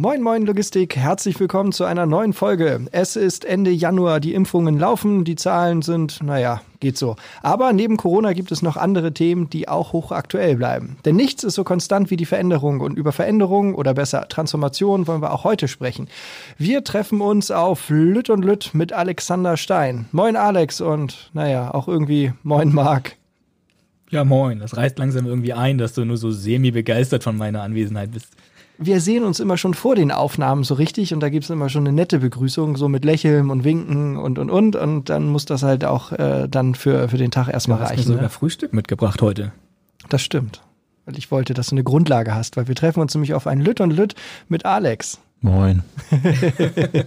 Moin, moin Logistik, herzlich willkommen zu einer neuen Folge. Es ist Ende Januar, die Impfungen laufen, die Zahlen sind, naja, geht so. Aber neben Corona gibt es noch andere Themen, die auch hochaktuell bleiben. Denn nichts ist so konstant wie die Veränderung und über Veränderung oder besser Transformation wollen wir auch heute sprechen. Wir treffen uns auf Lütt und Lütt mit Alexander Stein. Moin Alex und naja, auch irgendwie moin Marc. Ja, moin. Das reißt langsam irgendwie ein, dass du nur so semi-begeistert von meiner Anwesenheit bist wir sehen uns immer schon vor den Aufnahmen so richtig und da gibt es immer schon eine nette Begrüßung, so mit Lächeln und Winken und und und und dann muss das halt auch äh, dann für, für den Tag erstmal reichen. Du hast mir sogar ne? Frühstück mitgebracht heute. Das stimmt. Weil ich wollte, dass du eine Grundlage hast, weil wir treffen uns nämlich auf ein Lütt und Lütt mit Alex. Moin.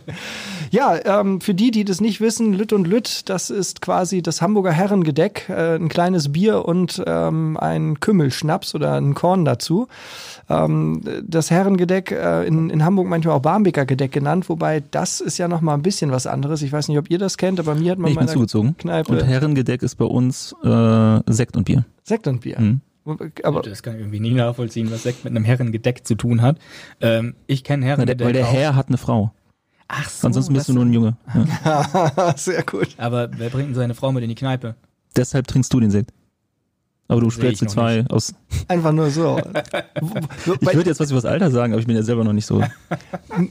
ja, ähm, für die, die das nicht wissen, Lütt und Lütt, das ist quasi das Hamburger Herrengedeck, äh, ein kleines Bier und ähm, ein Kümmelschnaps oder ein Korn dazu. Ähm, das Herrengedeck äh, in, in Hamburg manchmal auch Barmbeker Gedeck genannt, wobei das ist ja noch mal ein bisschen was anderes. Ich weiß nicht, ob ihr das kennt, aber mir hat man nee, ich bin zugezogen. Kneipe und Herrengedeck ist bei uns äh, Sekt und Bier. Sekt und Bier. Mhm. Aber das kann ich irgendwie nie nachvollziehen, was Sekt mit einem Herrengedeck zu tun hat. Ähm, ich kenne Herrengedeck. Weil der Herr hat eine Frau. Ach so. Ansonsten bist du nur ein Junge. Ja. Sehr gut. Aber wer bringt denn seine Frau mit in die Kneipe? Deshalb trinkst du den Sekt. Aber du stellst die zwei nicht. aus. Einfach nur so. ich würde jetzt was über das Alter sagen, aber ich bin ja selber noch nicht so.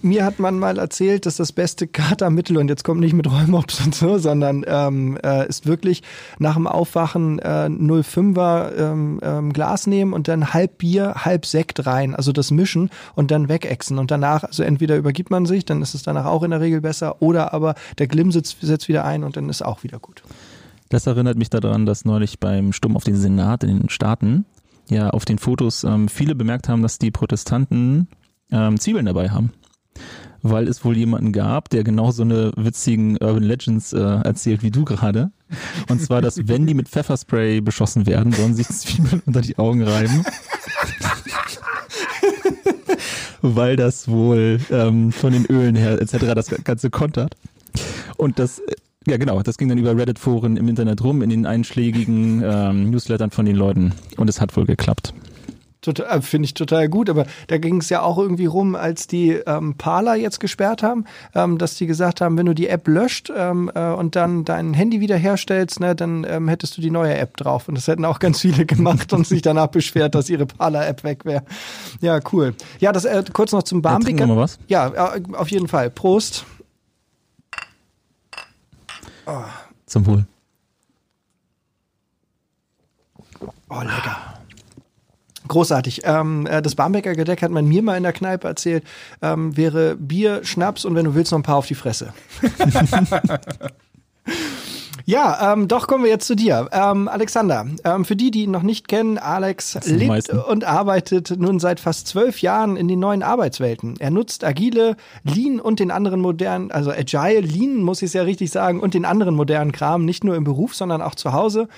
Mir hat man mal erzählt, dass das beste Katermittel, und jetzt kommt nicht mit Räumops und so, sondern ähm, äh, ist wirklich nach dem Aufwachen äh, 05er ähm, ähm, Glas nehmen und dann halb Bier, halb Sekt rein, also das mischen und dann wegexen. Und danach, also entweder übergibt man sich, dann ist es danach auch in der Regel besser, oder aber der Glimm setzt, setzt wieder ein und dann ist auch wieder gut. Das erinnert mich daran, dass neulich beim Sturm auf den Senat in den Staaten ja auf den Fotos ähm, viele bemerkt haben, dass die Protestanten ähm, Zwiebeln dabei haben. Weil es wohl jemanden gab, der genau so eine witzigen Urban Legends äh, erzählt wie du gerade. Und zwar, dass wenn die mit Pfefferspray beschossen werden, sollen sich Zwiebeln unter die Augen reiben. Weil das wohl ähm, von den Ölen her etc. das Ganze kontert. Und das ja, genau. Das ging dann über Reddit-Foren im Internet rum, in den einschlägigen ähm, Newslettern von den Leuten. Und es hat wohl geklappt. Total, finde ich total gut, aber da ging es ja auch irgendwie rum, als die ähm, Parler jetzt gesperrt haben, ähm, dass die gesagt haben, wenn du die App löscht ähm, äh, und dann dein Handy wiederherstellst, ne, dann ähm, hättest du die neue App drauf. Und das hätten auch ganz viele gemacht und sich danach beschwert, dass ihre Parler-App weg wäre. Ja, cool. Ja, das äh, kurz noch zum Barmbek. Ja, was? ja, äh, auf jeden Fall. Prost. Oh. Zum Wohl. Oh, lecker. Großartig. Ähm, äh, das Barmbecker Gedeck hat man mir mal in der Kneipe erzählt, ähm, wäre Bier, Schnaps und wenn du willst noch ein paar auf die Fresse. Ja, ähm, doch kommen wir jetzt zu dir. Ähm, Alexander, ähm, für die, die ihn noch nicht kennen, Alex lebt und arbeitet nun seit fast zwölf Jahren in den neuen Arbeitswelten. Er nutzt agile, Lean und den anderen modernen, also Agile, Lean muss ich es ja richtig sagen, und den anderen modernen Kram, nicht nur im Beruf, sondern auch zu Hause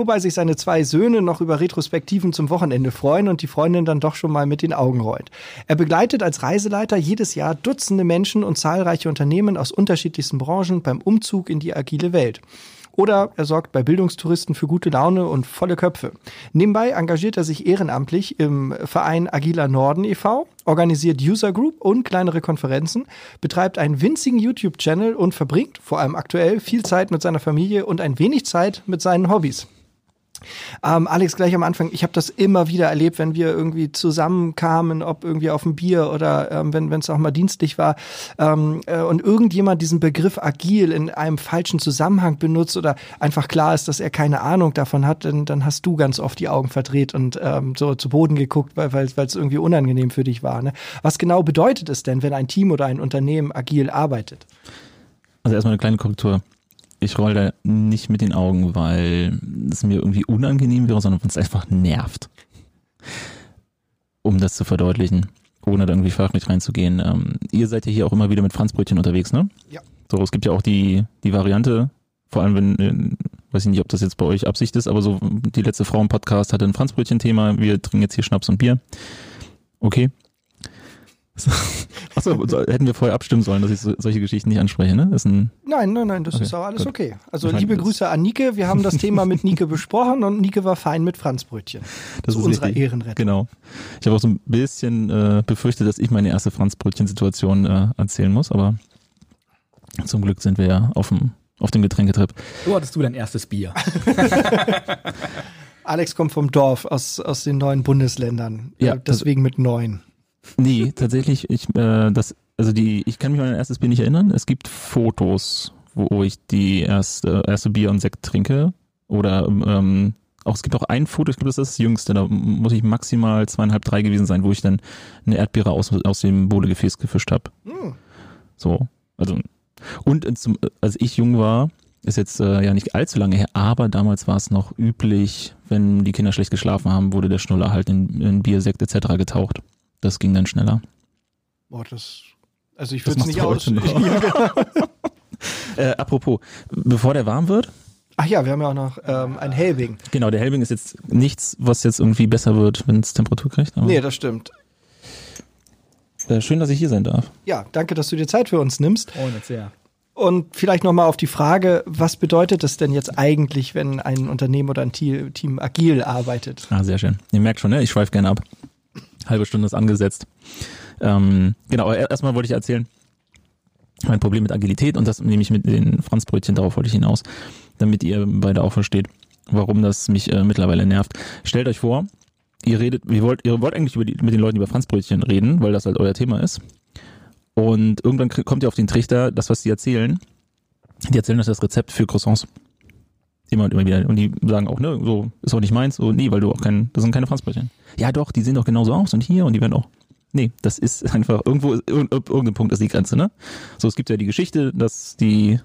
wobei sich seine zwei Söhne noch über Retrospektiven zum Wochenende freuen und die Freundin dann doch schon mal mit den Augen rollt. Er begleitet als Reiseleiter jedes Jahr Dutzende Menschen und zahlreiche Unternehmen aus unterschiedlichsten Branchen beim Umzug in die agile Welt. Oder er sorgt bei Bildungstouristen für gute Laune und volle Köpfe. Nebenbei engagiert er sich ehrenamtlich im Verein Agiler Norden e.V., organisiert User Group und kleinere Konferenzen, betreibt einen winzigen YouTube-Channel und verbringt, vor allem aktuell, viel Zeit mit seiner Familie und ein wenig Zeit mit seinen Hobbys. Ähm, Alex, gleich am Anfang, ich habe das immer wieder erlebt, wenn wir irgendwie zusammenkamen, ob irgendwie auf ein Bier oder ähm, wenn es auch mal dienstlich war ähm, äh, und irgendjemand diesen Begriff agil in einem falschen Zusammenhang benutzt oder einfach klar ist, dass er keine Ahnung davon hat, dann, dann hast du ganz oft die Augen verdreht und ähm, so zu Boden geguckt, weil es irgendwie unangenehm für dich war. Ne? Was genau bedeutet es denn, wenn ein Team oder ein Unternehmen agil arbeitet? Also erstmal eine kleine Korrektur ich roll da nicht mit den Augen, weil es mir irgendwie unangenehm wäre, sondern weil es einfach nervt. Um das zu verdeutlichen, ohne da irgendwie fachlich reinzugehen. Ähm, ihr seid ja hier auch immer wieder mit Franzbrötchen unterwegs, ne? Ja. So, es gibt ja auch die, die Variante, vor allem wenn, äh, weiß ich nicht, ob das jetzt bei euch Absicht ist, aber so die letzte Frau im Podcast hatte ein Franzbrötchen-Thema, wir trinken jetzt hier Schnaps und Bier. Okay. Achso, hätten wir vorher abstimmen sollen, dass ich so, solche Geschichten nicht anspreche, ne? Ist ein nein, nein, nein, das okay, ist auch alles gut. okay. Also liebe Grüße an Nike. Wir haben das Thema mit Nike besprochen und Nike war fein mit Franzbrötchen. Das zu ist unserer richtig. Ehrenrettung. Genau. Ich habe auch so ein bisschen äh, befürchtet, dass ich meine erste Franzbrötchen-Situation äh, erzählen muss, aber zum Glück sind wir ja auf dem, auf dem Getränketrip. Wo hattest du dein erstes Bier? Alex kommt vom Dorf aus, aus den neuen Bundesländern. Ja, äh, deswegen mit neun. Nee, tatsächlich, ich, äh, das, also die, ich kann mich an mein erstes Bier nicht erinnern. Es gibt Fotos, wo ich die erste, erste Bier und Sekt trinke. Oder ähm, auch es gibt auch ein Foto, ich glaube, das ist das jüngste, da muss ich maximal zweieinhalb, drei gewesen sein, wo ich dann eine Erdbeere aus, aus dem Bohlegefäß gefischt habe. Mhm. So, also und zum, als ich jung war, ist jetzt äh, ja nicht allzu lange her, aber damals war es noch üblich, wenn die Kinder schlecht geschlafen haben, wurde der Schnuller halt in, in Bier, Sekt etc. getaucht. Das ging dann schneller. Boah, das. Also ich würde es nicht aus. ja, genau. äh, apropos, bevor der warm wird. Ach ja, wir haben ja auch noch ähm, ein Helbing. Genau, der Helbing ist jetzt nichts, was jetzt irgendwie besser wird, wenn es Temperatur kriegt. Aber nee, das stimmt. Äh, schön, dass ich hier sein darf. Ja, danke, dass du dir Zeit für uns nimmst. Oh, sehr. Und vielleicht nochmal auf die Frage, was bedeutet das denn jetzt eigentlich, wenn ein Unternehmen oder ein Team agil arbeitet? Ah, sehr schön. Ihr merkt schon, ne? ich schweife gerne ab. Halbe Stunde ist angesetzt. Ähm, genau, erstmal wollte ich erzählen, mein Problem mit Agilität und das nehme ich mit den Franzbrötchen, darauf wollte ich hinaus, damit ihr beide auch versteht, warum das mich äh, mittlerweile nervt. Stellt euch vor, ihr redet, ihr wollt, ihr wollt eigentlich die, mit den Leuten über Franzbrötchen reden, weil das halt euer Thema ist. Und irgendwann kommt ihr auf den Trichter, das, was die erzählen, die erzählen euch das Rezept für Croissants. Immer und immer wieder. Und die sagen auch, ne, so, ist auch nicht meins, so, nee, weil du auch kein, das sind keine Franzbrötchen. Ja, doch, die sehen doch genauso aus und hier und die werden auch. Nee, das ist einfach, irgendwo, irgendein Punkt ist die Grenze, ne? So, es gibt ja die Geschichte, dass die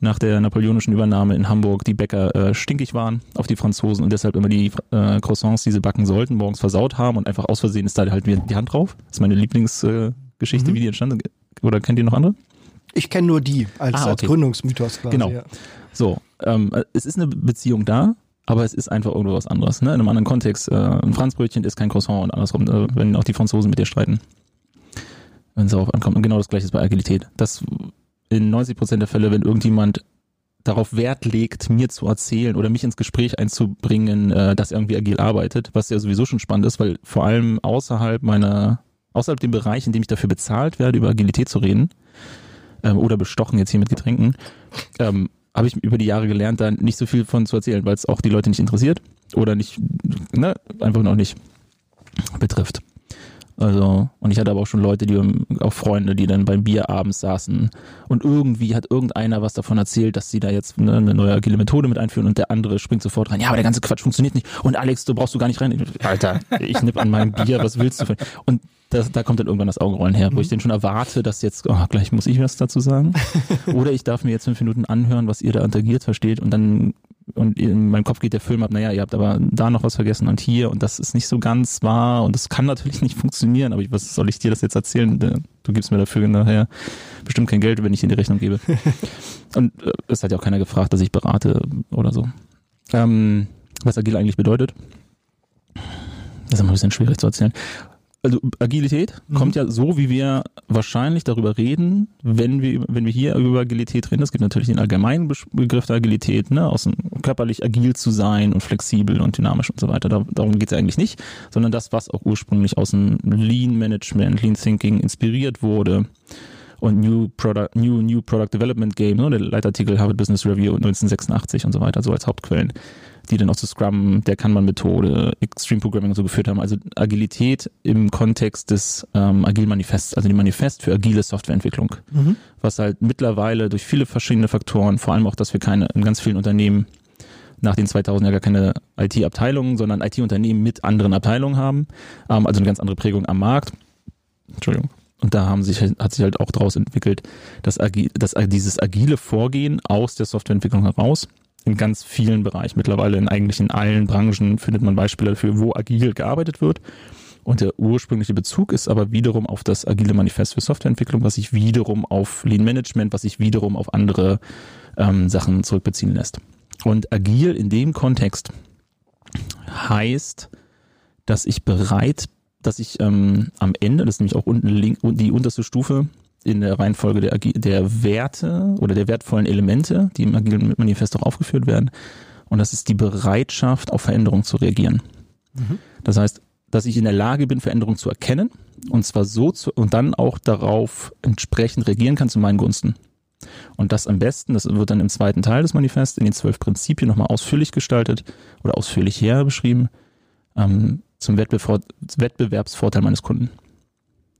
nach der napoleonischen Übernahme in Hamburg die Bäcker äh, stinkig waren auf die Franzosen und deshalb immer die äh, Croissants, die sie backen sollten, morgens versaut haben und einfach aus Versehen ist da halt die Hand drauf. Das ist meine Lieblingsgeschichte, äh, mhm. wie die entstanden Oder kennt ihr noch andere? Ich kenne nur die als, ah, okay. als Gründungsmythos quasi. Genau. Ja. So, ähm, es ist eine Beziehung da, aber es ist einfach irgendwo was anderes. Ne? In einem anderen Kontext. Äh, ein Franzbrötchen ist kein Croissant und andersrum, äh, wenn auch die Franzosen mit dir streiten. Wenn es darauf ankommt. Und genau das gleiche ist bei Agilität. Das in 90 Prozent der Fälle, wenn irgendjemand darauf Wert legt, mir zu erzählen oder mich ins Gespräch einzubringen, äh, dass er irgendwie agil arbeitet, was ja sowieso schon spannend ist, weil vor allem außerhalb meiner, außerhalb dem Bereich, in dem ich dafür bezahlt werde, über Agilität zu reden, ähm, oder bestochen jetzt hier mit Getränken, ähm, habe ich über die Jahre gelernt, da nicht so viel von zu erzählen, weil es auch die Leute nicht interessiert oder nicht, ne, einfach noch nicht betrifft. Also, und ich hatte aber auch schon Leute, die auch Freunde, die dann beim Bier abends saßen und irgendwie hat irgendeiner was davon erzählt, dass sie da jetzt eine, eine neue agile Methode mit einführen und der andere springt sofort rein. Ja, aber der ganze Quatsch funktioniert nicht. Und Alex, du brauchst du gar nicht rein. Alter, ich nipp an meinem Bier, was willst du? Und das, da kommt dann irgendwann das Augenrollen her, wo ich den schon erwarte, dass jetzt, oh, gleich muss ich was dazu sagen. Oder ich darf mir jetzt fünf Minuten anhören, was ihr da integriert versteht und dann und in meinem Kopf geht der Film ab, naja, ihr habt aber da noch was vergessen und hier und das ist nicht so ganz wahr und das kann natürlich nicht funktionieren, aber was soll ich dir das jetzt erzählen? Du gibst mir dafür nachher bestimmt kein Geld, wenn ich in die Rechnung gebe. und äh, es hat ja auch keiner gefragt, dass ich berate oder so. Ähm, was agil eigentlich bedeutet, das ist immer ein bisschen schwierig zu erzählen also Agilität mhm. kommt ja so, wie wir wahrscheinlich darüber reden, wenn wir, wenn wir hier über Agilität reden. Es gibt natürlich den allgemeinen Begriff der Agilität, ne, aus dem, körperlich agil zu sein und flexibel und dynamisch und so weiter. Da, darum geht es eigentlich nicht, sondern das, was auch ursprünglich aus dem Lean Management, Lean Thinking inspiriert wurde und New Product, New, New Product Development Game, ne, der Leitartikel Harvard Business Review 1986 und so weiter, so als Hauptquellen die dann auch zu Scrum, der Kanban-Methode, Extreme Programming und so geführt haben. Also Agilität im Kontext des ähm, Agil-Manifests, also dem Manifest für agile Softwareentwicklung, mhm. was halt mittlerweile durch viele verschiedene Faktoren, vor allem auch, dass wir keine in ganz vielen Unternehmen nach den 2000 ja gar keine IT-Abteilungen, sondern IT-Unternehmen mit anderen Abteilungen haben, ähm, also eine ganz andere Prägung am Markt. Entschuldigung. Und da haben sich, hat sich halt auch daraus entwickelt, dass, agi, dass dieses agile Vorgehen aus der Softwareentwicklung heraus in ganz vielen Bereichen. Mittlerweile in eigentlich in allen Branchen findet man Beispiele dafür, wo agil gearbeitet wird. Und der ursprüngliche Bezug ist aber wiederum auf das agile Manifest für Softwareentwicklung, was sich wiederum auf Lean Management, was sich wiederum auf andere ähm, Sachen zurückbeziehen lässt. Und agil in dem Kontext heißt, dass ich bereit dass ich ähm, am Ende, das ist nämlich auch unten link, die unterste Stufe in der Reihenfolge der, der Werte oder der wertvollen Elemente, die im agilen Manifest auch aufgeführt werden. Und das ist die Bereitschaft, auf Veränderungen zu reagieren. Mhm. Das heißt, dass ich in der Lage bin, Veränderungen zu erkennen und zwar so zu, und dann auch darauf entsprechend reagieren kann zu meinen Gunsten. Und das am besten, das wird dann im zweiten Teil des Manifests in den zwölf Prinzipien nochmal ausführlich gestaltet oder ausführlich her beschrieben, ähm, zum Wettbewerbsvorteil meines Kunden.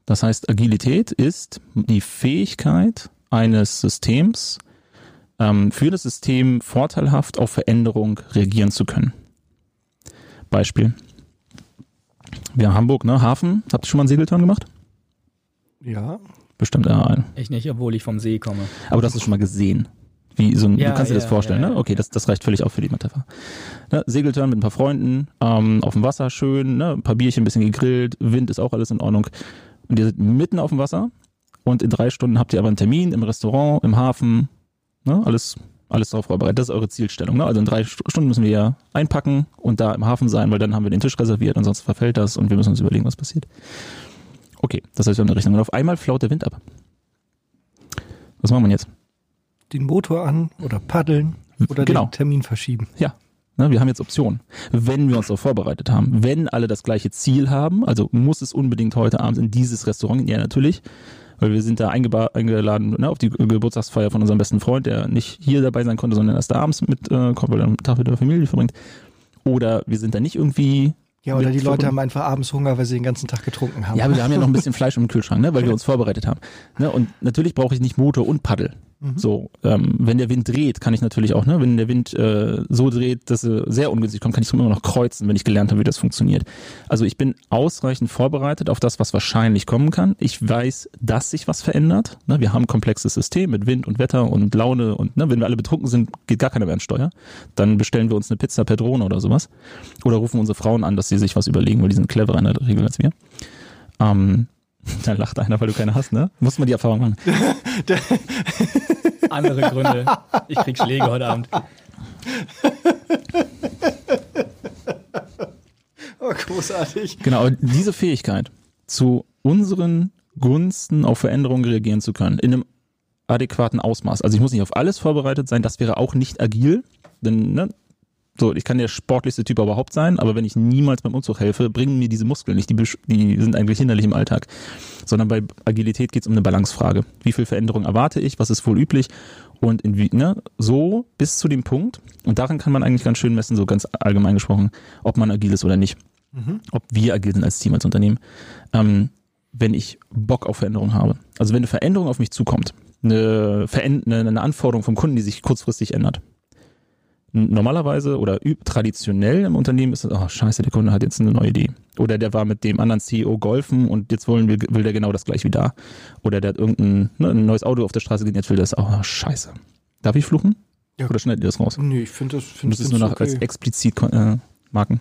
Das heißt, Agilität ist die Fähigkeit eines Systems, ähm, für das System vorteilhaft auf Veränderung reagieren zu können. Beispiel. Wir haben Hamburg, ne? Hafen. Habt ihr schon mal einen Segeltörn gemacht? Ja. Bestimmt ja. Ich nicht, obwohl ich vom See komme. Aber du hast es schon mal gesehen. Wie so ein, ja, du kannst dir das vorstellen, ja, ne? Okay, das, das reicht völlig auch für die Metapher. Ne? Segeltörn mit ein paar Freunden, ähm, auf dem Wasser schön, ne? ein paar Bierchen, ein bisschen gegrillt, Wind ist auch alles in Ordnung. Und ihr seid mitten auf dem Wasser und in drei Stunden habt ihr aber einen Termin im Restaurant, im Hafen, ne? alles, alles darauf vorbereitet. Das ist eure Zielstellung. Ne? Also in drei Stunden müssen wir ja einpacken und da im Hafen sein, weil dann haben wir den Tisch reserviert, ansonsten verfällt das und wir müssen uns überlegen, was passiert. Okay, das heißt, wir haben eine Richtung. Und auf einmal flaut der Wind ab. Was machen wir jetzt? den Motor an oder paddeln oder genau. den Termin verschieben. Ja. Ne, wir haben jetzt Optionen. Wenn wir uns darauf vorbereitet haben, wenn alle das gleiche Ziel haben, also muss es unbedingt heute Abend in dieses Restaurant, ja natürlich, weil wir sind da eingeladen ne, auf die Geburtstagsfeier von unserem besten Freund, der nicht hier dabei sein konnte, sondern erst abends mit, äh, kommt, weil er einen Tag mit der Familie verbringt. Oder wir sind da nicht irgendwie ja, oder die Leute haben einfach abends Hunger, weil sie den ganzen Tag getrunken haben. Ja, aber wir haben ja noch ein bisschen Fleisch im Kühlschrank, ne, weil wir uns vorbereitet haben. Ne, und natürlich brauche ich nicht Motor und Paddel. Mhm. So, ähm, wenn der Wind dreht, kann ich natürlich auch, ne, wenn der Wind äh, so dreht, dass er sehr ungünstig kommt, kann ich immer noch kreuzen, wenn ich gelernt habe, wie das funktioniert. Also ich bin ausreichend vorbereitet auf das, was wahrscheinlich kommen kann. Ich weiß, dass sich was verändert. Ne, wir haben ein komplexes System mit Wind und Wetter und Laune und ne, wenn wir alle betrunken sind, geht gar keiner mehr an Steuer. Dann bestellen wir uns eine Pizza per Drohne oder sowas. Oder rufen unsere Frauen an, dass sie sich was überlegen, weil die sind cleverer in der Regel als wir. Ähm, da lacht einer, weil du keine hast, ne? Muss man die Erfahrung machen. Andere Gründe. Ich krieg Schläge heute Abend. Oh, großartig. Genau, diese Fähigkeit, zu unseren Gunsten auf Veränderungen reagieren zu können, in einem adäquaten Ausmaß. Also ich muss nicht auf alles vorbereitet sein, das wäre auch nicht agil, denn ne, so, ich kann der sportlichste Typ überhaupt sein, aber wenn ich niemals beim Umzug helfe, bringen mir diese Muskeln nicht, die, die sind eigentlich hinderlich im Alltag. Sondern bei Agilität geht es um eine Balancefrage. Wie viel Veränderung erwarte ich? Was ist wohl üblich? Und in, ne, so bis zu dem Punkt, und daran kann man eigentlich ganz schön messen, so ganz allgemein gesprochen, ob man agil ist oder nicht. Mhm. Ob wir agil sind als Team, als Unternehmen. Ähm, wenn ich Bock auf Veränderung habe. Also wenn eine Veränderung auf mich zukommt, eine, Veränd eine Anforderung vom Kunden, die sich kurzfristig ändert, normalerweise oder traditionell im Unternehmen ist es, oh scheiße, der Kunde hat jetzt eine neue Idee. Oder der war mit dem anderen CEO golfen und jetzt wollen wir, will der genau das gleich wie da. Oder der hat irgendein ne, ein neues Auto auf der Straße gesehen, jetzt will das, oh scheiße. Darf ich fluchen? Ja. Oder schneidet ihr das raus? Nee, ich finde das, find das ist nur noch okay. als explizit äh, Marken.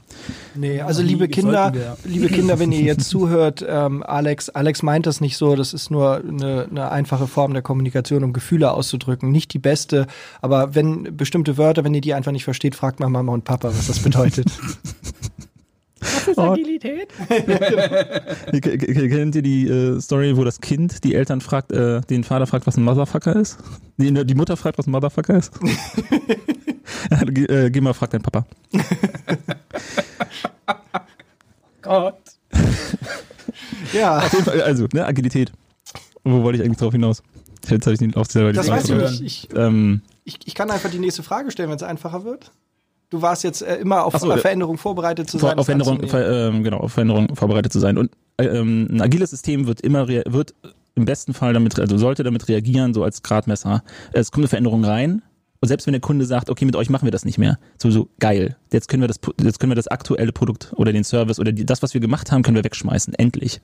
Nee, also liebe Kinder, liebe Kinder, wenn ihr jetzt zuhört, ähm, Alex, Alex meint das nicht so, das ist nur eine, eine einfache Form der Kommunikation, um Gefühle auszudrücken. Nicht die beste, aber wenn bestimmte Wörter, wenn ihr die einfach nicht versteht, fragt mal Mama und Papa, was das bedeutet. Was ist Agilität? Kennt ihr die äh, Story, wo das Kind die Eltern fragt, äh, den Vater fragt, was ein Motherfucker ist? Die, die Mutter fragt, was ein Motherfucker ist? geh, äh, geh mal, frag deinen Papa. Gott. ja. Auf jeden Fall, also, ne, Agilität. Wo wollte ich eigentlich drauf hinaus? Jetzt habe ich den auf selber Das weiß ich nicht. Ich, ähm, ich, ich kann einfach die nächste Frage stellen, wenn es einfacher wird. Du warst jetzt äh, immer auf so, Veränderung vorbereitet zu sein. Auf Veränderung, ver, äh, genau, auf Veränderung vorbereitet zu sein. Und äh, ähm, ein agiles System wird immer wird im besten Fall damit, also sollte damit reagieren, so als Gradmesser. Es kommt eine Veränderung rein, und selbst wenn der Kunde sagt, okay, mit euch machen wir das nicht mehr, so, so geil, jetzt können wir das, jetzt können wir das aktuelle Produkt oder den Service oder die, das, was wir gemacht haben, können wir wegschmeißen, endlich.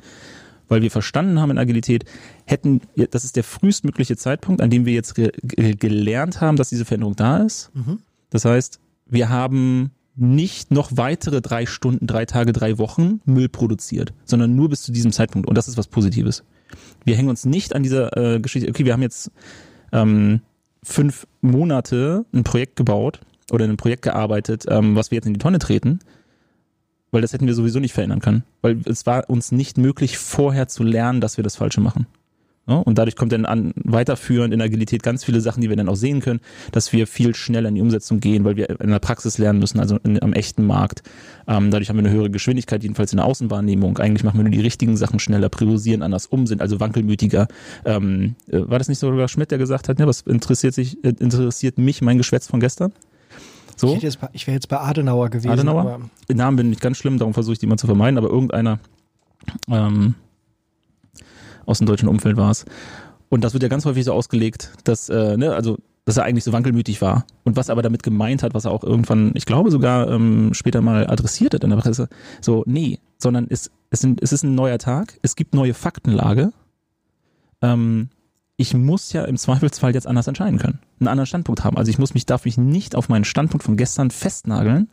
Weil wir verstanden haben in Agilität, hätten, das ist der frühestmögliche Zeitpunkt, an dem wir jetzt gelernt haben, dass diese Veränderung da ist. Mhm. Das heißt, wir haben nicht noch weitere drei Stunden, drei Tage, drei Wochen Müll produziert, sondern nur bis zu diesem Zeitpunkt. Und das ist was Positives. Wir hängen uns nicht an dieser äh, Geschichte, okay, wir haben jetzt ähm, fünf Monate ein Projekt gebaut oder in ein Projekt gearbeitet, ähm, was wir jetzt in die Tonne treten. weil das hätten wir sowieso nicht verändern können. Weil es war uns nicht möglich, vorher zu lernen, dass wir das Falsche machen. Ja, und dadurch kommt dann an, weiterführend in Agilität ganz viele Sachen, die wir dann auch sehen können, dass wir viel schneller in die Umsetzung gehen, weil wir in der Praxis lernen müssen, also in, am echten Markt. Ähm, dadurch haben wir eine höhere Geschwindigkeit, jedenfalls in der Außenwahrnehmung. Eigentlich machen wir nur die richtigen Sachen schneller, priorisieren anders um, sind also wankelmütiger. Ähm, äh, war das nicht sogar Schmidt, der gesagt hat, ne, was interessiert sich, äh, interessiert mich mein Geschwätz von gestern? So? Ich, ich wäre jetzt bei Adenauer gewesen. Adenauer? Den Namen bin ich ganz schlimm, darum versuche ich die mal zu vermeiden, aber irgendeiner ähm, aus dem deutschen Umfeld war es. Und das wird ja ganz häufig so ausgelegt, dass, äh, ne, also dass er eigentlich so wankelmütig war. Und was er aber damit gemeint hat, was er auch irgendwann, ich glaube sogar ähm, später mal adressiert hat in der Presse, so, nee, sondern es, es, sind, es ist ein neuer Tag, es gibt neue Faktenlage. Ähm, ich muss ja im Zweifelsfall jetzt anders entscheiden können, einen anderen Standpunkt haben. Also ich muss mich, darf mich nicht auf meinen Standpunkt von gestern festnageln,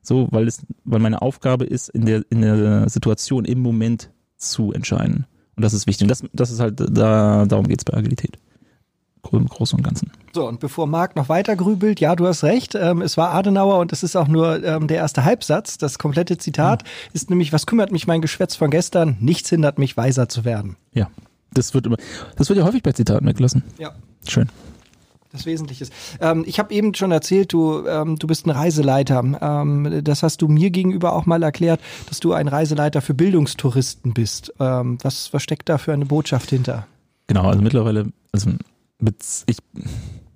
so, weil es, weil meine Aufgabe ist, in der, in der Situation im Moment zu entscheiden. Und das ist wichtig. Und das, das ist halt, da, darum geht es bei Agilität. Im Großen und Ganzen. So, und bevor Marc noch weiter grübelt, ja, du hast recht, ähm, es war Adenauer und es ist auch nur ähm, der erste Halbsatz. Das komplette Zitat mhm. ist nämlich, was kümmert mich mein Geschwätz von gestern? Nichts hindert mich, weiser zu werden. Ja, das wird immer, das wird ja häufig bei Zitaten weggelassen. Ja. Schön das Wesentliche ist. Ähm, ich habe eben schon erzählt, du, ähm, du bist ein Reiseleiter. Ähm, das hast du mir gegenüber auch mal erklärt, dass du ein Reiseleiter für Bildungstouristen bist. Ähm, was, was steckt da für eine Botschaft hinter? Genau, also mittlerweile, also ich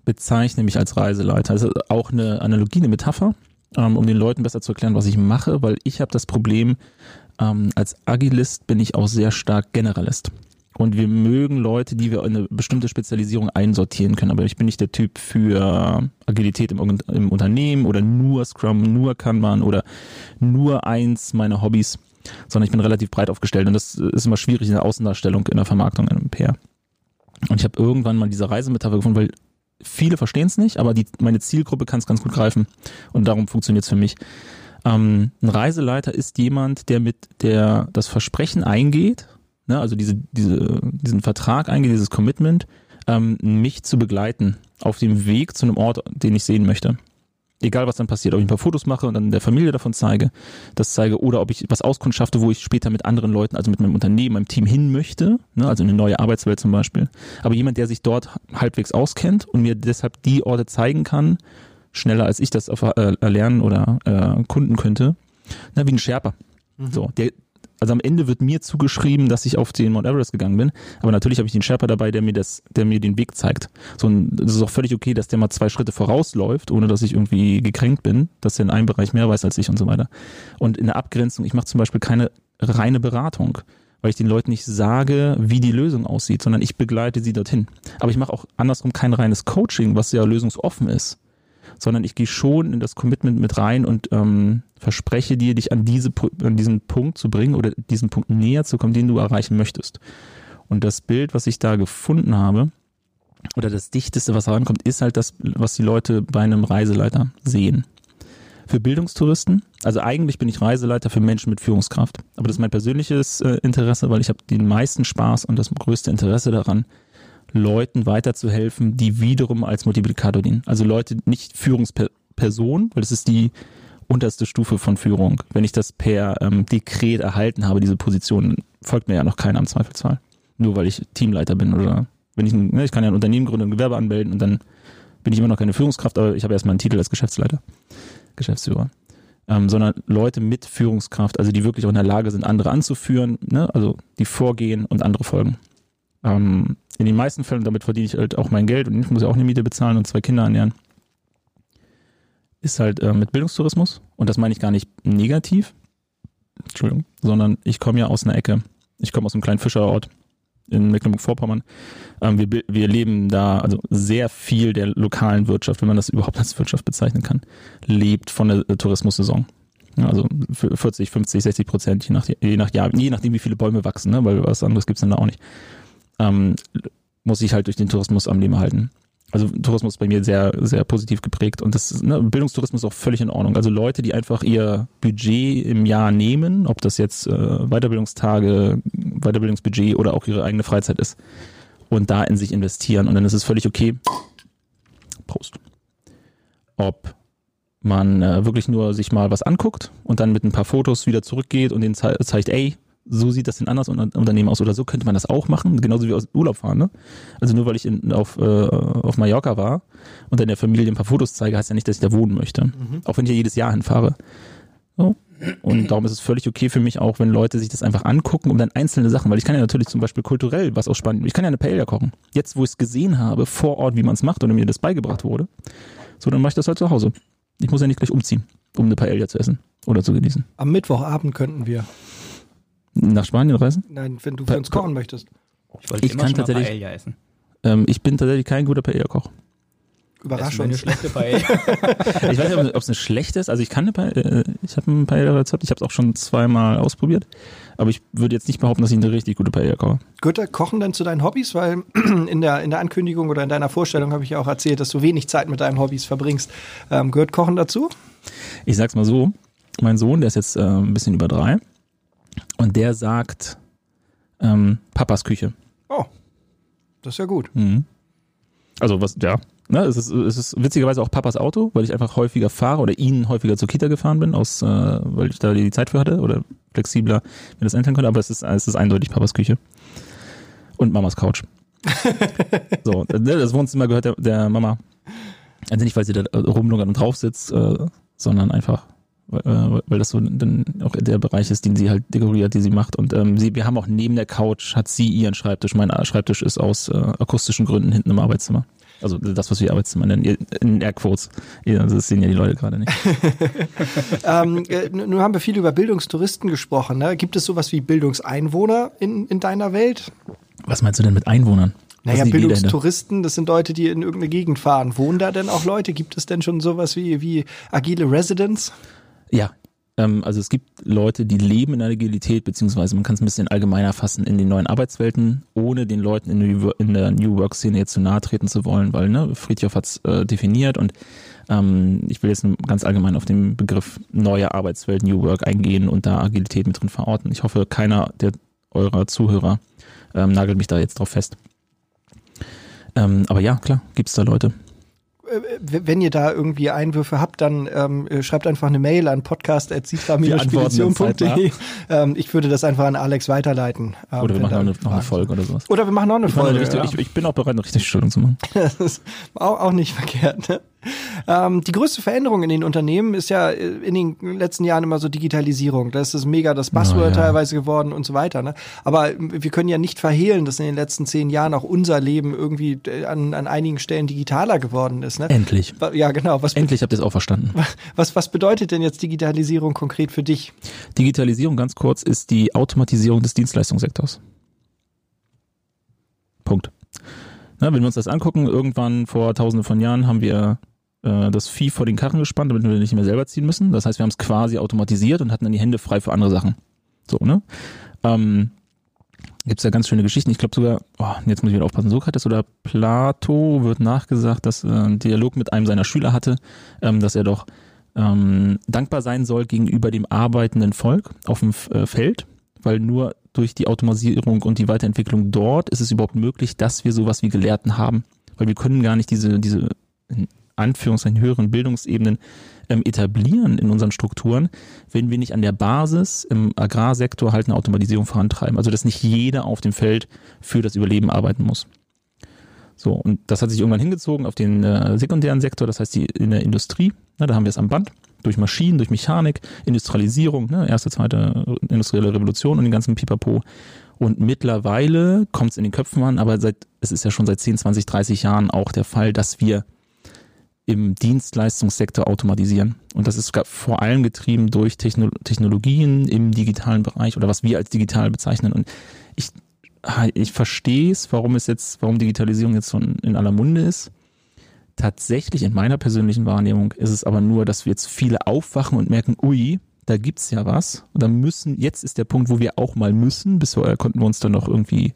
bezeichne mich als Reiseleiter. Also auch eine Analogie, eine Metapher, ähm, um den Leuten besser zu erklären, was ich mache, weil ich habe das Problem, ähm, als Agilist bin ich auch sehr stark Generalist. Und wir mögen Leute, die wir in eine bestimmte Spezialisierung einsortieren können. Aber ich bin nicht der Typ für Agilität im, im Unternehmen oder nur Scrum, nur Kanban oder nur eins meiner Hobbys, sondern ich bin relativ breit aufgestellt. Und das ist immer schwierig in der Außendarstellung, in der Vermarktung, in einem PR. Und ich habe irgendwann mal diese Reisemetapher gefunden, weil viele verstehen es nicht, aber die, meine Zielgruppe kann es ganz gut greifen. Und darum funktioniert es für mich. Ähm, ein Reiseleiter ist jemand, der mit der das Versprechen eingeht, ne, also diese, diese, diesen Vertrag eingeht, dieses Commitment, ähm, mich zu begleiten auf dem Weg zu einem Ort, den ich sehen möchte. Egal was dann passiert, ob ich ein paar Fotos mache und dann der Familie davon zeige, das zeige, oder ob ich was auskundschafte, wo ich später mit anderen Leuten, also mit meinem Unternehmen, meinem Team hin möchte, ne, also in eine neue Arbeitswelt zum Beispiel. Aber jemand, der sich dort halbwegs auskennt und mir deshalb die Orte zeigen kann, schneller als ich das äh, erlernen oder äh, kunden könnte, na, wie ein Sherpa. Mhm. So, der, also am Ende wird mir zugeschrieben, dass ich auf den Mount Everest gegangen bin. Aber natürlich habe ich den Sherpa dabei, der mir das, der mir den Weg zeigt. So, es ist auch völlig okay, dass der mal zwei Schritte vorausläuft, ohne dass ich irgendwie gekränkt bin, dass er in einem Bereich mehr weiß als ich und so weiter. Und in der Abgrenzung, ich mache zum Beispiel keine reine Beratung, weil ich den Leuten nicht sage, wie die Lösung aussieht, sondern ich begleite sie dorthin. Aber ich mache auch andersrum kein reines Coaching, was ja lösungsoffen ist sondern ich gehe schon in das Commitment mit rein und ähm, verspreche dir, dich an, diese, an diesen Punkt zu bringen oder diesen Punkt näher zu kommen, den du erreichen möchtest. Und das Bild, was ich da gefunden habe, oder das Dichteste, was rankommt, ist halt das, was die Leute bei einem Reiseleiter sehen. Für Bildungstouristen, also eigentlich bin ich Reiseleiter für Menschen mit Führungskraft. Aber das ist mein persönliches äh, Interesse, weil ich habe den meisten Spaß und das größte Interesse daran, Leuten weiterzuhelfen, die wiederum als Multiplikator dienen. Also Leute, nicht Führungspersonen, weil das ist die unterste Stufe von Führung. Wenn ich das per ähm, Dekret erhalten habe, diese Position, folgt mir ja noch keiner im Zweifelsfall. Nur weil ich Teamleiter bin oder wenn ich, ne, ich kann ja ein Unternehmen gründen, ein Gewerbe anmelden und dann bin ich immer noch keine Führungskraft, aber ich habe erstmal einen Titel als Geschäftsleiter, Geschäftsführer. Ähm, sondern Leute mit Führungskraft, also die wirklich auch in der Lage sind, andere anzuführen, ne? also die vorgehen und andere folgen. Ähm, in den meisten Fällen, damit verdiene ich halt auch mein Geld und ich muss ja auch eine Miete bezahlen und zwei Kinder ernähren, ist halt äh, mit Bildungstourismus. Und das meine ich gar nicht negativ, Entschuldigung, sondern ich komme ja aus einer Ecke. Ich komme aus einem kleinen Fischerort in Mecklenburg-Vorpommern. Ähm, wir, wir leben da, also sehr viel der lokalen Wirtschaft, wenn man das überhaupt als Wirtschaft bezeichnen kann, lebt von der äh, Tourismussaison. Also 40, 50, 60 Prozent, je nach, je nach je nachdem, wie viele Bäume wachsen, ne? weil was anderes gibt's dann da auch nicht ähm, muss ich halt durch den Tourismus am Leben halten. Also Tourismus ist bei mir sehr, sehr positiv geprägt und das ne, Bildungstourismus ist auch völlig in Ordnung. Also Leute, die einfach ihr Budget im Jahr nehmen, ob das jetzt äh, Weiterbildungstage, Weiterbildungsbudget oder auch ihre eigene Freizeit ist und da in sich investieren und dann ist es völlig okay. Prost. Ob man äh, wirklich nur sich mal was anguckt und dann mit ein paar Fotos wieder zurückgeht und den ze zeigt, ey, so sieht das in anders Unternehmen aus oder so könnte man das auch machen, genauso wie aus Urlaub fahren. Ne? Also nur weil ich in, auf, äh, auf Mallorca war und dann der Familie ein paar Fotos zeige, heißt ja nicht, dass ich da wohnen möchte. Mhm. Auch wenn ich ja jedes Jahr hinfahre. So. Und darum ist es völlig okay für mich auch, wenn Leute sich das einfach angucken, um dann einzelne Sachen, weil ich kann ja natürlich zum Beispiel kulturell was aus Spanien, ich kann ja eine Paella kochen. Jetzt, wo ich es gesehen habe, vor Ort, wie man es macht oder mir das beigebracht wurde, so, dann mache ich das halt zu Hause. Ich muss ja nicht gleich umziehen, um eine Paella zu essen oder zu genießen. Am Mittwochabend könnten wir. Nach Spanien reisen? Nein, wenn du für uns kochen möchtest. Ich wollte Ich immer kann schon tatsächlich- Paella essen. Ähm, ich bin tatsächlich kein guter Paella-Koch. Überrasch Essen wir eine schlechte Paella. Ich weiß nicht, ob es eine schlechte ist. Also ich kann eine Paella, äh, ich habe ein Paella-Rezept, ich habe es auch schon zweimal ausprobiert. Aber ich würde jetzt nicht behaupten, dass ich eine richtig gute Paella koche. Gehört der Kochen denn zu deinen Hobbys? Weil in der, in der Ankündigung oder in deiner Vorstellung habe ich ja auch erzählt, dass du wenig Zeit mit deinen Hobbys verbringst. Ähm, gehört Kochen dazu? Ich sag's mal so, mein Sohn, der ist jetzt äh, ein bisschen über drei und der sagt ähm, Papas Küche. Oh, das ist ja gut. Mhm. Also was, ja. Ne, es, ist, es ist witzigerweise auch Papas Auto, weil ich einfach häufiger fahre oder ihn häufiger zur Kita gefahren bin, aus, äh, weil ich da die Zeit für hatte oder flexibler mir das einteilen konnte, aber es ist, es ist eindeutig Papas Küche. Und Mamas Couch. so, ne, das Wohnzimmer gehört der, der Mama. Also nicht, weil sie da rumlungert und drauf sitzt, äh, sondern einfach, weil, äh, weil das so dann auch der Bereich ist, den sie halt dekoriert, die sie macht. Und ähm, sie, wir haben auch neben der Couch, hat sie ihren Schreibtisch. Mein Schreibtisch ist aus äh, akustischen Gründen hinten im Arbeitszimmer. Also das, was wir Arbeitszimmer nennen, in Airquotes. Das sehen ja die Leute gerade nicht. ähm, äh, nun haben wir viel über Bildungstouristen gesprochen. Ne? Gibt es sowas wie Bildungseinwohner in, in deiner Welt? Was meinst du denn mit Einwohnern? Naja? Bildungstouristen, das sind Leute, die in irgendeine Gegend fahren. Wohnen da denn auch Leute? Gibt es denn schon sowas wie, wie agile Residents? Ja, ähm, also es gibt Leute, die leben in der Agilität, beziehungsweise man kann es ein bisschen allgemeiner fassen in den neuen Arbeitswelten, ohne den Leuten in, der New Work-Szene jetzt zu nahe treten zu wollen, weil ne, Friedhoff hat es äh, definiert und ähm, ich will jetzt ganz allgemein auf den Begriff neue Arbeitswelt, New Work eingehen und da Agilität mit drin verorten. Ich hoffe, keiner der eurer Zuhörer ähm, nagelt mich da jetzt drauf fest. Ähm, aber ja, klar, gibt's da Leute. Äh, Wenn ihr da irgendwie Einwürfe habt, dann ähm, äh, schreibt einfach eine Mail an podcast.citra-spedition.de. Ähm, ich würde das einfach an Alex weiterleiten. ähm, Oder wir machen eine, noch eine Folge oder sowas. Oder wir machen noch eine Ich, Folge. richtige, ja. ich, ich bin auch bereit, eine richtige Stellung zu machen. Das ist auch, auch nicht verkehrt. Ne? Ähm, die größte Veränderung in den Unternehmen ist ja äh, in den letzten Jahren immer so Digitalisierung. Das ist mega das Buzzword Oh, ja. teilweise geworden und so weiter. Ne? Aber wir können ja nicht verhehlen, dass in den letzten zehn Jahren auch unser Leben irgendwie äh, an, an einigen Stellen digitaler geworden ist. Ne? Endlich. Ja, genau. Was, Endlich habt ihr es auch verstanden. was, was bedeutet denn jetzt Digitalisierung konkret für dich? Digitalisierung, ganz kurz, ist die Automatisierung des Dienstleistungssektors. Punkt. Na, wenn wir uns das angucken, irgendwann vor tausenden von Jahren haben wir äh, das Vieh vor den Karren gespannt, damit wir nicht mehr selber ziehen müssen. Das heißt, wir haben es quasi automatisiert und hatten dann die Hände frei für andere Sachen. So, ne? Ähm, Gibt es ja ganz schöne Geschichten. Ich glaube sogar, oh, jetzt muss ich wieder aufpassen, Sokrates oder Plato wird nachgesagt, dass äh, ein Dialog mit einem seiner Schüler hatte, ähm, dass er doch ähm, dankbar sein soll gegenüber dem arbeitenden Volk auf dem äh, Feld, weil nur durch die Automatisierung und die Weiterentwicklung dort ist es überhaupt möglich, dass wir sowas wie Gelehrten haben. Weil wir können gar nicht diese, diese Anführungszeichen höheren Bildungsebenen ähm, etablieren in unseren Strukturen, wenn wir nicht an der Basis im Agrarsektor halt eine Automatisierung vorantreiben. Also dass nicht jeder auf dem Feld für das Überleben arbeiten muss. So, und das hat sich irgendwann hingezogen auf den äh, sekundären Sektor, das heißt die in der Industrie. Ne, da haben wir es am Band, durch Maschinen, durch Mechanik, Industrialisierung, ne, erste, zweite industrielle Revolution und den ganzen Pipapo. Und mittlerweile kommt es in den Köpfen an, aber seit, es ist ja schon seit 10, 20, 30 Jahren auch der Fall, dass wir im Dienstleistungssektor automatisieren. Und das ist vor allem getrieben durch Techno Technologien im digitalen Bereich oder was wir als digital bezeichnen. Und ich, ich verstehe es, warum es jetzt, warum Digitalisierung jetzt so in in aller Munde ist. Tatsächlich in meiner persönlichen Wahrnehmung ist es aber nur, dass wir jetzt viele aufwachen und merken, ui, da gibt's ja was. Und dann müssen, jetzt ist der Punkt, wo wir auch mal müssen. Bisher konnten wir uns dann noch irgendwie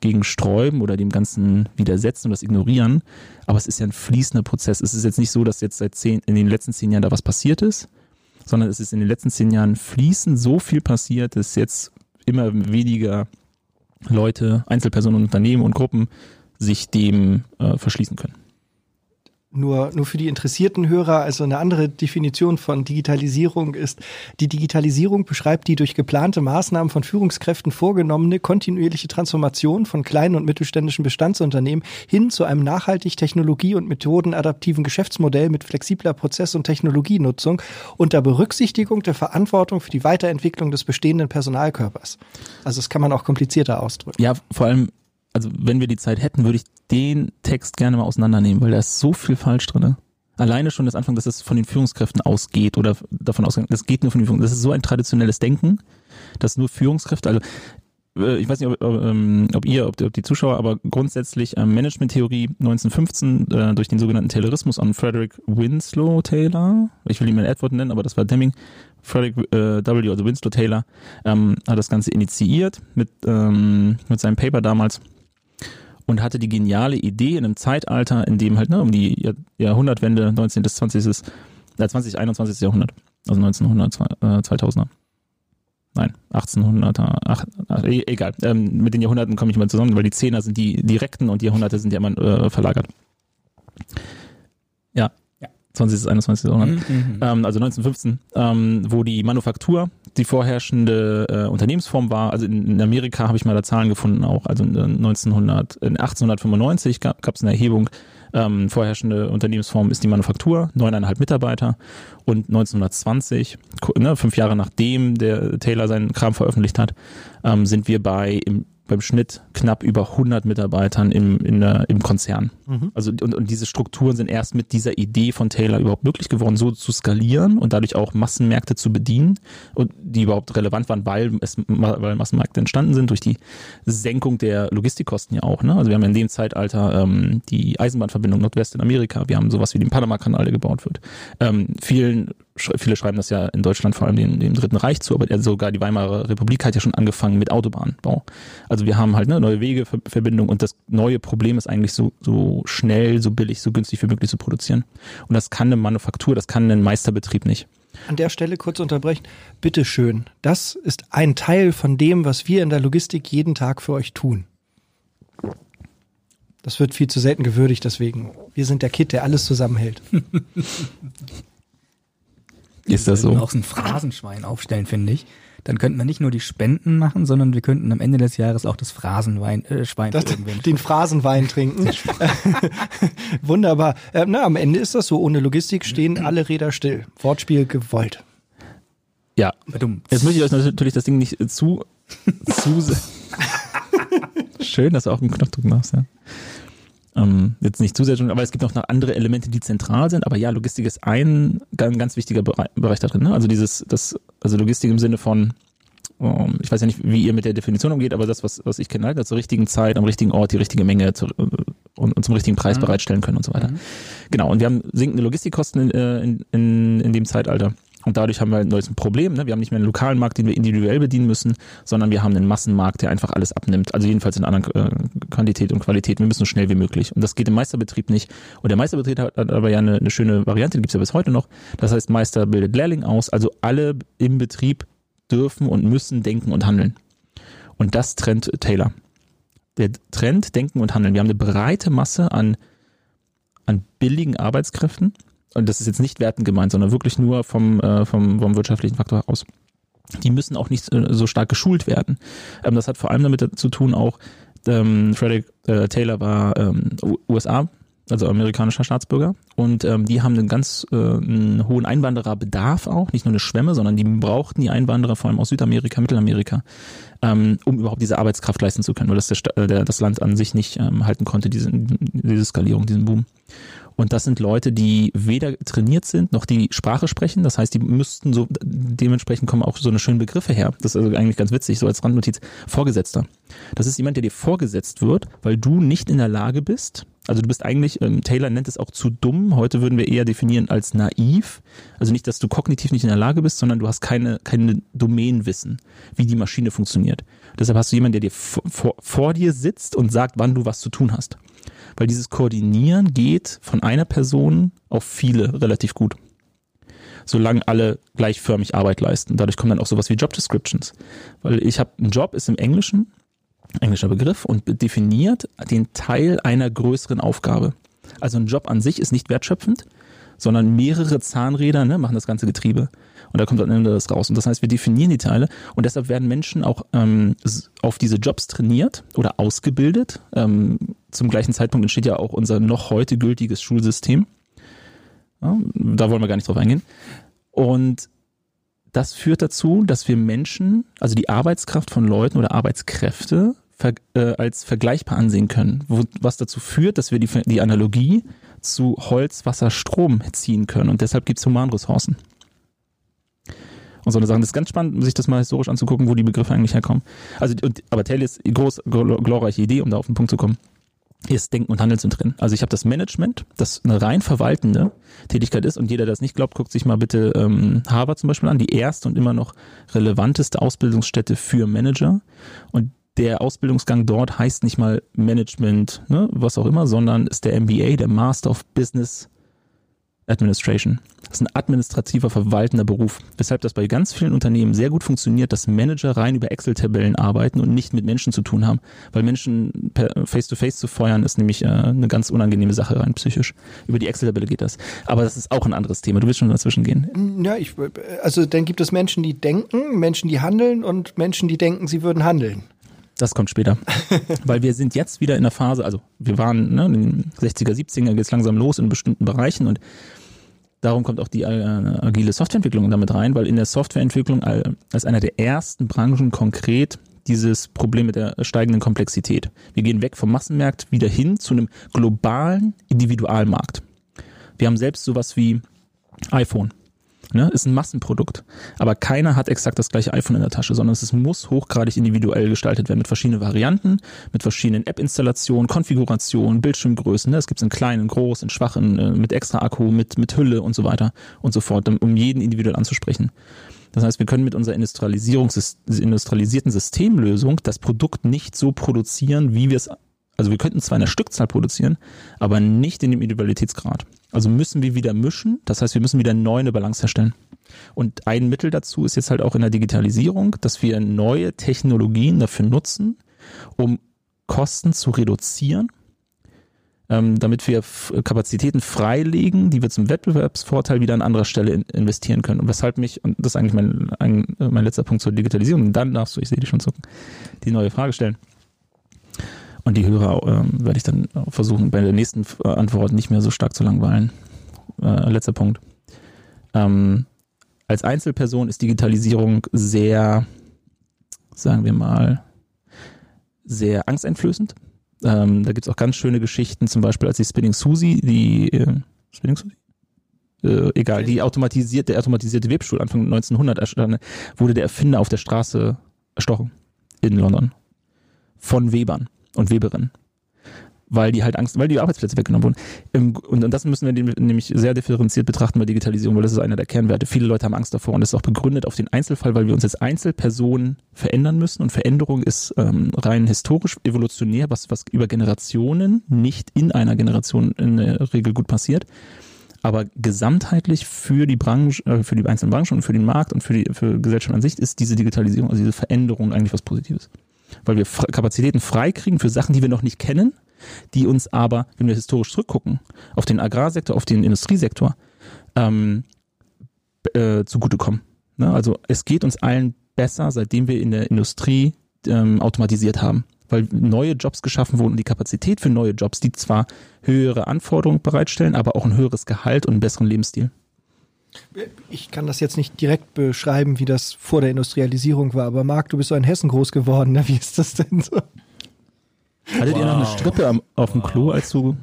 gegen sträuben oder dem Ganzen widersetzen und das ignorieren. Aber es ist ja ein fließender Prozess. Es ist jetzt nicht so, dass jetzt seit zehn, in den letzten zehn Jahren da was passiert ist, sondern es ist in den letzten zehn Jahren fließend so viel passiert, dass jetzt immer weniger Leute, Einzelpersonen, Unternehmen und Gruppen sich dem äh, verschließen können. Nur, nur für die interessierten Hörer, also eine andere Definition von Digitalisierung ist, die Digitalisierung beschreibt die durch geplante Maßnahmen von Führungskräften vorgenommene kontinuierliche Transformation von kleinen und mittelständischen Bestandsunternehmen hin zu einem nachhaltig technologie- und methodenadaptiven Geschäftsmodell mit flexibler Prozess- und Technologienutzung unter Berücksichtigung der Verantwortung für die Weiterentwicklung des bestehenden Personalkörpers. Also das kann man auch komplizierter ausdrücken. Ja, vor allem also wenn wir die Zeit hätten, würde ich den Text gerne mal auseinandernehmen, weil da ist so viel falsch drin. Alleine schon das Anfang, dass es von den Führungskräften ausgeht oder davon ausgeht, das geht nur von den Führungskräften. Das ist so ein traditionelles Denken, dass nur Führungskräfte, also äh, ich weiß nicht, ob, ähm, ob ihr, ob, ob, die Zuschauer, aber grundsätzlich ähm, Management-Theorie 1915 äh, durch den sogenannten Taylorismus an Frederick Winslow Taylor, ich will ihn mal Edward nennen, aber das war Deming, Frederick äh, W., also Winslow Taylor, ähm, hat das Ganze initiiert mit, ähm, mit seinem Paper damals und hatte die geniale Idee in einem Zeitalter, in dem halt ne, um die Jahrhundertwende 19. bis 20. Äh, 20. 21. Jahrhundert, also 1900, äh, 2000er. Nein, 1800er, ach, e, egal. Ähm, mit den Jahrhunderten komme ich mal zusammen, weil die Zehner sind die direkten und die Jahrhunderte sind ja immer äh, verlagert. Ja, 20. bis 21. Jahrhundert. Mhm, mhm. ähm, also 1915, ähm, wo die Manufaktur die vorherrschende äh, Unternehmensform war. Also in, in Amerika habe ich mal da Zahlen gefunden auch. Also in, 1900, in 1895 gab es eine Erhebung. Ähm, vorherrschende Unternehmensform ist die Manufaktur, neuneinhalb Mitarbeiter. Und 1920, ne, fünf Jahre nachdem der Taylor seinen Kram veröffentlicht hat, ähm, sind wir bei im beim Schnitt knapp über 100 Mitarbeitern im, in im Konzern. Mhm. Also und, und diese Strukturen sind erst mit dieser Idee von Taylor überhaupt möglich geworden, so zu skalieren und dadurch auch Massenmärkte zu bedienen und die überhaupt relevant waren, weil es weil Massenmärkte entstanden sind durch die Senkung der Logistikkosten ja auch. Ne? Also wir haben in dem Zeitalter ähm, die Eisenbahnverbindung Nordwest in Amerika, wir haben sowas wie den Panama-Kanal, der gebaut wird. Ähm, vielen viele schreiben das ja in Deutschland vor allem dem, dem Dritten Reich zu, aber sogar die Weimarer Republik hat ja schon angefangen mit Autobahnbau. Also wir haben halt eine neue Wegeverbindung und das neue Problem ist eigentlich so, so schnell, so billig, so günstig wie möglich zu produzieren. Und das kann eine Manufaktur, das kann ein Meisterbetrieb nicht. An der Stelle kurz unterbrechen. Bitte schön. Das ist ein Teil von dem, was wir in der Logistik jeden Tag für euch tun. Das wird viel zu selten gewürdigt, deswegen. Wir sind der Kit, der alles zusammenhält. Ist das so? Wir auch so ein Phrasenschwein aufstellen, finde ich. Dann könnten wir nicht nur die Spenden machen, sondern wir könnten am Ende des Jahres auch das Phrasenwein, äh, Schwein das, Den Phrasenwein trinken. Wunderbar. Äh, na, am Ende ist das so. Ohne Logistik stehen alle Räder still. Wortspiel gewollt. Ja. Jetzt möchte ich euch natürlich das Ding nicht zu, zu Schön, dass du auch einen Knopfdruck machst, ja. Ähm, jetzt nicht zusätzlich, aber es gibt noch andere Elemente, die zentral sind. Aber ja, Logistik ist ein, ganz wichtiger Bereich da drin. Ne? Also dieses, das, also Logistik im Sinne von, um, ähm, ich weiß ja nicht, wie ihr mit der Definition umgeht, aber das, was, was ich kenne, halt, zur richtigen Zeit, am richtigen Ort, die richtige Menge zu, und, und, zum richtigen Preis mhm. bereitstellen können und so weiter. Mhm. Genau, und wir haben sinkende Logistikkosten in, äh, in, in, in dem Zeitalter. Und dadurch haben wir ein neues Problem. Ne? Wir haben nicht mehr einen lokalen Markt, den wir individuell bedienen müssen, sondern wir haben einen Massenmarkt, der einfach alles abnimmt. Also jedenfalls in anderen äh, Quantität und Qualität. Wir müssen so schnell wie möglich. Und das geht im Meisterbetrieb nicht. Und der Meisterbetrieb hat, hat aber ja eine, eine schöne Variante, die gibt's ja bis heute noch. Das heißt, Meister bildet Lehrling aus. Also alle im Betrieb dürfen und müssen denken und handeln. Und das trennt Taylor. Der Trend Denken und Handeln. Wir haben eine breite Masse an, an billigen Arbeitskräften und das ist jetzt nicht wertend gemeint, sondern wirklich nur vom, äh, vom, vom wirtschaftlichen Faktor aus. Die müssen auch nicht äh, so stark geschult werden. Ähm, das hat vor allem damit zu tun auch, ähm, Frederick äh, Taylor war ähm, USA, also amerikanischer Staatsbürger, und ähm, die haben einen ganz äh, einen hohen Einwandererbedarf auch, nicht nur eine Schwemme, sondern die brauchten die Einwanderer vor allem aus Südamerika, Mittelamerika, ähm, um überhaupt diese Arbeitskraft leisten zu können, weil das der, äh, der, das Land an sich nicht ähm, halten konnte, diese, diese Skalierung, diesen Boom. Und das sind Leute, die weder trainiert sind, noch die Sprache sprechen. Das heißt, die müssten so, dementsprechend kommen auch so eine schöne Begriffe her. Das ist also eigentlich ganz witzig, so als Randnotiz. Vorgesetzter. Das ist jemand, der dir vorgesetzt wird, weil du nicht in der Lage bist, also du bist eigentlich, ähm, Taylor nennt es auch zu dumm. Heute würden wir eher definieren als naiv. Also nicht, dass du kognitiv nicht in der Lage bist, sondern du hast keine, keine Domänenwissen, wie die Maschine funktioniert. Deshalb hast du jemanden, der dir vor, vor dir sitzt und sagt, wann du was zu tun hast weil dieses Koordinieren geht von einer Person auf viele relativ gut. Solange alle gleichförmig Arbeit leisten. Dadurch kommen dann auch sowas wie Job Descriptions. Weil ich habe, ein Job ist im Englischen, englischer Begriff, und definiert den Teil einer größeren Aufgabe. Also ein Job an sich ist nicht wertschöpfend, sondern mehrere Zahnräder ne, machen das ganze Getriebe. Und da kommt Ende das raus. Und das heißt, wir definieren die Teile und deshalb werden Menschen auch ähm, auf diese Jobs trainiert oder ausgebildet. Ähm, zum gleichen Zeitpunkt entsteht ja auch unser noch heute gültiges Schulsystem. Ja, da wollen wir gar nicht drauf eingehen. Und das führt dazu, dass wir Menschen, also die Arbeitskraft von Leuten oder Arbeitskräfte ver, äh, als vergleichbar ansehen können. Wo, was dazu führt, dass wir die, die Analogie zu Holz, Wasser, Strom ziehen können. Und deshalb gibt es Humanressourcen. Und so eine Sachen. Das ist ganz spannend, sich das mal historisch anzugucken, wo die Begriffe eigentlich herkommen. Also, und, aber Taylors groß, glorreiche Idee, um da auf den Punkt zu kommen, ist Denken und Handeln sind drin. Also ich habe das Management, das eine rein verwaltende Tätigkeit ist und jeder, der das nicht glaubt, guckt sich mal bitte ähm, Harvard zum Beispiel an, die erste und immer noch relevanteste Ausbildungsstätte für Manager. Und der Ausbildungsgang dort heißt nicht mal Management, ne, was auch immer, sondern ist der MBA, der Master of Business Administration. Das ist ein administrativer, verwaltender Beruf, weshalb das bei ganz vielen Unternehmen sehr gut funktioniert, dass Manager rein über Excel-Tabellen arbeiten und nicht mit Menschen zu tun haben. Weil Menschen face-to-face -face zu feuern, ist nämlich äh, eine ganz unangenehme Sache rein psychisch. Über die Excel-Tabelle geht das. Aber das ist auch ein anderes Thema. Du willst schon dazwischen gehen. Ja, ich, also dann gibt es Menschen, die denken, Menschen, die handeln und Menschen, die denken, sie würden handeln. Das kommt später. Weil wir sind jetzt wieder in der Phase, also wir waren ne, in den 60er, 70er geht es langsam los in bestimmten Bereichen und darum kommt auch die äh, agile Softwareentwicklung damit rein, weil in der Softwareentwicklung als einer der ersten Branchen konkret dieses Problem mit der steigenden Komplexität. Wir gehen weg vom Massenmarkt wieder hin zu einem globalen Individualmarkt. Wir haben selbst sowas wie iPhone. Ne, ist ein Massenprodukt. Aber keiner hat exakt das gleiche iPhone in der Tasche, sondern es muss hochgradig individuell gestaltet werden mit verschiedenen Varianten, mit verschiedenen App-Installationen, Konfigurationen, Bildschirmgrößen. Ne? Es gibt es in kleinen, in groß, in schwachen, äh, mit extra Akku, mit, mit Hülle und so weiter und so fort, um jeden individuell anzusprechen. Das heißt, wir können mit unserer industrialisierten Systemlösung das Produkt nicht so produzieren, wie wir es also wir könnten zwar in der Stückzahl produzieren, aber nicht in dem Individualitätsgrad. Also müssen wir wieder mischen, das heißt, wir müssen wieder neu eine Balance herstellen. Und ein Mittel dazu ist jetzt halt auch in der Digitalisierung, dass wir neue Technologien dafür nutzen, um Kosten zu reduzieren, ähm, damit wir Kapazitäten freilegen, die wir zum Wettbewerbsvorteil wieder an anderer Stelle in investieren können. Und weshalb mich, und das ist eigentlich mein, ein, mein letzter Punkt zur Digitalisierung, dann darfst du, ich sehe dich schon zucken, die neue Frage stellen. Und die Hörer äh, werde ich dann versuchen, bei der nächsten äh, Antwort nicht mehr so stark zu langweilen. Äh, letzter Punkt. Ähm, als Einzelperson ist Digitalisierung sehr, sagen wir mal, sehr angsteinflößend. Ähm, da gibt es auch ganz schöne Geschichten, zum Beispiel als die Spinning Susie, die äh, Spinning Susie? Äh, egal, die automatisierte, der automatisierte Webstuhl Anfang 1900 erstand, wurde der Erfinder auf der Straße erstochen in London von Webern und Weberinnen. Weil die halt Angst, weil die Arbeitsplätze weggenommen wurden. Und, das müssen wir nämlich sehr differenziert betrachten bei Digitalisierung, weil das ist einer der Kernwerte. Viele Leute haben Angst davor und das ist auch begründet auf den Einzelfall, weil wir uns als Einzelpersonen verändern müssen und Veränderung ist ähm, rein historisch evolutionär, was, was über Generationen nicht in einer Generation in der Regel gut passiert aber gesamtheitlich für die Branche, äh, für die einzelnen Branchen und für den Markt und für die für Gesellschaft an sich ist diese Digitalisierung, also diese Veränderung eigentlich was Positives weil wir Kapazitäten freikriegen für Sachen, die wir noch nicht kennen, die uns aber, wenn wir historisch zurückgucken, auf den Agrarsektor, auf den Industriesektor, ähm, äh, zugutekommen. Ne? Also es geht uns allen besser, seitdem wir in der Industrie ähm, automatisiert haben, weil neue Jobs geschaffen wurden und die Kapazität für neue Jobs, die zwar höhere Anforderungen bereitstellen, aber auch ein höheres Gehalt und einen besseren Lebensstil. Ich kann das jetzt nicht direkt beschreiben, wie das vor der Industrialisierung war, aber Marc, du bist so in Hessen groß geworden, ne? wie ist das denn so? Hattet wow. ihr noch eine Strippe am, auf dem Klo, als du,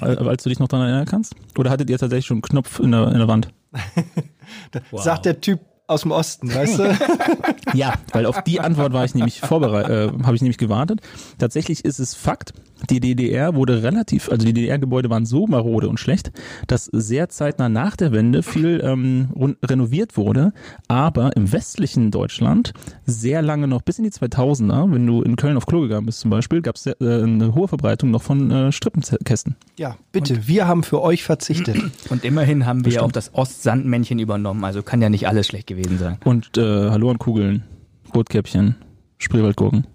als du dich noch daran erinnern kannst? Oder hattet ihr tatsächlich schon einen Knopf in der, in der Wand? wow. Sagt der Typ aus dem Osten, weißt du? ja, weil auf die Antwort war ich nämlich vorbereitet, äh, habe ich nämlich gewartet. Tatsächlich ist es Fakt, die DDR wurde relativ, also die DDR-Gebäude waren so marode und schlecht, dass sehr zeitnah nach der Wende viel ähm, renoviert wurde, aber im westlichen Deutschland sehr lange noch, bis in die 2000er, wenn du in Köln auf Klo gegangen bist zum Beispiel, gab es äh, eine hohe Verbreitung noch von äh, Strippenkästen. Ja, bitte, und, wir haben für euch verzichtet. Und immerhin haben wir ja auch das Ostsandmännchen übernommen, also kann ja nicht alles schlecht gewesen sein. Und äh, Hallo an Kugeln, Rotkäppchen, Spreewaldgurken.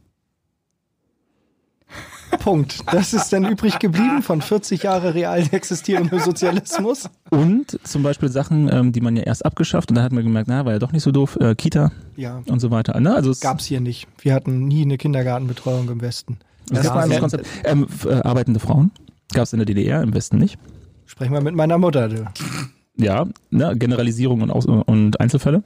Punkt. Das ist dann übrig geblieben von 40 Jahre real existierendem Sozialismus. Und zum Beispiel Sachen, ähm, die man ja erst abgeschafft und dann hat man gemerkt, na, war ja doch nicht so doof, äh, Kita ja. und so weiter. Ne? Also Gab es hier nicht. Wir hatten nie eine Kindergartenbetreuung im Westen. Das, das war ein Konzept. Ähm, äh, arbeitende Frauen gab es in der DDR, im Westen nicht. Sprechen wir mit meiner Mutter. Du. Ja, ne, Generalisierung und, Aus und Einzelfälle.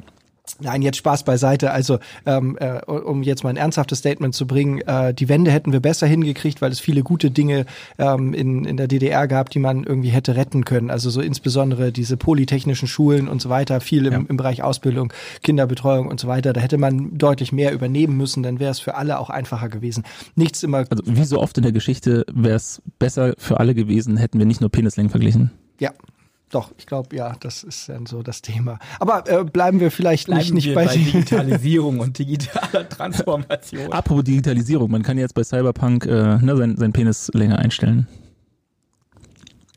Nein, jetzt Spaß beiseite. Also, ähm, äh, um jetzt mal ein ernsthaftes Statement zu bringen, äh, die Wende hätten wir besser hingekriegt, weil es viele gute Dinge ähm, in, in der DDR gab, die man irgendwie hätte retten können. Also so insbesondere diese polytechnischen Schulen und so weiter, viel im, ja. im Bereich Ausbildung, Kinderbetreuung und so weiter. Da hätte man deutlich mehr übernehmen müssen, dann wäre es für alle auch einfacher gewesen. Nichts immer. Also wie so oft in der Geschichte wäre es besser für alle gewesen, hätten wir nicht nur Penislängen verglichen. Ja, doch, ich glaube, ja, das ist dann so das Thema. Aber äh, bleiben wir vielleicht bleiben nicht, nicht bei, bei Digitalisierung und digitaler Transformation. Apropos Digitalisierung, man kann jetzt bei Cyberpunk äh, ne, sein, sein Penis länger einstellen.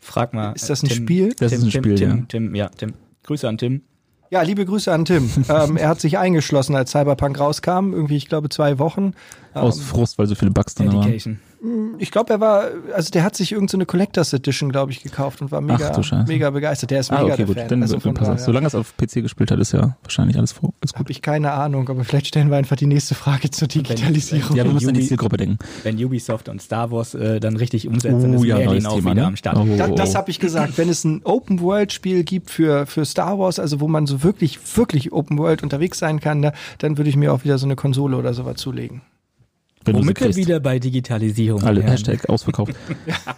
Frag mal. Ist das ein Tim, Spiel? Das Tim, ist ein Tim, Spiel, Tim, ja. Tim, ja, Tim. Grüße an Tim. Ja, liebe Grüße an Tim. ähm, er hat sich eingeschlossen, als Cyberpunk rauskam. Irgendwie, ich glaube, zwei Wochen. Aus ähm, Frust, weil so viele Bugs drin waren. Ich glaube, er war, also der hat sich irgendeine so Collectors Edition, glaube ich, gekauft und war mega, mega begeistert. Der ist ah, mega okay, der gut. Fan. Dann also von daher, Solange es auf PC gespielt hat, ist ja wahrscheinlich alles, froh. Habe ich keine Ahnung, aber vielleicht stellen wir einfach die nächste Frage zur Digitalisierung. ja, wir müssen an die Zielgruppe denken. Wenn Ubisoft und Star Wars äh, dann richtig umsetzen, dann ist ja, Merlin auch Thema, wieder ne? am Start. Oh, oh, oh. Das, das habe ich gesagt. Wenn es ein Open-World-Spiel gibt für, für Star Wars, also wo man so wirklich, wirklich Open-World unterwegs sein kann, ne, dann würde ich mir auch wieder so eine Konsole oder sowas zulegen. Wenn Womit wir wieder bei Digitalisierung Alle Hashtag ausverkauft.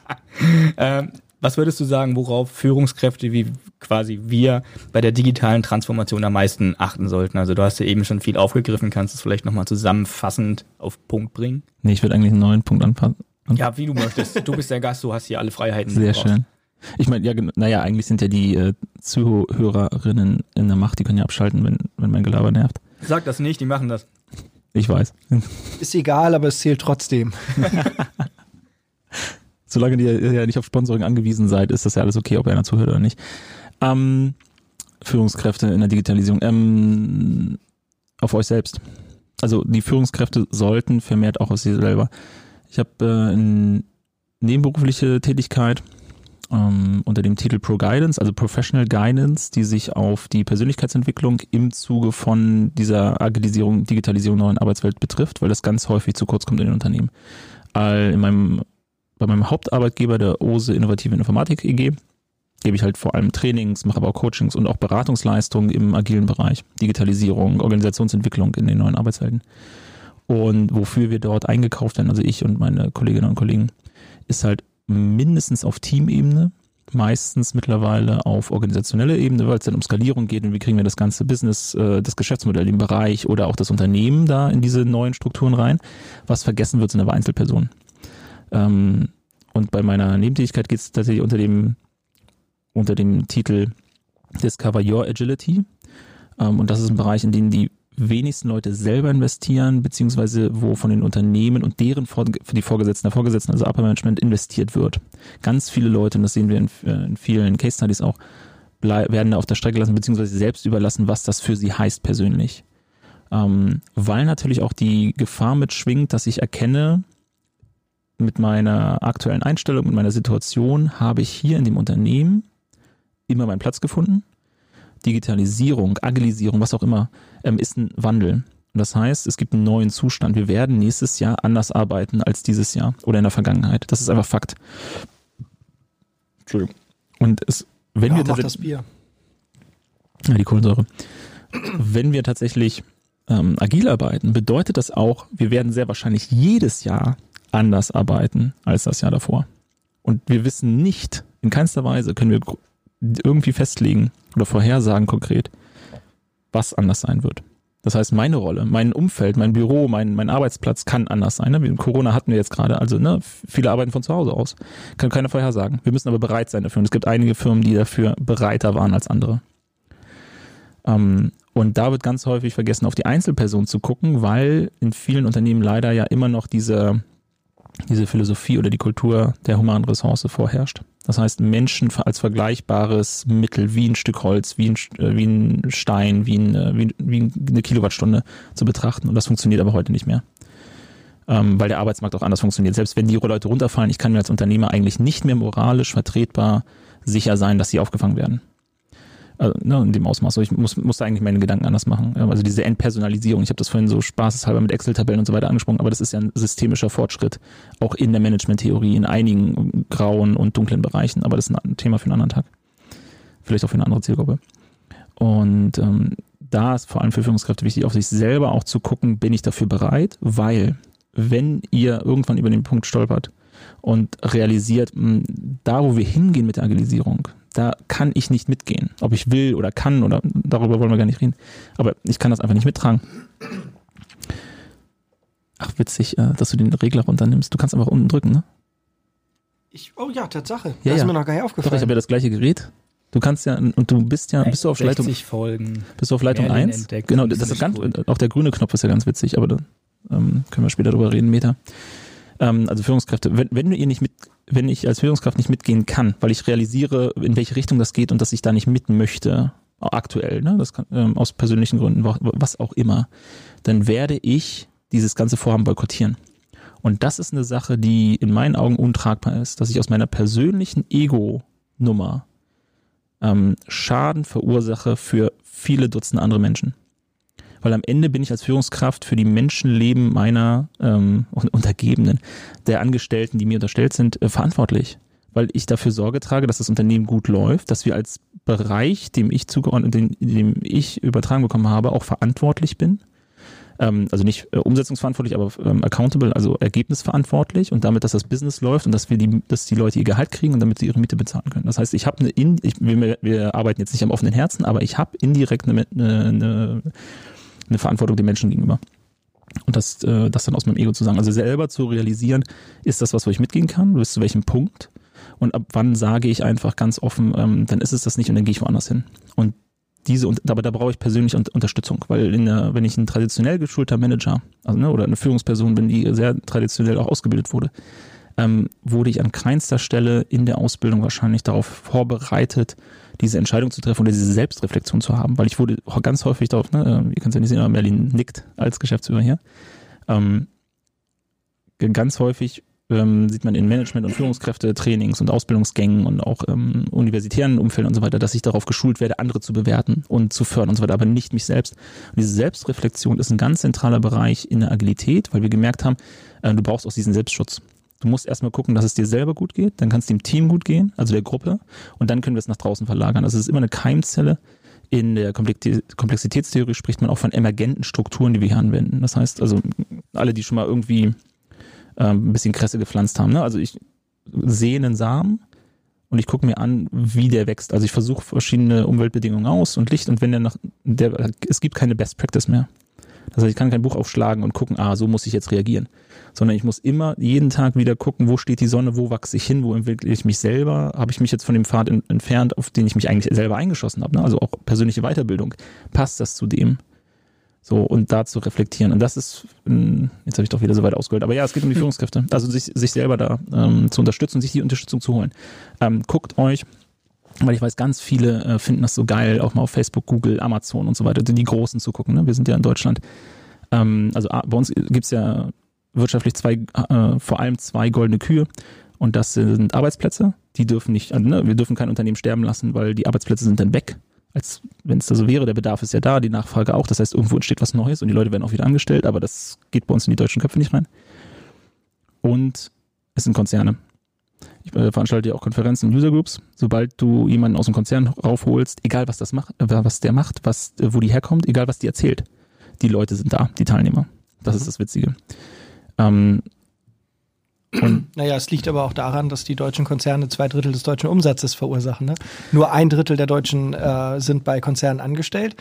ähm, was würdest du sagen, worauf Führungskräfte wie quasi wir bei der digitalen Transformation am meisten achten sollten? Also du hast ja eben schon viel aufgegriffen, kannst du es vielleicht nochmal zusammenfassend auf Punkt bringen? Nee, ich würde eigentlich einen neuen Punkt anpassen. Ja, wie du möchtest. Du bist der Gast, du hast hier alle Freiheiten. Sehr schön. Ich meine, ja, naja, eigentlich sind ja die äh, Zuhörerinnen in der Macht, die können ja abschalten, wenn, wenn mein Gelaber nervt. Sag das nicht, die machen das. Ich weiß. Ist egal, aber es zählt trotzdem. Solange ihr ja nicht auf Sponsoring angewiesen seid, ist das ja alles okay, ob einer zuhört oder nicht. Ähm, Führungskräfte in der Digitalisierung. Ähm, auf euch selbst. Also die Führungskräfte sollten vermehrt auch aus sich selber. Ich habe äh, eine nebenberufliche Tätigkeit ähm, unter dem Titel Pro Guidance, also Professional Guidance, die sich auf die Persönlichkeitsentwicklung im Zuge von dieser Agilisierung, Digitalisierung neuen Arbeitswelt betrifft, weil das ganz häufig zu kurz kommt in den Unternehmen. All in meinem, bei meinem Hauptarbeitgeber, der OSE Innovative Informatik EG, gebe ich halt vor allem Trainings, mache aber auch Coachings und auch Beratungsleistungen im agilen Bereich, Digitalisierung, Organisationsentwicklung in den neuen Arbeitswelten. Und wofür wir dort eingekauft werden, also ich und meine Kolleginnen und Kollegen, ist halt mindestens auf Teamebene, meistens mittlerweile auf organisationeller Ebene, weil es dann um Skalierung geht und wie kriegen wir das ganze Business, äh, das Geschäftsmodell im Bereich oder auch das Unternehmen da in diese neuen Strukturen rein. Was vergessen wird, sind aber Einzelpersonen. Ähm, und bei meiner Nebentätigkeit geht es tatsächlich unter dem, unter dem Titel Discover Your Agility. Ähm, und das ist ein Bereich, in dem die wenigsten Leute selber investieren, beziehungsweise wo von den Unternehmen und deren für die Vorgesetzten, der Vorgesetzten, also Upper Management, investiert wird. Ganz viele Leute, und das sehen wir in, äh, in vielen Case Studies auch, werden da auf der Strecke lassen, beziehungsweise selbst überlassen, was das für sie heißt persönlich. Ähm, weil natürlich auch die Gefahr mitschwingt, dass ich erkenne, mit meiner aktuellen Einstellung, mit meiner Situation habe ich hier in dem Unternehmen immer meinen Platz gefunden Digitalisierung, Agilisierung, was auch immer, ähm, ist ein Wandel. Und das heißt, es gibt einen neuen Zustand. Wir werden nächstes Jahr anders arbeiten als dieses Jahr oder in der Vergangenheit. Das ist einfach Fakt. Entschuldigung. Und es, wenn ja, wir das Bier. Ja, die Kohlensäure. wenn wir tatsächlich ähm, agil arbeiten, bedeutet das auch, wir werden sehr wahrscheinlich jedes Jahr anders arbeiten als das Jahr davor. Und wir wissen nicht, in keinster Weise können wir irgendwie festlegen oder vorhersagen konkret, was anders sein wird. Das heißt, meine Rolle, mein Umfeld, mein Büro, mein, mein Arbeitsplatz kann anders sein. Ne? Corona hatten wir jetzt gerade, also ne, viele arbeiten von zu Hause aus. Kann keiner vorhersagen. Wir müssen aber bereit sein dafür. Und es gibt einige Firmen, die dafür bereiter waren als andere. Ähm, und da wird ganz häufig vergessen, auf die Einzelperson zu gucken, weil in vielen Unternehmen leider ja immer noch diese, diese Philosophie oder die Kultur der humanen Ressource vorherrscht. Das heißt, Menschen als vergleichbares Mittel wie ein Stück Holz, wie ein, äh, wie ein Stein, wie, ein, äh, wie, eine Kilowattstunde zu betrachten. Und das funktioniert aber heute nicht mehr. ähm, weil der Arbeitsmarkt auch anders funktioniert. Selbst wenn die Leute runterfallen, ich kann mir als Unternehmer eigentlich nicht mehr moralisch vertretbar sicher sein, dass sie aufgefangen werden. Also, ne, in dem Ausmaß. ich muss, muss da eigentlich meine Gedanken anders machen. Also diese Entpersonalisierung, ich habe das vorhin so spaßeshalber mit Excel-Tabellen und so weiter angesprochen, aber das ist ja ein systemischer Fortschritt, auch in der Management-Theorie, in einigen grauen und dunklen Bereichen, aber das ist ein Thema für einen anderen Tag. Vielleicht auch für eine andere Zielgruppe. Und ähm, da ist vor allem für Führungskräfte wichtig, auf sich selber auch zu gucken, bin ich dafür bereit, weil wenn ihr irgendwann über den Punkt stolpert und realisiert, hm, da wo wir hingehen mit der Agilisierung, da kann ich nicht mitgehen. Ob ich will oder kann oder darüber wollen wir gar nicht reden. Aber ich kann das einfach nicht mittragen. Ach, witzig, äh, dass du den Regler runternimmst. Du kannst einfach unten drücken, ne? Ich, oh ja, Tatsache. Ja, das ja. ist mir noch gar nicht aufgefallen. Doch, ich habe ja das gleiche Gerät. Du kannst ja, und du bist ja, bist du auf Leitung. Folgen. Bist du auf Leitung 1? Genau, das ist ganz, cool. auch der grüne Knopf ist ja ganz witzig, aber da ähm, können wir später drüber reden, Meta. Ähm, also Führungskräfte, wenn, wenn ihr nicht mit, wenn ich als Führungskraft nicht mitgehen kann, weil ich realisiere, in welche Richtung das geht und dass ich da nicht mit möchte, aktuell, ne, das kann, ähm, aus persönlichen Gründen, was auch immer, dann werde ich dieses ganze Vorhaben boykottieren. Und das ist eine Sache, die in meinen Augen untragbar ist, dass ich aus meiner persönlichen Ego-Nummer ähm, Schaden verursache für viele Dutzende andere Menschen weil am Ende bin ich als Führungskraft für die Menschenleben meiner ähm, Untergebenen, der Angestellten, die mir unterstellt sind, äh, verantwortlich. Weil ich dafür Sorge trage, dass das Unternehmen gut läuft, dass wir als Bereich, dem ich zugeordnet, dem, dem ich übertragen bekommen habe, auch verantwortlich bin ähm, also nicht äh, umsetzungsverantwortlich, aber ähm, accountable, also ergebnisverantwortlich und damit, dass das Business läuft und dass wir die, dass die Leute ihr Gehalt kriegen und damit sie ihre Miete bezahlen können. Das heißt, ich habe eine, in, ich, wir, wir arbeiten jetzt nicht am offenen Herzen, aber ich habe indirekt eine, eine, eine eine Verantwortung den Menschen gegenüber. Und das, äh, das dann aus meinem Ego zu sagen. Also selber zu realisieren, ist das was, wo ich mitgehen kann? Bis zu welchem Punkt? Und ab wann sage ich einfach ganz offen, ähm, dann ist es das nicht und dann gehe ich woanders hin. Und diese, und aber da brauche ich persönlich Unterstützung, weil in der, wenn ich ein traditionell geschulter Manager, also ne, oder eine Führungsperson bin, die sehr traditionell auch ausgebildet wurde, ähm, wurde ich an keinster Stelle in der Ausbildung wahrscheinlich darauf vorbereitet, diese Entscheidung zu treffen oder diese Selbstreflexion zu haben, weil ich wurde ganz häufig darauf, ne, ihr könnt es ja nicht sehen, aber Merlin nickt als Geschäftsführer hier, ähm, ganz häufig ähm, sieht man in Management- und Führungskräfte-Trainings und Ausbildungsgängen und auch ähm, universitären Umfeldern und so weiter, dass ich darauf geschult werde, andere zu bewerten und zu fördern und so weiter, aber nicht mich selbst. Und diese Selbstreflexion ist ein ganz zentraler Bereich in der Agilität, weil wir gemerkt haben, äh, du brauchst auch diesen Selbstschutz. Du musst erstmal gucken, dass es dir selber gut geht, dann kann es dem Team gut gehen, also der Gruppe, und dann können wir es nach draußen verlagern. Also es ist immer eine Keimzelle. In der Komplexitätstheorie spricht man auch von emergenten Strukturen, die wir hier anwenden. Das heißt, also alle, die schon mal irgendwie ähm, ein bisschen Kresse gepflanzt haben, ne? also ich sehe einen Samen und ich gucke mir an, wie der wächst. Also ich versuche verschiedene Umweltbedingungen aus und Licht und wenn der nach, der, es gibt keine Best Practice mehr. Das heißt, ich kann kein Buch aufschlagen und gucken, ah, so muss ich jetzt reagieren. Sondern ich muss immer jeden Tag wieder gucken, wo steht die Sonne, wo wachse ich hin, wo entwickle ich mich selber, habe ich mich jetzt von dem Pfad in, entfernt, auf den ich mich eigentlich selber eingeschossen habe. Ne? Also auch persönliche Weiterbildung. Passt das zu dem? So, und da zu reflektieren. Und das ist, hm, jetzt habe ich doch wieder so weit ausgeholt, aber ja, es geht um die Führungskräfte. Also sich, sich selber da ähm, zu unterstützen, sich die Unterstützung zu holen. Ähm, guckt euch weil ich weiß, ganz viele äh, finden das so geil, auch mal auf Facebook, Google, Amazon und so weiter, die großen zu gucken. Ne? Wir sind ja in Deutschland. Ähm, also ah, bei uns gibt's ja wirtschaftlich zwei, äh, vor allem zwei goldene Kühe und das sind Arbeitsplätze. Die dürfen nicht, also, ne, wir dürfen kein Unternehmen sterben lassen, weil die Arbeitsplätze sind dann weg. Als wenn es da so wäre, der Bedarf ist ja da, die Nachfrage auch. Das heißt, irgendwo entsteht was Neues und die Leute werden auch wieder angestellt, aber das geht bei uns in die deutschen Köpfe nicht rein. Und es sind Konzerne. Ich äh, veranstalte ja auch Konferenzen und User Groups. Sobald du jemanden aus dem Konzern raufholst, egal was das macht, äh, was der macht, was, äh, wo die herkommt, egal was die erzählt, die Leute sind da, die Teilnehmer. Das ist das Witzige. Ähm, und naja, es liegt aber auch daran, dass die deutschen Konzerne zwei Drittel des deutschen Umsatzes verursachen. Ne? Nur ein Drittel der Deutschen äh, sind bei Konzernen angestellt.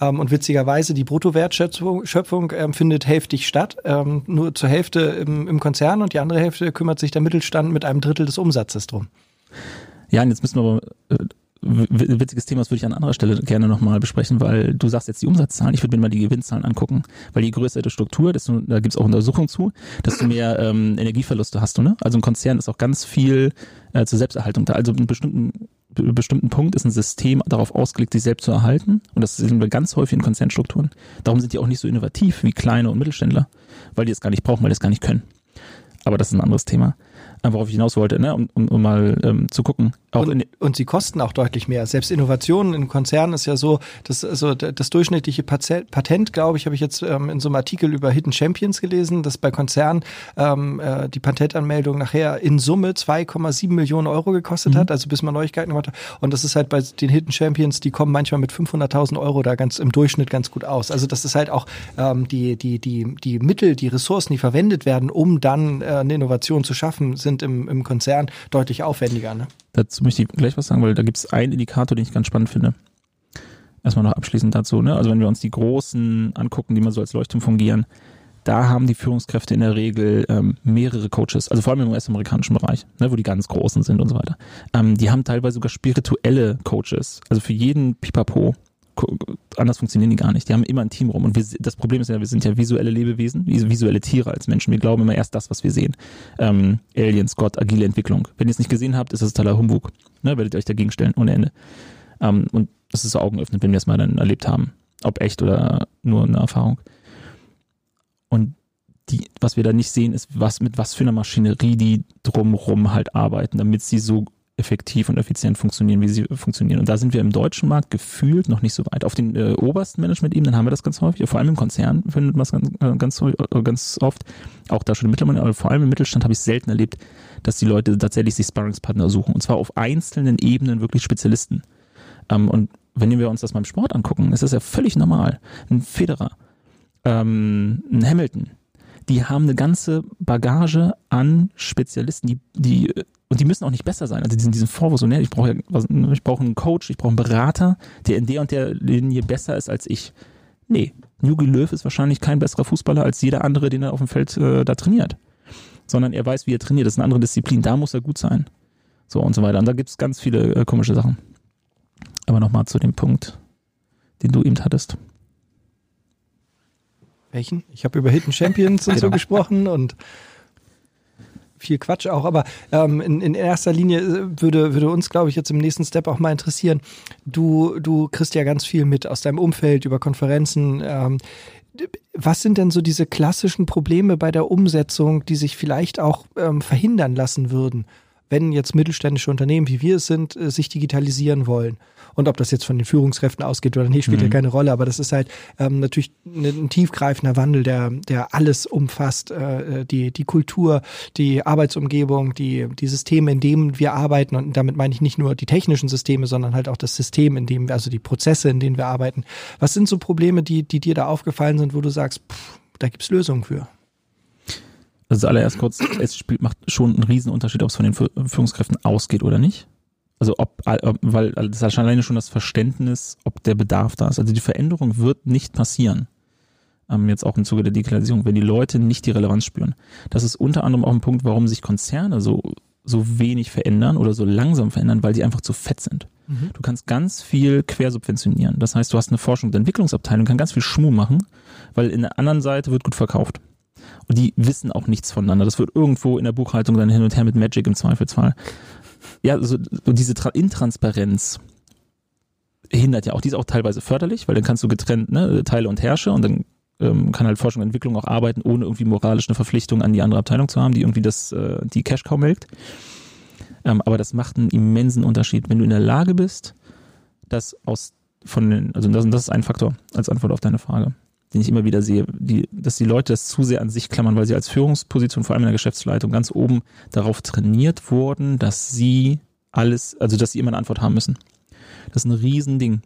Ähm, und witzigerweise, die Bruttowertschöpfung Schöpfung, ähm, findet hälftig statt. Ähm, nur zur Hälfte im, im Konzern und die andere Hälfte kümmert sich der Mittelstand mit einem Drittel des Umsatzes drum. Ja, und jetzt müssen wir aber äh, witziges Thema, das würde ich an anderer Stelle gerne nochmal besprechen, weil du sagst jetzt die Umsatzzahlen, ich würde mir mal die Gewinnzahlen angucken, weil je größer die Struktur, desto, da gibt es auch Untersuchungen zu, desto mehr ähm, Energieverluste hast du. Ne? Also ein Konzern ist auch ganz viel äh, zur Selbsterhaltung da. Also in bestimmten bestimmten Punkt ist ein System darauf ausgelegt, sich selbst zu erhalten. Und das sehen wir ganz häufig in Konzernstrukturen. Darum sind die auch nicht so innovativ wie kleine und Mittelständler, weil die es gar nicht brauchen, weil die es gar nicht können. Aber das ist ein anderes Thema worauf ich hinaus wollte, ne? um, um, um mal ähm, zu gucken. Und, und sie kosten auch deutlich mehr. Selbst Innovationen in Konzernen ist ja so, dass also das durchschnittliche Patent, glaube ich, habe ich jetzt ähm, in so einem Artikel über Hidden Champions gelesen, dass bei Konzernen ähm, äh, die Patentanmeldung nachher in Summe 2,7 Millionen Euro gekostet mhm. hat, also bis man Neuigkeiten gemacht hat. Und das ist halt bei den Hidden Champions, die kommen manchmal mit 500.000 Euro da ganz im Durchschnitt ganz gut aus. Also das ist halt auch ähm, die, die, die, die Mittel, die Ressourcen, die verwendet werden, um dann äh, eine Innovation zu schaffen, sind im, im Konzern deutlich aufwendiger. Ne? Dazu möchte ich gleich was sagen, weil da gibt es einen Indikator, den ich ganz spannend finde. Erstmal noch abschließend dazu. Ne? Also wenn wir uns die Großen angucken, die mal so als Leuchtturm fungieren, da haben die Führungskräfte in der Regel ähm, mehrere Coaches, also vor allem im US-amerikanischen Bereich, ne, wo die ganz Großen sind und so weiter. Ähm, die haben teilweise sogar spirituelle Coaches. Also für jeden Pipapo anders funktionieren die gar nicht. Die haben immer ein Team rum. Und wir, das Problem ist ja, wir sind ja visuelle Lebewesen, visuelle Tiere als Menschen. Wir glauben immer erst das, was wir sehen. Ähm, Aliens, Gott, agile Entwicklung. Wenn ihr es nicht gesehen habt, ist das totaler Humbug. Ne, werdet ihr euch dagegen stellen, ohne Ende. Ähm, und das ist so augenöffnend, wenn wir es mal dann erlebt haben. Ob echt oder nur eine Erfahrung. Und die, was wir da nicht sehen, ist, was mit was für einer Maschinerie die drumrum halt arbeiten, damit sie so effektiv und effizient funktionieren, wie sie funktionieren. Und da sind wir im deutschen Markt gefühlt noch nicht so weit. Auf den äh, obersten Management-Ebenen haben wir das ganz häufig, vor allem im Konzern findet man es ganz, äh, ganz, äh, ganz oft, auch da schon im Mittelstand, aber vor allem im Mittelstand habe ich selten erlebt, dass die Leute tatsächlich sich Sparringspartner suchen. Und zwar auf einzelnen Ebenen wirklich Spezialisten. Ähm, und wenn wir uns das mal im Sport angucken, ist das ja völlig normal. Ein Federer, ähm, ein Hamilton, die haben eine ganze Bagage an Spezialisten, die, die und die müssen auch nicht besser sein. Also diesen, diesen Vorwurf, so, ne, ich brauche ich brauche einen Coach, ich brauche einen Berater, der in der und der Linie besser ist als ich. Nee, Jogi Löw ist wahrscheinlich kein besserer Fußballer als jeder andere, den er auf dem Feld äh, da trainiert. Sondern er weiß, wie er trainiert. Das ist eine andere Disziplin. Da muss er gut sein. So und so weiter. Und da gibt es ganz viele äh, komische Sachen. Aber nochmal zu dem Punkt, den du eben hattest. Welchen? Ich habe über Hidden Champions und so genau. gesprochen und viel Quatsch auch, aber ähm, in, in erster Linie äh, würde, würde uns, glaube ich, jetzt im nächsten Step auch mal interessieren. Du, du kriegst ja ganz viel mit aus deinem Umfeld über Konferenzen. Ähm, was sind denn so diese klassischen Probleme bei der Umsetzung, die sich vielleicht auch ähm, verhindern lassen würden, wenn jetzt mittelständische Unternehmen, wie wir es sind, äh, sich digitalisieren wollen? Und ob das jetzt von den Führungskräften ausgeht oder nicht, spielt mhm. ja keine Rolle. Aber das ist halt ähm, natürlich ein, ein, tiefgreifender Wandel, der, der alles umfasst. Äh, die, die Kultur, die Arbeitsumgebung, die, die Systeme, in denen wir arbeiten. Und damit meine ich nicht nur die technischen Systeme, sondern halt auch das System, in dem wir, also die Prozesse, in denen wir arbeiten. Was sind so Probleme, die, die dir da aufgefallen sind, wo du sagst, pff, da gibt's Lösungen für? Also allererst kurz, es spielt, macht schon einen Riesenunterschied, ob es von den Führungskräften ausgeht oder nicht. Also ob, weil das ist alleine schon das Verständnis, ob der Bedarf da ist. Also die Veränderung wird nicht passieren. Ähm, jetzt auch im Zuge der Digitalisierung, wenn die Leute nicht die Relevanz spüren. Das ist unter anderem auch ein Punkt, warum sich Konzerne so, so wenig verändern oder so langsam verändern, weil die einfach zu fett sind. Mhm. Du kannst ganz viel quersubventionieren. Das heißt, du hast eine Forschung- und Entwicklungsabteilung, kann ganz viel Schmuh machen, weil in der anderen Seite wird gut verkauft. Und die wissen auch nichts voneinander. Das wird irgendwo in der Buchhaltung dann hin und her mit Magic im Zweifelsfall ja, so, diese Tra Intransparenz hindert ja auch, die ist auch teilweise förderlich, weil dann kannst du getrennt, ne, Teile und Herrsche und dann ähm, kann halt Forschung und Entwicklung auch arbeiten, ohne irgendwie moralisch eine Verpflichtung an die andere Abteilung zu haben, die irgendwie das, äh, die Cash Cow melkt. Ähm, aber das macht einen immensen Unterschied, wenn du in der Lage bist, das aus von den, also das, das ist ein Faktor als Antwort auf deine Frage den ich immer wieder sehe, die, dass die Leute das zu sehr an sich klammern, weil sie als Führungsposition, vor allem in der Geschäftsleitung, ganz oben darauf trainiert wurden, dass sie alles, also dass sie immer eine Antwort haben müssen. Das ist ein Riesending.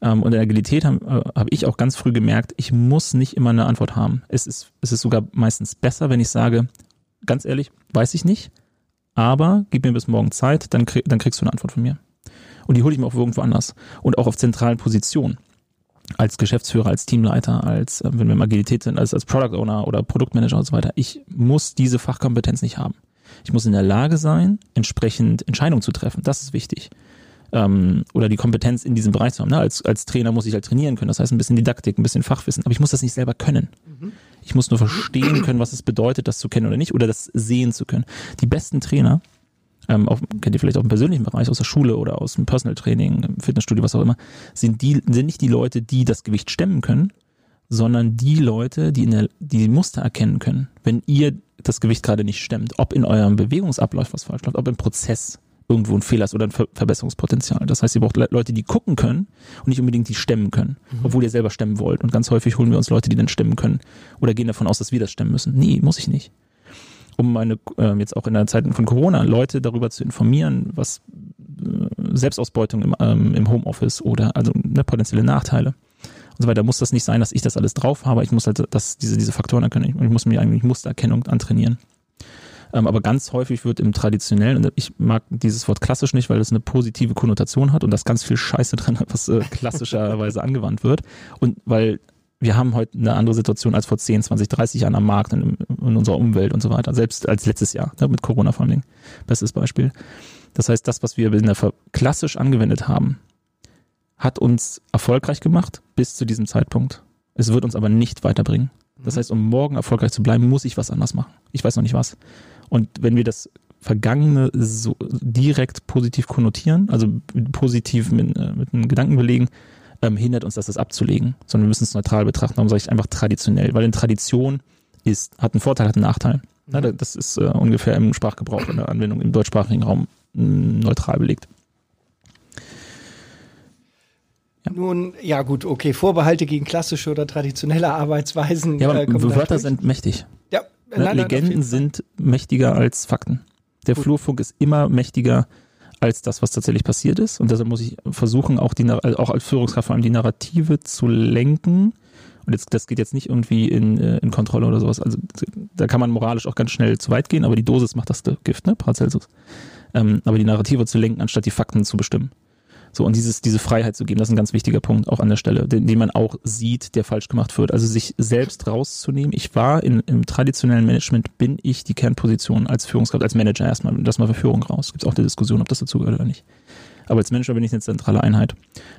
Ähm, und in der Agilität habe äh, hab ich auch ganz früh gemerkt, ich muss nicht immer eine Antwort haben. Es ist, es ist sogar meistens besser, wenn ich sage, ganz ehrlich, weiß ich nicht, aber gib mir bis morgen Zeit, dann, krieg, dann kriegst du eine Antwort von mir. Und die hole ich mir auch irgendwo anders. Und auch auf zentralen Positionen als Geschäftsführer, als Teamleiter, als, äh, wenn wir im Agilität sind, als, als Product Owner oder Produktmanager und so weiter. Ich muss diese Fachkompetenz nicht haben. Ich muss in der Lage sein, entsprechend Entscheidungen zu treffen. Das ist wichtig. Ähm, oder die Kompetenz in diesem Bereich zu haben. Ne? Als, als Trainer muss ich halt trainieren können. Das heißt, ein bisschen Didaktik, ein bisschen Fachwissen. Aber ich muss das nicht selber können. Mhm. Ich muss nur verstehen können, was es bedeutet, das zu kennen oder nicht, oder das sehen zu können. Die besten Trainer ähm, auch, kennt ihr vielleicht auch im persönlichen Bereich, aus der Schule oder aus dem Personal Training, im Fitnessstudio, was auch immer, sind die, sind nicht die Leute, die das Gewicht stemmen können, sondern die Leute, die in der, die Muster erkennen können, wenn ihr das Gewicht gerade nicht stemmt, ob in eurem Bewegungsablauf was falsch läuft, ob im Prozess irgendwo ein Fehler ist oder ein Ver Verbesserungspotenzial. Das heißt, ihr braucht Leute, die gucken können und nicht unbedingt die stemmen können, mhm. obwohl ihr selber stemmen wollt. Und ganz häufig holen wir uns Leute, die dann stemmen können oder gehen davon aus, dass wir das stemmen müssen. Nee, muss ich nicht. Um meine, äh, jetzt auch in der Zeit von Corona, Leute darüber zu informieren, was äh, Selbstausbeutung im, ähm, im Homeoffice oder also ne, potenzielle Nachteile und so weiter. Muss das nicht sein, dass ich das alles drauf habe. Ich muss halt das, diese, diese Faktoren erkennen. Ich muss mir eigentlich Mustererkennung antrainieren. Ähm, aber ganz häufig wird im traditionellen, und ich mag dieses Wort klassisch nicht, weil es eine positive Konnotation hat und das ganz viel Scheiße drin hat, was äh, klassischerweise angewandt wird. Und weil wir haben heute eine andere Situation als vor 10, 20, 30 Jahren am Markt, in, in unserer Umwelt und so weiter. Selbst als letztes Jahr, ne, mit Corona vor allem. Bestes Beispiel. Das heißt, das, was wir in der klassisch angewendet haben, hat uns erfolgreich gemacht bis zu diesem Zeitpunkt. Es wird uns aber nicht weiterbringen. Das mhm. heißt, um morgen erfolgreich zu bleiben, muss ich was anders machen. Ich weiß noch nicht was. Und wenn wir das Vergangene so direkt positiv konnotieren, also positiv mit, äh, mit einem Gedanken belegen, ähm, hindert uns das, das abzulegen, sondern wir müssen es neutral betrachten. Darum sage ich einfach traditionell, weil in Tradition ist, hat einen Vorteil, hat einen Nachteil. Ja, mhm. das ist äh, ungefähr im Sprachgebrauch, in der Anwendung im deutschsprachigen Raum mm, neutral belegt. Ja. Nun, ja gut, okay, Vorbehalte gegen klassische oder traditionelle Arbeitsweisen. Ja, aber äh, Wörter sind mächtig. Ja, ne? Legenden sind mächtiger als Fakten. Der gut. Flurfunk ist immer mächtiger als das, was tatsächlich passiert ist. Und deshalb muss ich versuchen, auch, die, auch als Führungskraft vor allem die Narrative zu lenken. Und jetzt, das geht jetzt nicht irgendwie in, äh, in Kontrolle oder sowas. Also da kann man moralisch auch ganz schnell zu weit gehen, aber die Dosis macht das Gift, ne? Paracelsus. Ähm, aber die Narrative zu lenken, anstatt die Fakten zu bestimmen. So, und dieses, diese Freiheit zu geben, das ist ein ganz wichtiger Punkt auch an der Stelle, den, den man auch sieht, der falsch gemacht wird. Also sich selbst rauszunehmen. Ich war in, im traditionellen Management, bin ich die Kernposition als Führungskraft, als Manager erstmal, das mal für Führung raus. Gibt es auch die Diskussion, ob das dazugehört oder nicht. Aber als Manager bin ich eine zentrale Einheit.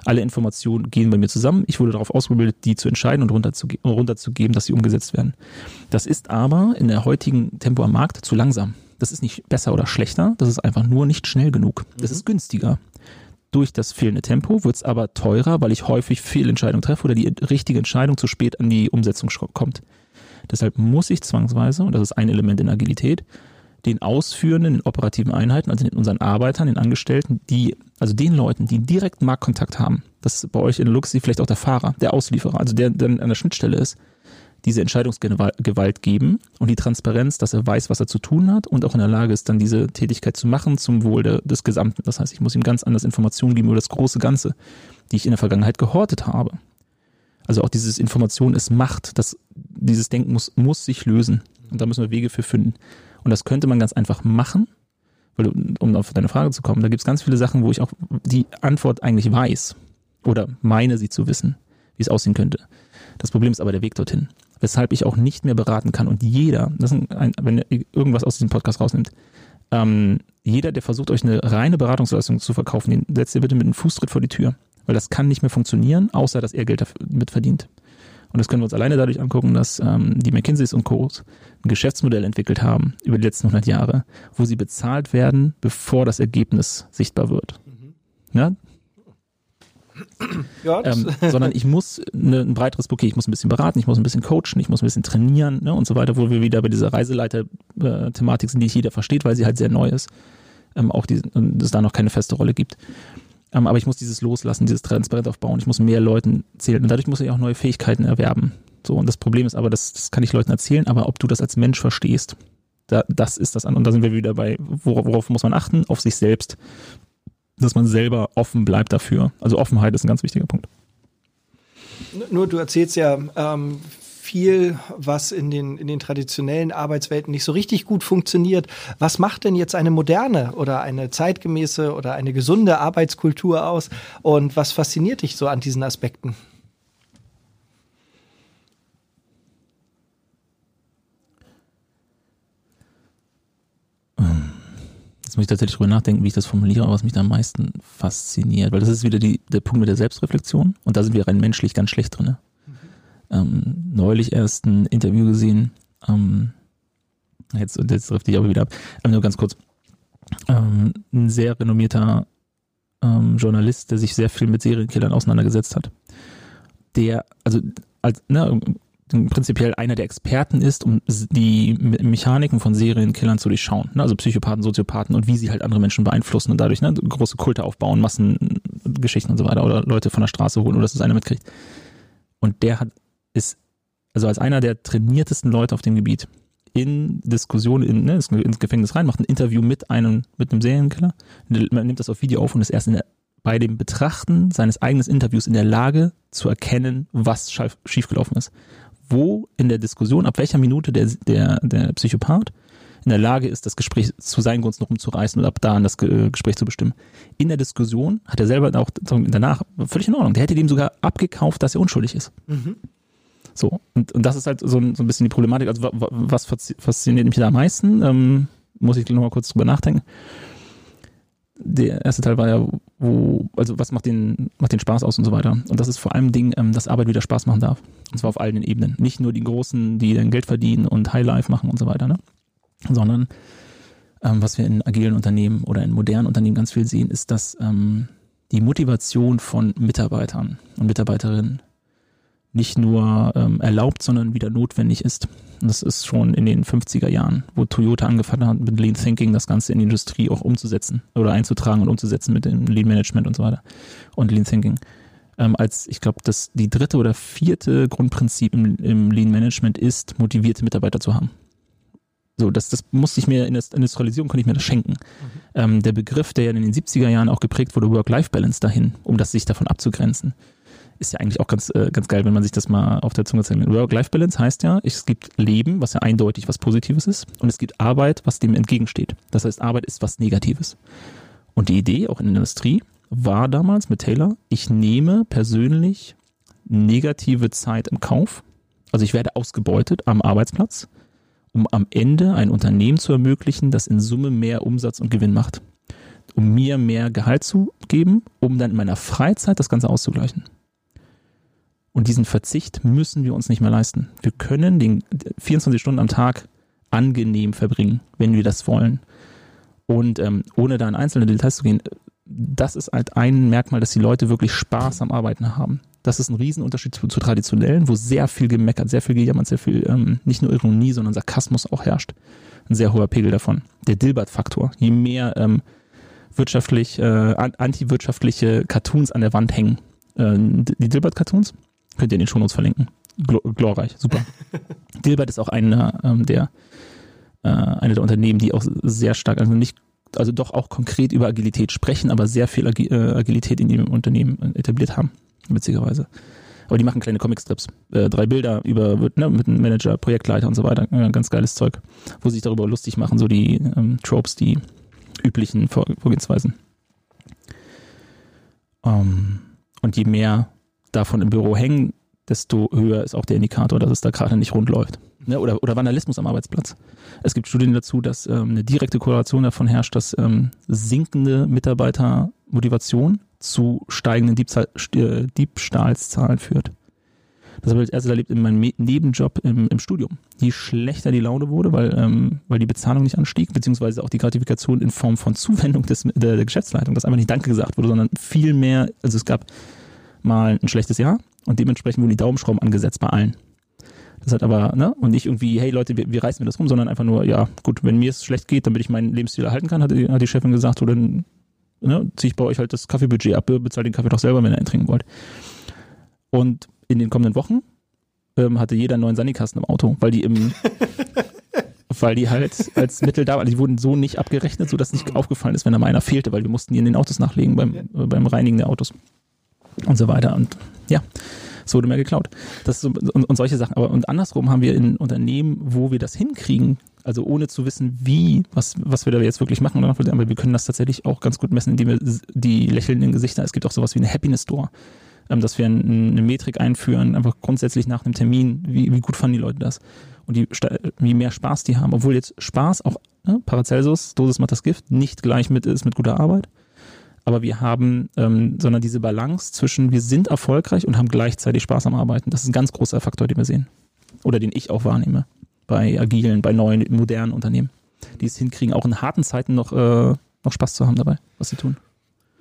Alle Informationen gehen bei mir zusammen. Ich wurde darauf ausgebildet, die zu entscheiden und runterzugeben, runterzugeben dass sie umgesetzt werden. Das ist aber in der heutigen Tempo am Markt zu langsam. Das ist nicht besser oder schlechter, das ist einfach nur nicht schnell genug. Das mhm. ist günstiger. Durch das fehlende Tempo wird es aber teurer, weil ich häufig Fehlentscheidungen treffe oder die richtige Entscheidung zu spät an die Umsetzung kommt. Deshalb muss ich zwangsweise, und das ist ein Element in Agilität, den ausführenden, den operativen Einheiten, also den unseren Arbeitern, den Angestellten, die, also den Leuten, die direkt Marktkontakt haben, das ist bei euch in Luxi vielleicht auch der Fahrer, der Auslieferer, also der dann an der Schnittstelle ist, diese Entscheidungsgewalt geben und die Transparenz, dass er weiß, was er zu tun hat und auch in der Lage ist, dann diese Tätigkeit zu machen zum Wohl der, des Gesamten. Das heißt, ich muss ihm ganz anders Informationen geben über das große Ganze, die ich in der Vergangenheit gehortet habe. Also auch dieses Information ist Macht. Das, dieses Denken muss, muss sich lösen. Und da müssen wir Wege für finden. Und das könnte man ganz einfach machen, weil, um auf deine Frage zu kommen, da gibt es ganz viele Sachen, wo ich auch die Antwort eigentlich weiß oder meine sie zu wissen, wie es aussehen könnte. Das Problem ist aber der Weg dorthin weshalb ich auch nicht mehr beraten kann. Und jeder, das ist ein, wenn ihr irgendwas aus diesem Podcast rausnimmt, ähm, jeder, der versucht, euch eine reine Beratungsleistung zu verkaufen, den setzt ihr bitte mit einem Fußtritt vor die Tür. Weil das kann nicht mehr funktionieren, außer dass er Geld damit verdient. Und das können wir uns alleine dadurch angucken, dass ähm, die McKinseys und Co. ein Geschäftsmodell entwickelt haben über die letzten 100 Jahre, wo sie bezahlt werden, bevor das Ergebnis sichtbar wird. Mhm. Ja, ja, ähm, sondern ich muss eine, ein breiteres Bouquet, ich muss ein bisschen beraten, ich muss ein bisschen coachen, ich muss ein bisschen trainieren ne, und so weiter, wo wir wieder bei dieser Reiseleiter-Thematik sind, die nicht jeder versteht, weil sie halt sehr neu ist, ähm, auch die, es da noch keine feste Rolle gibt. Ähm, aber ich muss dieses loslassen, dieses Transparenz aufbauen, ich muss mehr Leuten zählen und dadurch muss ich auch neue Fähigkeiten erwerben. So, und das Problem ist aber, das, das kann ich Leuten erzählen, aber ob du das als Mensch verstehst, da, das ist das an. Und da sind wir wieder bei, worauf, worauf muss man achten? Auf sich selbst dass man selber offen bleibt dafür. Also Offenheit ist ein ganz wichtiger Punkt. Nur du erzählst ja ähm, viel, was in den, in den traditionellen Arbeitswelten nicht so richtig gut funktioniert. Was macht denn jetzt eine moderne oder eine zeitgemäße oder eine gesunde Arbeitskultur aus? Und was fasziniert dich so an diesen Aspekten? Jetzt muss ich tatsächlich drüber nachdenken, wie ich das formuliere, was mich da am meisten fasziniert. Weil das ist wieder die, der Punkt mit der Selbstreflexion. Und da sind wir rein menschlich ganz schlecht drin. Mhm. Ähm, neulich erst ein Interview gesehen. Ähm, jetzt, jetzt trifft ich aber wieder ab. Aber nur ganz kurz. ähm, ein sehr renommierter ähm, Journalist, der sich sehr viel mit Serienkillern auseinandergesetzt hat. Der, also als, ne, prinzipiell einer der Experten ist, um die Mechaniken von Serienkillern zu durchschauen. Ne? Also Psychopathen, Soziopathen und wie sie halt andere Menschen beeinflussen und dadurch ne, große Kulte aufbauen, Massengeschichten und so weiter oder Leute von der Straße holen oder dass es einer mitkriegt. Und der hat, ist, also als einer der trainiertesten Leute auf dem Gebiet, in Diskussion in, ne, ins Gefängnis rein, macht ein Interview mit einem, mit einem Serienkiller, man nimmt das auf Video auf und ist erst der, bei dem Betrachten seines eigenen Interviews in der Lage zu erkennen, was schiefgelaufen ist wo in der Diskussion, ab welcher Minute der, der, der Psychopath in der Lage ist, das Gespräch zu seinen Gunsten rumzureißen und ab da an das Gespräch zu bestimmen. In der Diskussion hat er selber auch danach völlig in Ordnung. Der hätte dem sogar abgekauft, dass er unschuldig ist. Mhm. So, und, und das ist halt so ein, so ein bisschen die Problematik. Also, was fasziniert mich da am meisten? Ähm, muss ich noch mal kurz drüber nachdenken der erste Teil war ja, wo, also was macht den, macht den Spaß aus und so weiter. Und das ist vor allem Ding, ähm, dass Arbeit wieder Spaß machen darf. Und zwar auf allen Ebenen. Nicht nur die Großen, die dann Geld verdienen und Highlife machen und so weiter, ne? Sondern ähm, was wir in agilen Unternehmen oder in modernen Unternehmen ganz viel sehen, ist, dass ähm, die Motivation von Mitarbeitern und Mitarbeiterinnen nicht nur ähm, erlaubt, sondern wieder notwendig ist. Das ist schon in den 50er Jahren, wo Toyota angefangen hat, mit Lean Thinking das Ganze in die Industrie auch umzusetzen oder einzutragen und umzusetzen mit dem Lean Management und so weiter und Lean Thinking. Ähm, als, ich glaube, das die dritte oder vierte Grundprinzip im, im Lean Management ist, motivierte Mitarbeiter zu haben. So, das, das musste ich mir in der Industrialisierung konnte ich mir das schenken. Mhm. Ähm, der Begriff, der ja in den 70er Jahren auch geprägt wurde, Work-Life-Balance dahin, um das sich davon abzugrenzen ist ja eigentlich auch ganz, äh, ganz geil, wenn man sich das mal auf der Zunge zeigt. Work-Life-Balance heißt ja, es gibt Leben, was ja eindeutig was Positives ist, und es gibt Arbeit, was dem entgegensteht. Das heißt, Arbeit ist was Negatives. Und die Idee, auch in der Industrie, war damals mit Taylor, ich nehme persönlich negative Zeit im Kauf. Also ich werde ausgebeutet am Arbeitsplatz, um am Ende ein Unternehmen zu ermöglichen, das in Summe mehr Umsatz und Gewinn macht. Um mir mehr Gehalt zu geben, um dann in meiner Freizeit das Ganze auszugleichen. Und diesen Verzicht müssen wir uns nicht mehr leisten. Wir können den 24 Stunden am Tag angenehm verbringen, wenn wir das wollen. Und ähm, ohne da in einzelne Details zu gehen, das ist halt ein Merkmal, dass die Leute wirklich Spaß am Arbeiten haben. Das ist ein Riesenunterschied zu, zu traditionellen, wo sehr viel gemeckert, sehr viel gejammert, sehr viel ähm, nicht nur Ironie, sondern Sarkasmus auch herrscht. Ein sehr hoher Pegel davon. Der Dilbert-Faktor. Je mehr ähm, wirtschaftlich, äh, antiwirtschaftliche Cartoons an der Wand hängen, äh, die Dilbert-Cartoons, Könnt ihr in den Shownotes verlinken. Gl glorreich, super. Dilbert ist auch einer ähm, der, äh, eine der Unternehmen, die auch sehr stark, also nicht, also doch auch konkret über Agilität sprechen, aber sehr viel Agi äh, Agilität in ihrem Unternehmen etabliert haben, witzigerweise. Aber die machen kleine Comicstrips. Äh, drei Bilder über, ne, mit einem Manager, Projektleiter und so weiter. Äh, ganz geiles Zeug. Wo sie sich darüber lustig machen, so die ähm, Tropes, die üblichen Vor Vorgehensweisen. Um, ähm, und je mehr davon im Büro hängen, desto höher ist auch der Indikator, dass es da gerade nicht rund läuft. Ne? Oder, oder Vandalismus am Arbeitsplatz. Es gibt Studien dazu, dass ähm, eine direkte Korrelation davon herrscht, dass ähm, sinkende Mitarbeitermotivation zu steigenden Diebstahl, äh, Diebstahlszahlen führt. Das habe ich als erstes erlebt in meinem Nebenjob im, im Studium. Je schlechter die Laune wurde, weil, ähm, weil die Bezahlung nicht anstieg, beziehungsweise auch die Gratifikation in Form von Zuwendung des, der, der Geschäftsleitung, dass einfach nicht Danke gesagt wurde, sondern viel mehr, also es gab mal ein schlechtes Jahr und dementsprechend wurden die Daumenschrauben angesetzt bei allen. Das hat aber, ne, und nicht irgendwie, hey Leute, wir, wir reißen mir das rum, sondern einfach nur, ja, gut, wenn mir es schlecht geht, damit ich meinen Lebensstil erhalten kann, hat die, hat die Chefin gesagt, oder ne, ziehe ich bei euch halt das Kaffeebudget ab, bezahlt den Kaffee doch selber, wenn ihr einen trinken wollt. Und in den kommenden Wochen ähm, hatte jeder einen neuen Sanikasten im Auto, weil die im, weil die halt als Mittel da waren. Die wurden so nicht abgerechnet, sodass nicht aufgefallen ist, wenn da mal einer fehlte, weil wir mussten die in den Autos nachlegen beim, äh, beim Reinigen der Autos und so weiter. Und ja, es wurde mehr geklaut. Das so, und, und, solche Sachen. Aber und andersrum haben wir in Unternehmen, wo wir das hinkriegen, also ohne zu wissen, wie, was, was wir da jetzt wirklich machen, aber wir können das tatsächlich auch ganz gut messen, indem wir die lächelnden Gesichter, es gibt auch sowas wie eine Happiness Store, ähm, dass wir eine Metrik einführen, einfach grundsätzlich nach einem Termin, wie, wie gut fanden die Leute das und die, wie mehr Spaß die haben, obwohl jetzt Spaß auch, ne, Paracelsus, Dosis macht das Gift, nicht gleich mit ist mit guter Arbeit aber wir haben, ähm, sondern diese Balance zwischen wir sind erfolgreich und haben gleichzeitig Spaß am Arbeiten. Das ist ein ganz großer Faktor, den wir sehen. Oder den ich auch wahrnehme bei agilen, bei neuen, modernen Unternehmen. die es hinkriegen, auch in harten Zeiten noch, äh, noch Spaß zu haben dabei, was sie tun.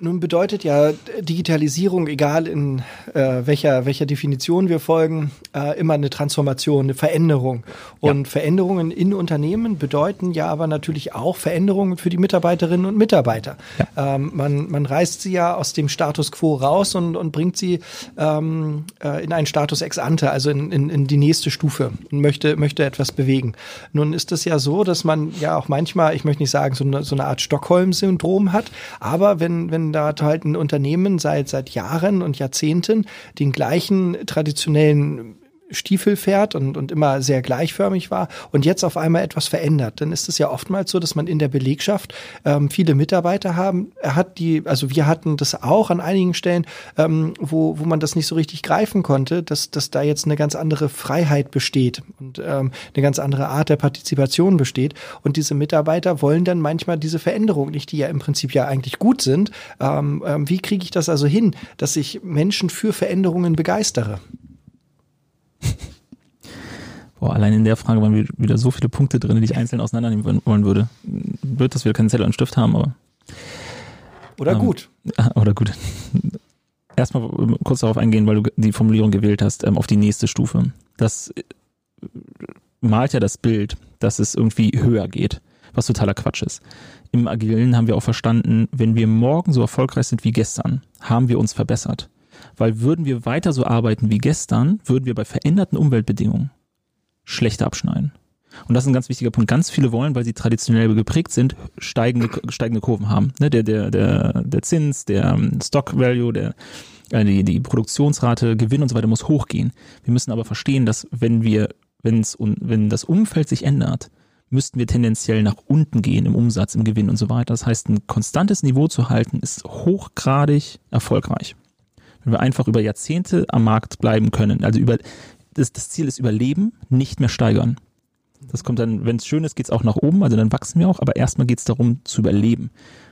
Nun bedeutet ja Digitalisierung, egal in äh, welcher, welcher Definition wir folgen, äh, immer eine Transformation, eine Veränderung. Und ja. Veränderungen in Unternehmen bedeuten ja aber natürlich auch Veränderungen für die Mitarbeiterinnen und Mitarbeiter. Ja. Ähm, man, man reißt sie ja aus dem Status quo raus und, und bringt sie ähm, äh, in einen Status ex ante, also in, in, in die nächste Stufe und möchte, möchte etwas bewegen. Nun ist es ja so, dass man ja auch manchmal, ich möchte nicht sagen, so eine, so eine Art Stockholm-Syndrom hat, aber wenn, wenn da hat halt ein Unternehmen seit, seit Jahren und Jahrzehnten den gleichen traditionellen Stiefel fährt und, und immer sehr gleichförmig war und jetzt auf einmal etwas verändert, dann ist es ja oftmals so, dass man in der Belegschaft ähm, viele Mitarbeiter haben, hat die, also wir hatten das auch an einigen Stellen, ähm, wo, wo man das nicht so richtig greifen konnte, dass, dass da jetzt eine ganz andere Freiheit besteht und ähm, eine ganz andere Art der Partizipation besteht und diese Mitarbeiter wollen dann manchmal diese Veränderung nicht, die ja im Prinzip ja eigentlich gut sind. Ähm, ähm, wie kriege ich das also hin, dass ich Menschen für Veränderungen begeistere? Boah, allein in der Frage waren wieder so viele Punkte drin, die ich einzeln auseinandernehmen wollen würde. Wird, dass wir keinen Zettel und Stift haben, aber. Oder ähm, gut. Oder gut. Erstmal kurz darauf eingehen, weil du die Formulierung gewählt hast, ähm, auf die nächste Stufe. Das äh, malt ja das Bild, dass es irgendwie höher geht, was totaler Quatsch ist. Im Agilen haben wir auch verstanden, wenn wir morgen so erfolgreich sind wie gestern, haben wir uns verbessert. Weil würden wir weiter so arbeiten wie gestern, würden wir bei veränderten Umweltbedingungen schlechter abschneiden. Und das ist ein ganz wichtiger Punkt. Ganz viele wollen, weil sie traditionell geprägt sind, steigende, steigende Kurven haben. Ne, der, der, der, der Zins, der ähm, Stock Value, der, äh, die, die Produktionsrate, Gewinn und so weiter muss hochgehen. Wir müssen aber verstehen, dass wenn wir, wenn's, wenn das Umfeld sich ändert, müssten wir tendenziell nach unten gehen im Umsatz, im Gewinn und so weiter. Das heißt, ein konstantes Niveau zu halten, ist hochgradig erfolgreich wenn wir einfach über Jahrzehnte am Markt bleiben können. Also über das, das Ziel ist Überleben, nicht mehr steigern. Das kommt dann, wenn es schön ist, geht es auch nach oben, also dann wachsen wir auch, aber erstmal geht es darum zu überleben.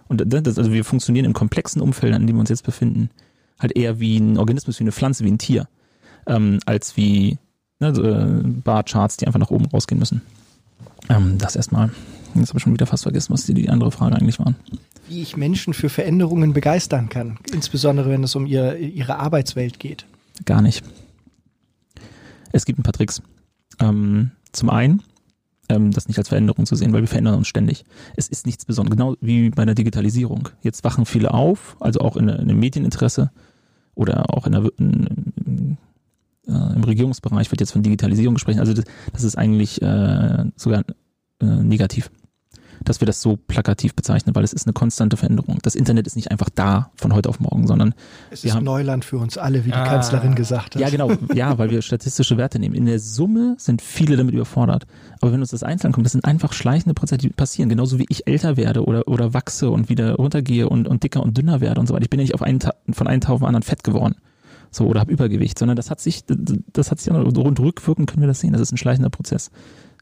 Und das, also wir funktionieren in komplexen Umfeldern, in denen wir uns jetzt befinden, halt eher wie ein Organismus, wie eine Pflanze, wie ein Tier, ähm, als wie ne, so, äh, Barcharts, die einfach nach oben rausgehen müssen. Ähm, das erstmal. Jetzt habe ich schon wieder fast vergessen, was die, die andere Frage eigentlich waren wie ich Menschen für Veränderungen begeistern kann, insbesondere wenn es um ihr, ihre Arbeitswelt geht? Gar nicht. Es gibt ein paar Tricks. Ähm, zum einen, ähm, das nicht als Veränderung zu sehen, weil wir verändern uns ständig. Es ist nichts Besonderes, genau wie bei der Digitalisierung. Jetzt wachen viele auf, also auch in, in dem Medieninteresse oder auch in der, in, in, äh, im Regierungsbereich wird jetzt von Digitalisierung gesprochen. Also das, das ist eigentlich äh, sogar äh, negativ dass wir das so plakativ bezeichnen, weil es ist eine konstante Veränderung. Das Internet ist nicht einfach da von heute auf morgen, sondern es ist haben, Neuland für uns alle, wie die ah, Kanzlerin gesagt hat. Ja, genau. Ja, weil wir statistische Werte nehmen. In der Summe sind viele damit überfordert. Aber wenn uns das einzeln kommt, das sind einfach schleichende Prozesse, die passieren. Genauso wie ich älter werde oder, oder wachse und wieder runtergehe und, und dicker und dünner werde und so weiter. Ich bin ja nicht auf einen, von einem Tag auf den anderen fett geworden. So, oder habe Übergewicht, sondern das hat sich, das hat sich rund rückwirkend können wir das sehen. Das ist ein schleichender Prozess.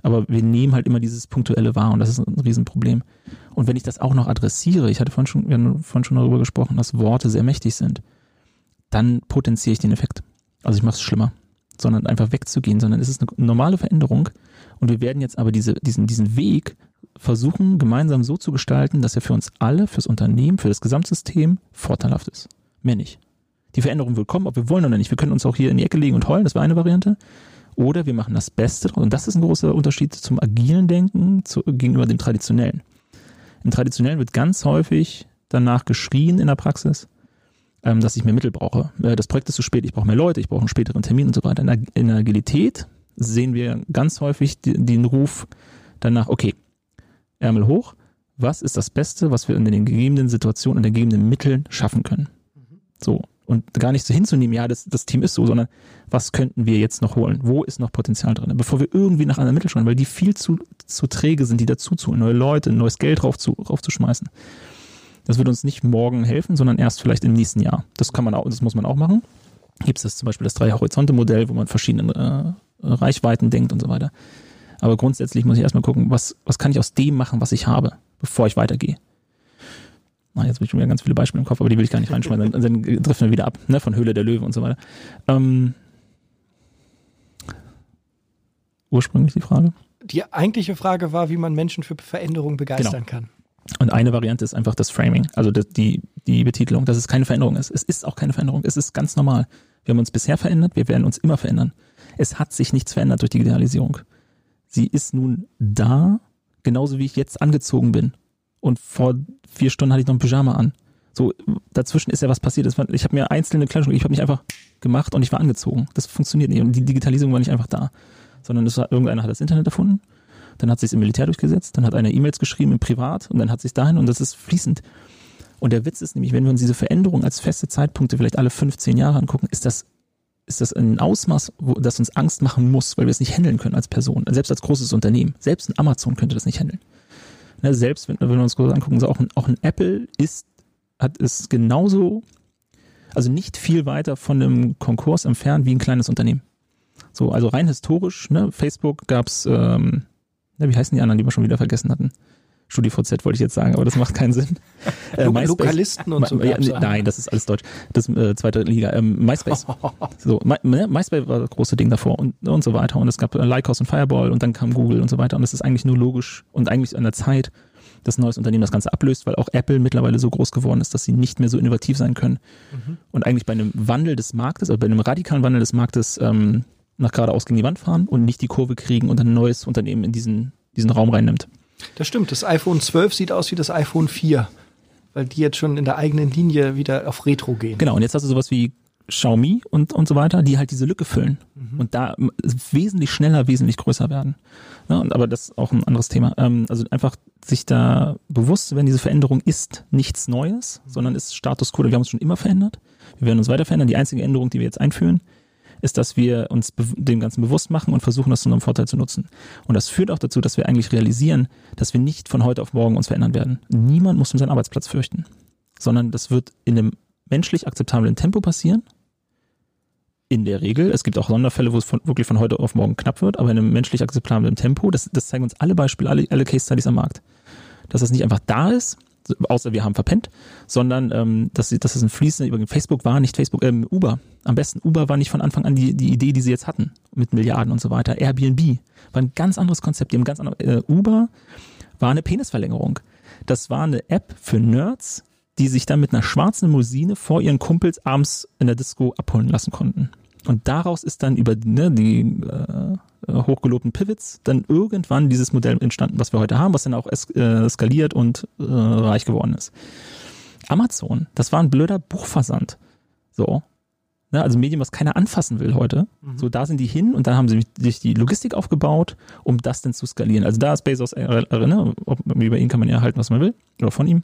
Aber wir nehmen halt immer dieses Punktuelle wahr und das ist ein Riesenproblem. Und wenn ich das auch noch adressiere, ich hatte vorhin schon, wir haben vorhin schon darüber gesprochen, dass Worte sehr mächtig sind, dann potenziere ich den Effekt. Also ich mache es schlimmer, sondern einfach wegzugehen, sondern es ist eine normale Veränderung und wir werden jetzt aber diese, diesen, diesen Weg versuchen, gemeinsam so zu gestalten, dass er für uns alle, fürs Unternehmen, für das Gesamtsystem vorteilhaft ist. Mehr nicht. Die Veränderung will kommen, ob wir wollen oder nicht. Wir können uns auch hier in die Ecke legen und heulen, das war eine Variante. Oder wir machen das Beste draus. Und das ist ein großer Unterschied zum agilen Denken zu, gegenüber dem traditionellen. Im traditionellen wird ganz häufig danach geschrien in der Praxis, ähm, dass ich mehr Mittel brauche. Äh, das Projekt ist zu spät, ich brauche mehr Leute, ich brauche einen späteren Termin und so weiter. In der, in der Agilität sehen wir ganz häufig die, den Ruf danach, okay, Ärmel hoch, was ist das Beste, was wir in den gegebenen Situationen, in den gegebenen Mitteln schaffen können? So, und gar nicht so hinzunehmen, ja, das, das Team ist so, sondern was könnten wir jetzt noch holen? Wo ist noch Potenzial drin? Bevor wir irgendwie nach anderen Mitteln schauen, weil die viel zu, zu träge sind, die dazu zu holen, neue Leute, neues Geld drauf zu, raufzuschmeißen. Das wird uns nicht morgen helfen, sondern erst vielleicht im nächsten Jahr. Das kann man auch, das muss man auch machen. Gibt es zum Beispiel das Drei-Horizonte-Modell, wo man verschiedene äh, Reichweiten denkt und so weiter. Aber grundsätzlich muss ich erstmal gucken, was, was kann ich aus dem machen, was ich habe, bevor ich weitergehe. Na, jetzt habe ich schon wieder ganz viele Beispiele im Kopf, aber die will ich gar nicht reinschmeißen. Dann, dann driften wir wieder ab, ne, von Höhle der Löwe und so weiter. Ähm, ursprünglich die Frage? die eigentliche Frage war, wie man Menschen für Veränderungen begeistern genau. kann. Und eine Variante ist einfach das Framing, also die, die Betitelung, dass es keine Veränderung ist. Es ist auch keine Veränderung, es ist ganz normal. Wir haben uns bisher verändert, wir werden uns immer verändern. Es hat sich nichts verändert durch die Digitalisierung. Sie ist nun da, genauso wie ich jetzt angezogen bin. Und vor vier Stunden hatte ich noch ein Pyjama an. So, dazwischen ist ja was passiert. Ich habe mir einzelne Kleidungsstücke, ich habe mich einfach gemacht und ich war angezogen. Das funktioniert nicht. Und die Digitalisierung war nicht einfach da. Sondern es war, irgendeiner hat das Internet erfunden, dann hat sich im Militär durchgesetzt, dann hat einer E-Mails geschrieben im Privat und dann hat sich dahin und das ist fließend. Und der Witz ist nämlich, wenn wir uns diese Veränderung als feste Zeitpunkte vielleicht alle 15 Jahre angucken, ist das, ist das ein Ausmaß, wo, das uns Angst machen muss, weil wir es nicht handeln können als Person, selbst als großes Unternehmen. Selbst ein Amazon könnte das nicht handeln. Ne, selbst wenn, wenn wir uns kurz angucken, so auch ein, auch ein Apple ist, hat es genauso, also nicht viel weiter von einem Konkurs entfernt wie ein kleines Unternehmen. So, also rein historisch, ne, Facebook gab's, ähm, ne, wie heißen die anderen, die wir schon wieder vergessen hatten? StudiVZ wollte ich jetzt sagen, aber das macht keinen Sinn. Äh, Lokalisten und so. Ja, nein, das ist alles Deutsch. Das äh, zweite Liga. Ähm, MySpace. so, My, ne, MySpace war das große Ding davor und, und so weiter. Und es gab äh, Lycos und Fireball und dann kam Google und so weiter. Und es ist eigentlich nur logisch und eigentlich an der Zeit, dass ein neues Unternehmen das Ganze ablöst, weil auch Apple mittlerweile so groß geworden ist, dass sie nicht mehr so innovativ sein können. Mhm. Und eigentlich bei einem Wandel des Marktes, also bei einem radikalen Wandel des Marktes ähm, nach geradeaus gegen die Wand fahren und nicht die Kurve kriegen und ein neues Unternehmen in diesen, diesen Raum reinnimmt. Das stimmt. Das iPhone 12 sieht aus wie das iPhone 4, weil die jetzt schon in der eigenen Linie wieder auf Retro gehen. Genau. Und jetzt hast du sowas wie Xiaomi und, und so weiter, die halt diese Lücke füllen mhm. und da wesentlich schneller, wesentlich größer werden. Ja, und, aber das ist auch ein anderes Thema. Ähm, also einfach sich da bewusst zu werden, diese Veränderung ist nichts Neues, mhm. sondern ist Status quo. Wir haben uns schon immer verändert. Wir werden uns weiter verändern. Die einzige Änderung, die wir jetzt einführen, ist, dass wir uns dem Ganzen bewusst machen und versuchen, das zu unserem Vorteil zu nutzen. Und das führt auch dazu, dass wir eigentlich realisieren, dass wir nicht von heute auf morgen uns verändern werden. Niemand muss um seinen Arbeitsplatz fürchten, sondern das wird in einem menschlich akzeptablen Tempo passieren. In der Regel. Es gibt auch Sonderfälle, wo es von, wirklich von heute auf morgen knapp wird, aber in einem menschlich akzeptablen Tempo. Das, das zeigen uns alle Beispiele, alle, alle Case Studies am Markt. Dass das nicht einfach da ist, außer wir haben verpennt, sondern ähm, dass, dass es ein fließender Übergang. Facebook war nicht Facebook, ähm, Uber. Am besten Uber war nicht von Anfang an die, die Idee, die sie jetzt hatten, mit Milliarden und so weiter. Airbnb war ein ganz anderes Konzept. Die haben ganz andere, äh, Uber war eine Penisverlängerung. Das war eine App für Nerds, die sich dann mit einer schwarzen Limousine vor ihren Kumpels abends in der Disco abholen lassen konnten. Und daraus ist dann über ne, die äh, hochgelobten Pivots dann irgendwann dieses Modell entstanden, was wir heute haben, was dann auch es, äh, skaliert und äh, reich geworden ist. Amazon, das war ein blöder Buchversand. So. Ne, also Medien, was keiner anfassen will heute. Mhm. So, da sind die hin und dann haben sie sich die Logistik aufgebaut, um das dann zu skalieren. Also da ist Bezos, äh, äh, ne, über ihn kann man ja halten, was man will, oder von ihm.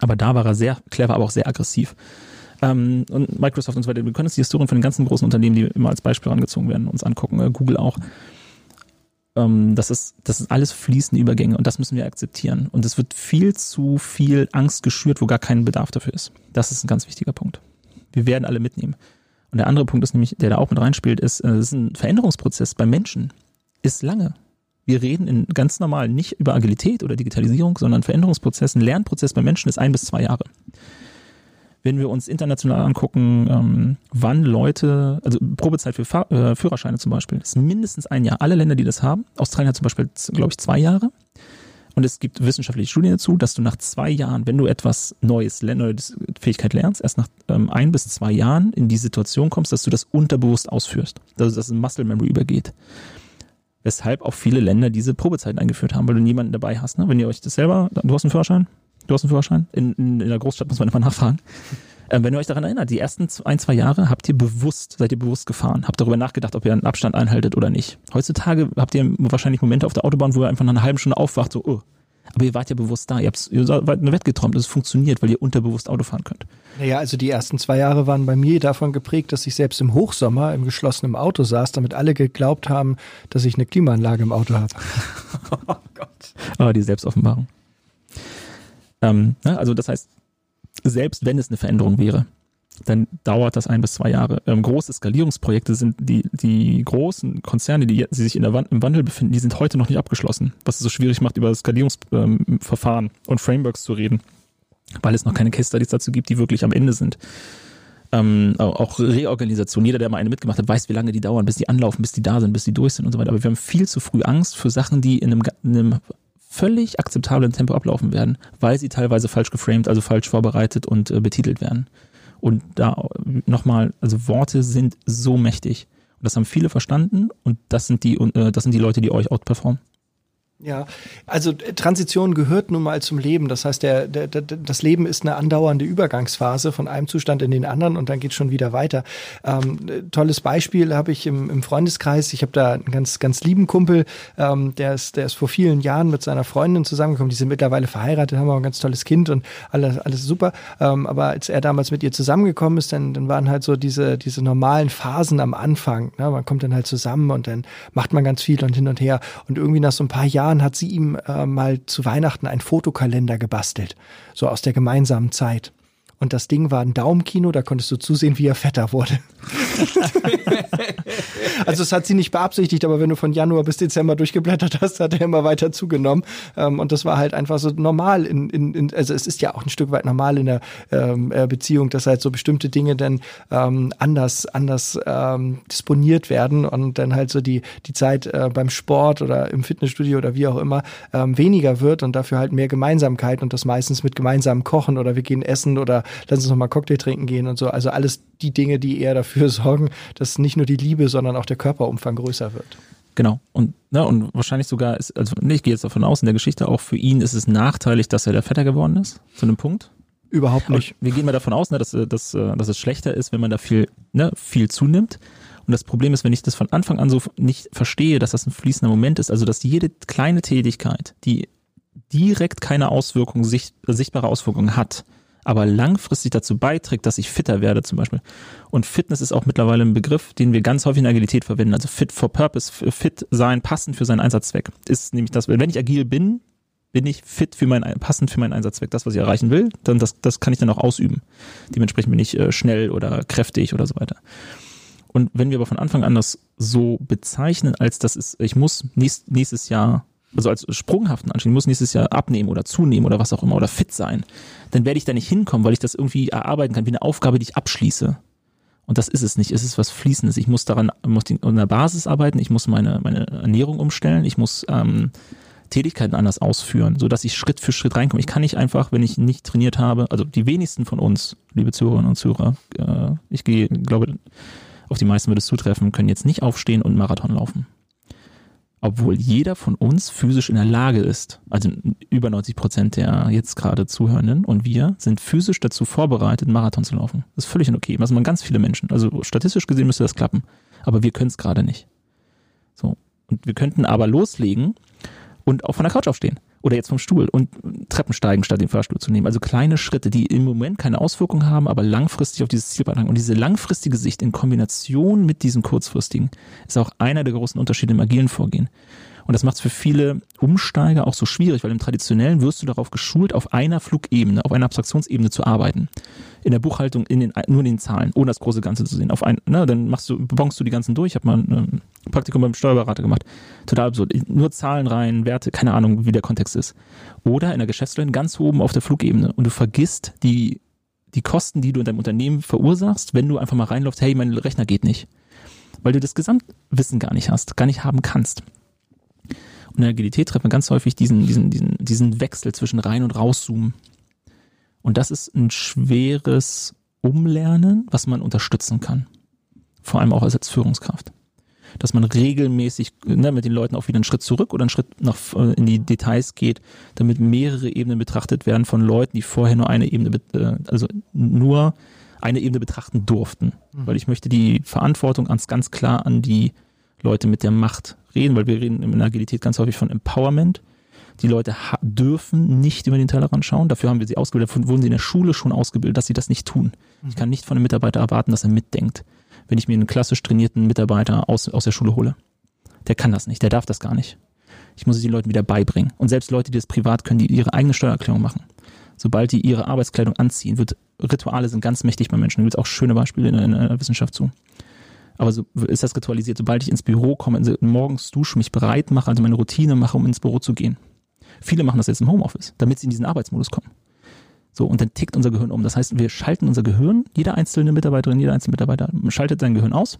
Aber da war er sehr clever, aber auch sehr aggressiv. Ähm, und Microsoft und so weiter. Wir können uns die Historien von den ganzen großen Unternehmen, die immer als Beispiel angezogen werden, uns angucken. Äh, Google auch. Ähm, das, ist, das ist alles fließende Übergänge und das müssen wir akzeptieren. Und es wird viel zu viel Angst geschürt, wo gar kein Bedarf dafür ist. Das ist ein ganz wichtiger Punkt. Wir werden alle mitnehmen. Und der andere Punkt ist nämlich, der da auch mit reinspielt, ist, äh, es ist ein Veränderungsprozess beim Menschen. Ist lange. Wir reden in ganz normal nicht über Agilität oder Digitalisierung, sondern Veränderungsprozess, ein Lernprozess beim Menschen ist ein bis zwei Jahre wenn wir uns international angucken, ähm, wann Leute, also Probezeit für Fahr äh, Führerscheine zum Beispiel, ist mindestens ein Jahr. Alle Länder, die das haben, Australien hat zum Beispiel, glaube ich, zwei Jahre. Und es gibt wissenschaftliche Studien dazu, dass du nach zwei Jahren, wenn du etwas Neues, neue Fähigkeit lernst, erst nach ähm, ein bis zwei Jahren in die Situation kommst, dass du das unterbewusst ausführst. Also dass es in Muscle Memory übergeht. Weshalb auch viele Länder diese Probezeit eingeführt haben, weil du niemanden dabei hast. Ne? Wenn ihr euch das selber, du hast einen Führerschein? Du hast einen Führerschein? In, in, in der Großstadt muss man einfach nachfragen. Ähm, wenn ihr euch daran erinnert, die ersten ein, zwei Jahre habt ihr bewusst, seid ihr bewusst gefahren, habt darüber nachgedacht, ob ihr einen Abstand einhaltet oder nicht. Heutzutage habt ihr wahrscheinlich Momente auf der Autobahn, wo ihr einfach nach einer halben Stunde aufwacht, so, oh. Aber ihr wart ja bewusst da, ihr, habt, ihr seid eine Wett geträumt, es funktioniert, weil ihr unterbewusst Auto fahren könnt. Naja, also die ersten zwei Jahre waren bei mir davon geprägt, dass ich selbst im Hochsommer im geschlossenen Auto saß, damit alle geglaubt haben, dass ich eine Klimaanlage im Auto habe. oh Gott. Ah, die Selbstoffenbarung. Ähm, ne, also das heißt, selbst wenn es eine Veränderung wäre, dann dauert das ein bis zwei Jahre. Ähm, große Skalierungsprojekte sind die, die großen Konzerne, die, die sich in der Wand, im Wandel befinden, die sind heute noch nicht abgeschlossen, was es so schwierig macht, über Skalierungsverfahren ähm, und Frameworks zu reden, weil es noch keine Case Studies dazu gibt, die wirklich am Ende sind. ähm, auch Reorganisation. Jeder, der mal eine mitgemacht hat, weiß, wie lange die dauern, bis die anlaufen, bis die da sind, bis die durch sind und so weiter. Aber wir haben viel zu früh Angst für Sachen, die in einem, in einem völlig akzeptablen Tempo ablaufen werden, weil sie teilweise falsch geframed, also falsch vorbereitet und äh, betitelt werden. Und da nochmal, also Worte sind so mächtig. Und das haben viele verstanden und das sind die, äh, das sind die Leute, die euch outperformen. Ja, also äh, Transition gehört nun mal zum Leben. Das heißt, der, der, der, das Leben ist eine andauernde Übergangsphase von einem Zustand in den anderen und dann geht schon wieder weiter. Ähm, tolles Beispiel habe ich im, im Freundeskreis. Ich habe da einen ganz, ganz lieben Kumpel, ähm, der, ist, der ist vor vielen Jahren mit seiner Freundin zusammengekommen. Die sind mittlerweile verheiratet, haben auch ein ganz tolles Kind und alles, alles super. Ähm, aber als er damals mit ihr zusammengekommen ist, dann, dann waren halt so diese, diese normalen Phasen am Anfang. Ne? Man kommt dann halt zusammen und dann macht man ganz viel und hin und her. Und irgendwie nach so ein paar Jahren Jahren hat sie ihm äh, mal zu Weihnachten einen Fotokalender gebastelt, so aus der gemeinsamen Zeit. Und das Ding war ein Daumenkino, da konntest du zusehen, wie er fetter wurde. also es hat sie nicht beabsichtigt, aber wenn du von Januar bis Dezember durchgeblättert hast, hat er immer weiter zugenommen. Ähm, und das war halt einfach so normal in, in, in, also es ist ja auch ein Stück weit normal in der ähm, äh, Beziehung, dass halt so bestimmte Dinge dann ähm, anders, anders ähm, disponiert werden und dann halt so die, die Zeit äh, beim Sport oder im Fitnessstudio oder wie auch immer ähm, weniger wird und dafür halt mehr Gemeinsamkeit und das meistens mit gemeinsamem Kochen oder wir gehen essen oder lass uns noch mal Cocktail trinken gehen und so. Also alles die Dinge, die eher dafür sorgen, dass nicht nur die Liebe, sondern auch der Körperumfang größer wird. Genau. Und, ne, und wahrscheinlich sogar ist, also ne, ich gehe jetzt davon aus, in der Geschichte auch für ihn ist es nachteilig, dass er der Fetter geworden ist, zu einem Punkt. Überhaupt nicht. Aber wir gehen mal davon aus, ne, dass, dass, dass es schlechter ist, wenn man da viel, ne, viel zunimmt. Und das Problem ist, wenn ich das von Anfang an so nicht verstehe, dass das ein fließender Moment ist, also dass jede kleine Tätigkeit, die direkt keine Auswirkung, sicht, sichtbare Auswirkungen hat, aber langfristig dazu beiträgt, dass ich fitter werde zum Beispiel. Und Fitness ist auch mittlerweile ein Begriff, den wir ganz häufig in Agilität verwenden. Also fit for purpose, fit sein, passend für seinen Einsatzzweck. Ist nämlich das, wenn ich agil bin, bin ich fit für mein, passend für meinen Einsatzzweck, das, was ich erreichen will, dann das, das kann ich dann auch ausüben. Dementsprechend bin ich äh, schnell oder kräftig oder so weiter. Und wenn wir aber von Anfang an das so bezeichnen, als das ist, ich muss nächst, nächstes Jahr also als sprunghaften Anstieg, ich muss nächstes Jahr abnehmen oder zunehmen oder was auch immer oder fit sein, dann werde ich da nicht hinkommen, weil ich das irgendwie erarbeiten kann, wie eine Aufgabe, die ich abschließe. Und das ist es nicht. Es ist was Fließendes. Ich muss daran, muss an der Basis arbeiten, ich muss meine, meine Ernährung umstellen, ich muss ähm, Tätigkeiten anders ausführen, sodass ich Schritt für Schritt reinkomme. Ich kann nicht einfach, wenn ich nicht trainiert habe, also die wenigsten von uns, liebe Zuhörerinnen und Zuhörer, äh, ich gehe, glaube, auf die meisten würde es zutreffen, können jetzt nicht aufstehen und Marathon laufen obwohl jeder von uns physisch in der Lage ist, also über 90 Prozent der jetzt gerade Zuhörenden und wir sind physisch dazu vorbereitet, Marathon zu laufen. Das ist völlig okay. Das machen ganz viele Menschen. Also statistisch gesehen müsste das klappen. Aber wir können es gerade nicht. So. Und wir könnten aber loslegen und auch von der Couch aufstehen oder jetzt vom Stuhl und Treppen steigen, statt den Fahrstuhl zu nehmen. Also kleine Schritte, die im Moment keine Auswirkungen haben, aber langfristig auf dieses Ziel beitragen. Und diese langfristige Sicht in Kombination mit diesem kurzfristigen ist auch einer der großen Unterschiede im agilen Vorgehen. Und das macht es für viele Umsteiger auch so schwierig, weil im Traditionellen wirst du darauf geschult, auf einer Flugebene, auf einer Abstraktionsebene zu arbeiten. In der Buchhaltung in den, nur in den Zahlen, ohne das große Ganze zu sehen. Auf ein, ne, dann machst du, bonkst du die ganzen durch. Ich habe mal ein Praktikum beim Steuerberater gemacht. Total absurd. Nur Zahlen rein, Werte, keine Ahnung, wie der Kontext ist. Oder in der Geschäftsleitung ganz oben auf der Flugebene und du vergisst die, die Kosten, die du in deinem Unternehmen verursachst, wenn du einfach mal reinläufst, hey, mein Rechner geht nicht. Weil du das Gesamtwissen gar nicht hast, gar nicht haben kannst in der Agilität trifft man ganz häufig diesen, diesen, diesen, diesen Wechsel zwischen rein und rauszoomen. Und das ist ein schweres Umlernen, was man unterstützen kann. Vor allem auch als, Führungskraft. Dass man regelmäßig ne, mit den Leuten auch wieder einen Schritt zurück oder einen Schritt nach, äh, in die Details geht, damit mehrere Ebenen betrachtet werden von Leuten, die vorher nur eine Ebene, äh, also nur eine Ebene betrachten durften. Mhm. Weil ich möchte die Verantwortung ganz, ganz klar an die Leute mit der Macht reden, weil wir reden in Agilität ganz häufig von Empowerment. Die Leute dürfen nicht über den Tellerrand schauen. Dafür haben wir sie ausgebildet. Dafür wurden sie in der Schule schon ausgebildet, dass sie das nicht tun. Ich kann nicht von einem Mitarbeiter erwarten, dass er mitdenkt, wenn ich mir einen klassisch trainierten Mitarbeiter aus, aus der Schule hole. Der kann das nicht, der darf das gar nicht. Ich muss es den Leuten wieder beibringen. Und selbst Leute, die das privat können, die ihre eigene Steuererklärung machen. Sobald die ihre Arbeitskleidung anziehen, wird Rituale sind ganz mächtig bei Menschen. Da gibt es auch schöne Beispiele in, in der Wissenschaft zu. Aber so ist das ritualisiert. Sobald ich ins Büro komme, morgens dusche, mich bereit mache, also meine Routine mache, um ins Büro zu gehen. Viele machen das jetzt im Homeoffice, damit sie in diesen Arbeitsmodus kommen. So, und dann tickt unser Gehirn um. Das heißt, wir schalten unser Gehirn, jeder einzelne Mitarbeiterin, jeder einzelne Mitarbeiter schaltet sein Gehirn aus,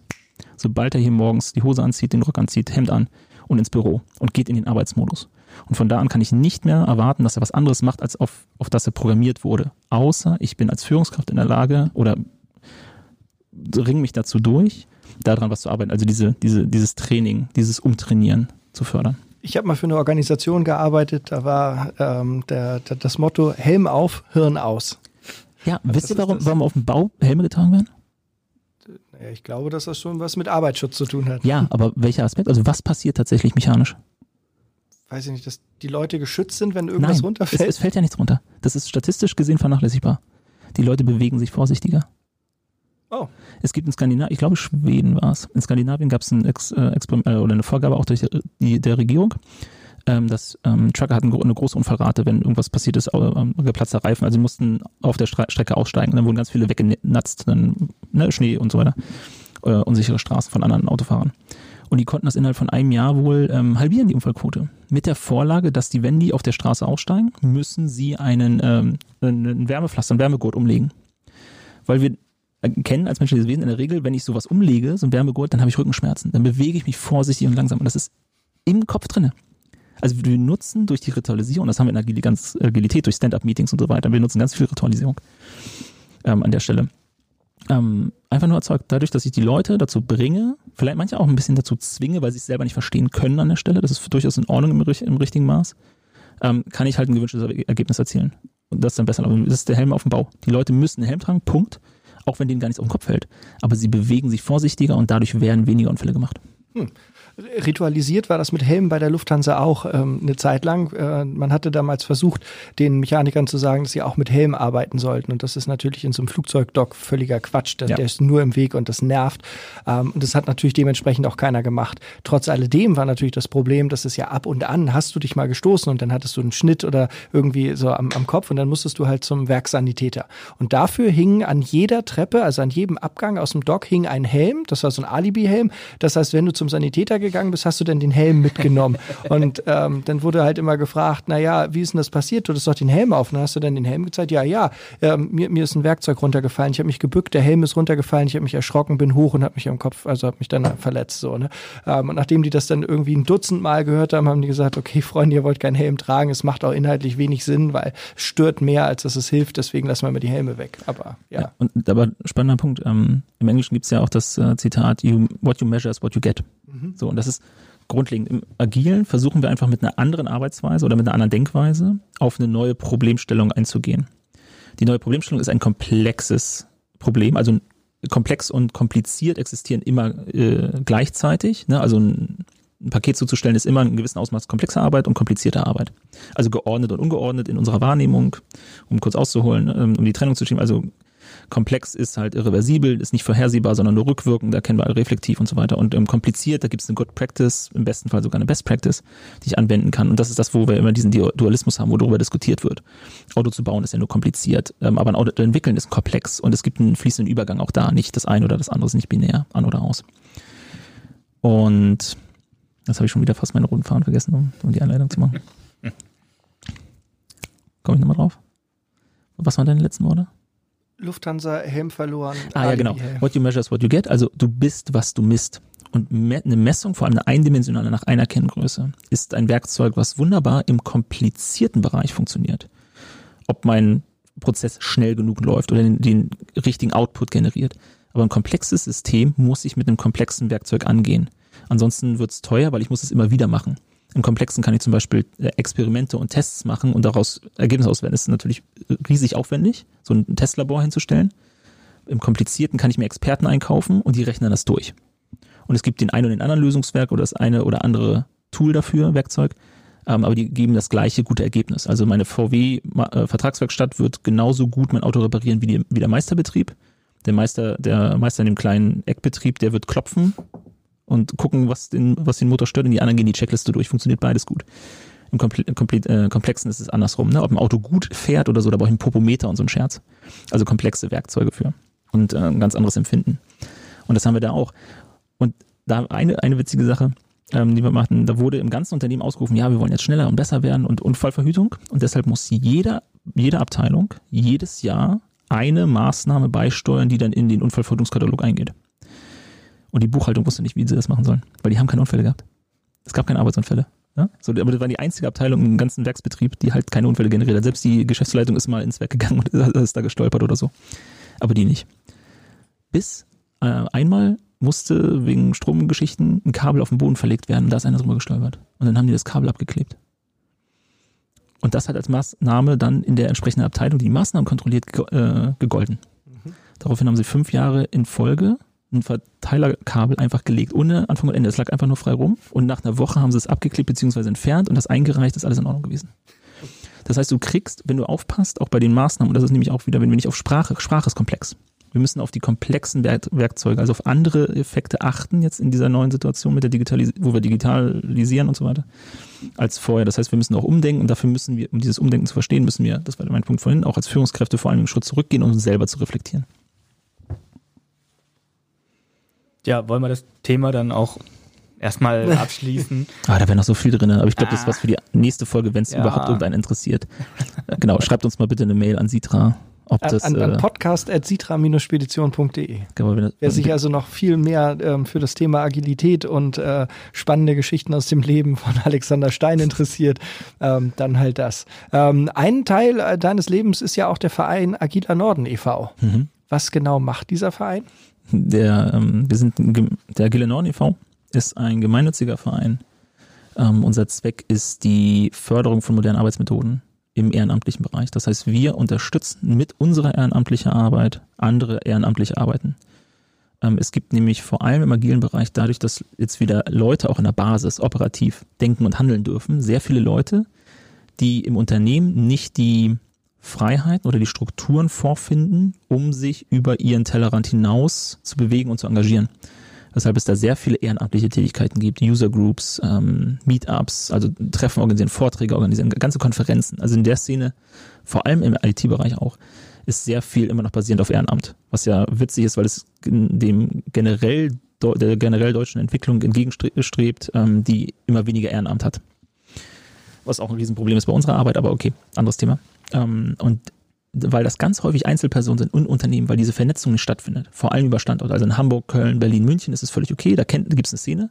sobald er hier morgens die Hose anzieht, den Rock anzieht, Hemd an und ins Büro und geht in den Arbeitsmodus. Und von da an kann ich nicht mehr erwarten, dass er was anderes macht, als auf, auf das er programmiert wurde. Außer ich bin als Führungskraft in der Lage oder ringe mich dazu durch, daran was zu arbeiten. Also diese, diese, dieses Training, dieses Umtrainieren zu fördern. Ich habe mal für eine Organisation gearbeitet, da war ähm, der, der, das Motto Helm auf, Hirn aus. Ja, was wisst ihr, warum, warum auf dem Bau Helme getragen werden? Ich glaube, dass das schon was mit Arbeitsschutz zu tun hat. Ja, aber welcher Aspekt? Also was passiert tatsächlich mechanisch? Weiß ich nicht, dass die Leute geschützt sind, wenn irgendwas Nein, runterfällt? Es, es fällt ja nichts runter. Das ist statistisch gesehen vernachlässigbar. Die Leute bewegen sich vorsichtiger. Oh. Es gibt in Skandinavien, ich glaube Schweden war es. In Skandinavien gab es ein Ex, äh, äh, oder eine Vorgabe auch durch die, der Regierung, ähm, dass ähm, Trucker hatten eine große Unfallrate, wenn irgendwas passiert ist, ähm, geplatzter Reifen. Also sie mussten auf der Stre Strecke aussteigen. Dann wurden ganz viele weggenatzt, dann ne, Schnee und so weiter. Äh, unsichere Straßen von anderen Autofahrern. Und die konnten das innerhalb von einem Jahr wohl ähm, halbieren, die Unfallquote. Mit der Vorlage, dass die, wenn die auf der Straße aussteigen, müssen sie einen, ähm, einen Wärmepflaster, einen Wärmegurt umlegen. Weil wir kennen als menschliches Wesen in der Regel, wenn ich sowas umlege, so ein Wärmegurt, dann habe ich Rückenschmerzen. Dann bewege ich mich vorsichtig und langsam. Und das ist im Kopf drinne. Also wir nutzen durch die Ritualisierung, das haben wir in Agil ganz Agilität, durch Stand-up-Meetings und so weiter, wir nutzen ganz viel Ritualisierung ähm, an der Stelle. Ähm, einfach nur erzeugt, dadurch, dass ich die Leute dazu bringe, vielleicht manche auch ein bisschen dazu zwinge, weil sie es selber nicht verstehen können an der Stelle, das ist durchaus in Ordnung im, im richtigen Maß, ähm, kann ich halt ein gewünschtes Ergebnis erzielen. Und das ist dann besser. Das ist der Helm auf dem Bau. Die Leute müssen einen Helm tragen, Punkt auch wenn denen gar nichts auf den Kopf fällt. Aber sie bewegen sich vorsichtiger und dadurch werden weniger Unfälle gemacht. Hm. Ritualisiert war das mit Helmen bei der Lufthansa auch ähm, eine Zeit lang. Äh, man hatte damals versucht, den Mechanikern zu sagen, dass sie auch mit Helm arbeiten sollten. Und das ist natürlich in so einem Flugzeugdock völliger Quatsch. Der, ja. der ist nur im Weg und das nervt. Ähm, und das hat natürlich dementsprechend auch keiner gemacht. Trotz alledem war natürlich das Problem, dass es ja ab und an hast du dich mal gestoßen und dann hattest du einen Schnitt oder irgendwie so am, am Kopf und dann musstest du halt zum Werksanitäter. Und dafür hing an jeder Treppe, also an jedem Abgang aus dem Dock, hing ein Helm. Das war so ein Alibi-Helm. Das heißt, wenn du zum Sanitäter gegangen bist, hast du denn den Helm mitgenommen? und ähm, dann wurde halt immer gefragt, naja, wie ist denn das passiert? Du hattest doch den Helm auf. Und dann hast du dann den Helm gezeigt? Ja, ja, ähm, mir, mir ist ein Werkzeug runtergefallen. Ich habe mich gebückt, der Helm ist runtergefallen, ich habe mich erschrocken, bin hoch und habe mich am Kopf, also habe mich dann verletzt. So, ne? Ähm, und nachdem die das dann irgendwie ein Dutzend Mal gehört haben, haben die gesagt, okay, Freunde, ihr wollt keinen Helm tragen. Es macht auch inhaltlich wenig Sinn, weil es stört mehr, als dass es hilft. Deswegen lassen wir mal die Helme weg. Aber ja. ja und aber spannender Punkt. Ähm, Im Englischen gibt es ja auch das äh, Zitat, you, what you measure is what you get. Mhm. So, und das ist grundlegend. Im Agilen versuchen wir einfach mit einer anderen Arbeitsweise oder mit einer anderen Denkweise auf eine neue Problemstellung einzugehen. Die neue Problemstellung ist ein komplexes Problem, also komplex und kompliziert existieren immer äh, gleichzeitig. Ne? Also ein, ein Paket zuzustellen ist immer ein gewissen Ausmaß komplexer Arbeit und komplizierter Arbeit. Also geordnet und ungeordnet in unserer Wahrnehmung, um kurz auszuholen, ähm, um die Trennung zu schieben. Also Komplex ist halt irreversibel, ist nicht vorhersehbar, sondern nur rückwirkend, erkennbar, reflektiv und so weiter. Und ähm, kompliziert, da gibt es eine Good Practice, im besten Fall sogar eine Best Practice, die ich anwenden kann. Und das ist das, wo wir immer diesen Dualismus haben, wo darüber diskutiert wird. Auto zu bauen ist ja nur kompliziert, ähm, aber ein Auto zu entwickeln ist komplex und es gibt einen fließenden Übergang auch da, nicht das eine oder das andere ist nicht binär, an oder aus. Und jetzt habe ich schon wieder fast meine roten Faden vergessen, um, um die Einleitung zu machen. Komme ich nochmal drauf? Was waren deine letzten Worte? Lufthansa-Helm verloren. Ah ja, genau. What you measure is what you get. Also du bist, was du misst. Und eine Messung, vor allem eine eindimensionale nach einer Kenngröße, ist ein Werkzeug, was wunderbar im komplizierten Bereich funktioniert. Ob mein Prozess schnell genug läuft oder den, den richtigen Output generiert. Aber ein komplexes System muss ich mit einem komplexen Werkzeug angehen. Ansonsten wird es teuer, weil ich muss es immer wieder machen. Im Komplexen kann ich zum Beispiel äh, Experimente und Tests machen und daraus Ergebnisse auswerten. Das ist natürlich riesig aufwendig, so ein Testlabor hinzustellen. Im Komplizierten kann ich mir Experten einkaufen und die rechnen das durch. Und es gibt den einen oder den anderen Lösungswerk oder das eine oder andere Tool dafür, Werkzeug, ähm, aber die geben das gleiche gute Ergebnis. Also meine VW-Vertragswerkstatt wird genauso gut mein Auto reparieren wie, die, wie der Meisterbetrieb. Der Meister, der Meister in dem kleinen Eckbetrieb, der wird klopfen und gucken, was den, was den Motor stört und die anderen gehen die Checkliste durch. Funktioniert beides gut. Im Komple Komple äh, Komplexen ist es andersrum. Ne? Ob ein Auto gut fährt oder so, da brauche ich einen Popometer und so einen Scherz. Also komplexe Werkzeuge für und äh, ein ganz anderes Empfinden. Und das haben wir da auch. Und da eine, eine witzige Sache, ähm, die wir machten, da wurde im ganzen Unternehmen ausgerufen, ja, wir wollen jetzt schneller und besser werden und Unfallverhütung. Und deshalb muss jeder jede Abteilung jedes Jahr eine Maßnahme beisteuern, die dann in den Unfallverhütungskatalog eingeht. Und die Buchhaltung wusste nicht, wie sie das machen sollen, weil die haben keine Unfälle gehabt. Es gab keine Arbeitsunfälle. Ja? So, aber das war die einzige Abteilung im ganzen Werksbetrieb, die halt keine Unfälle generiert hat. Selbst die Geschäftsleitung ist mal ins Werk gegangen und ist da gestolpert oder so. Aber die nicht. Bis äh, einmal musste wegen Stromgeschichten ein Kabel auf den Boden verlegt werden. Da ist einer drüber gestolpert. Und dann haben die das Kabel abgeklebt. Und das hat als Maßnahme dann in der entsprechenden Abteilung, die die Maßnahmen kontrolliert, äh, gegolten. Mhm. Daraufhin haben sie fünf Jahre in Folge ein Verteilerkabel einfach gelegt, ohne Anfang und Ende. Es lag einfach nur frei rum und nach einer Woche haben sie es abgeklebt bzw. entfernt und das eingereicht, ist alles in Ordnung gewesen. Das heißt, du kriegst, wenn du aufpasst, auch bei den Maßnahmen, und das ist nämlich auch wieder, wenn wir nicht auf Sprache, Sprache ist komplex. Wir müssen auf die komplexen Werkzeuge, also auf andere Effekte achten, jetzt in dieser neuen Situation mit der Digitalisierung, wo wir digitalisieren und so weiter, als vorher. Das heißt, wir müssen auch umdenken und dafür müssen wir, um dieses Umdenken zu verstehen, müssen wir, das war mein Punkt vorhin, auch als Führungskräfte vor allem einen Schritt zurückgehen, um uns selber zu reflektieren. Ja, wollen wir das Thema dann auch erstmal abschließen. ah, da wäre noch so viel drin, aber ich glaube, das ist was für die nächste Folge, wenn es ja. überhaupt irgendeinen interessiert. genau, schreibt uns mal bitte eine Mail an Sitra ob das, an, an äh, podcast.sitra-spedition.de. Genau, Wer sich also noch viel mehr ähm, für das Thema Agilität und äh, spannende Geschichten aus dem Leben von Alexander Stein interessiert, ähm, dann halt das. Ähm, ein Teil äh, deines Lebens ist ja auch der Verein Agiler Norden e.V. Mhm. Was genau macht dieser Verein? Der, ähm, wir sind der Agile Norden e.V. ist ein gemeinnütziger Verein. Ähm, unser Zweck ist die Förderung von modernen Arbeitsmethoden im ehrenamtlichen Bereich. Das heißt, wir unterstützen mit unserer ehrenamtlichen Arbeit andere ehrenamtliche Arbeiten. Ähm, es gibt nämlich vor allem im agilen Bereich, dadurch, dass jetzt wieder Leute auch in der Basis operativ denken und handeln dürfen, sehr viele Leute, die im Unternehmen nicht die Freiheiten oder die Strukturen vorfinden, um sich über ihren Tellerrand hinaus zu bewegen und zu engagieren weshalb es da sehr viele ehrenamtliche Tätigkeiten gibt, User Groups, ähm, Meetups, also Treffen organisieren, Vorträge organisieren, ganze Konferenzen. Also in der Szene, vor allem im IT-Bereich auch, ist sehr viel immer noch basierend auf Ehrenamt, was ja witzig ist, weil es dem generell der generell deutschen Entwicklung entgegenstrebt, ähm, die immer weniger Ehrenamt hat. Was auch ein Riesenproblem ist bei unserer Arbeit, aber okay, anderes Thema. Ähm, und weil das ganz häufig Einzelpersonen sind und Unternehmen, weil diese Vernetzung nicht stattfindet. Vor allem über Standort. Also in Hamburg, Köln, Berlin, München ist es völlig okay, da gibt es eine Szene.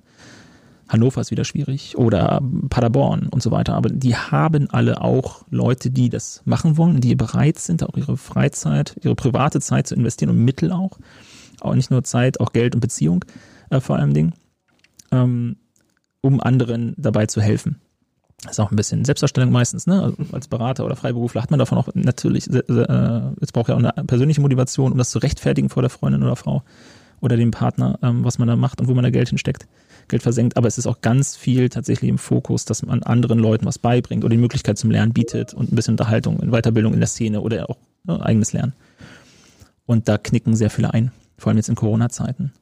Hannover ist wieder schwierig oder Paderborn und so weiter. Aber die haben alle auch Leute, die das machen wollen, die bereit sind, auch ihre Freizeit, ihre private Zeit zu investieren und Mittel auch. Auch nicht nur Zeit, auch Geld und Beziehung äh, vor allem Ding, ähm, um anderen dabei zu helfen. Das ist auch ein bisschen Selbstdarstellung meistens, ne? Also als Berater oder Freiberufler hat man davon auch natürlich, äh, jetzt braucht ja auch eine persönliche Motivation, um das zu rechtfertigen vor der Freundin oder Frau oder dem Partner, ähm, was man da macht und wo man da Geld hinsteckt, Geld versenkt. Aber es ist auch ganz viel tatsächlich im Fokus, dass man anderen Leuten was beibringt oder die Möglichkeit zum Lernen bietet und ein bisschen Unterhaltung, in Weiterbildung in der Szene oder auch ne, eigenes Lernen. Und da knicken sehr viele ein, vor allem jetzt in Corona-Zeiten.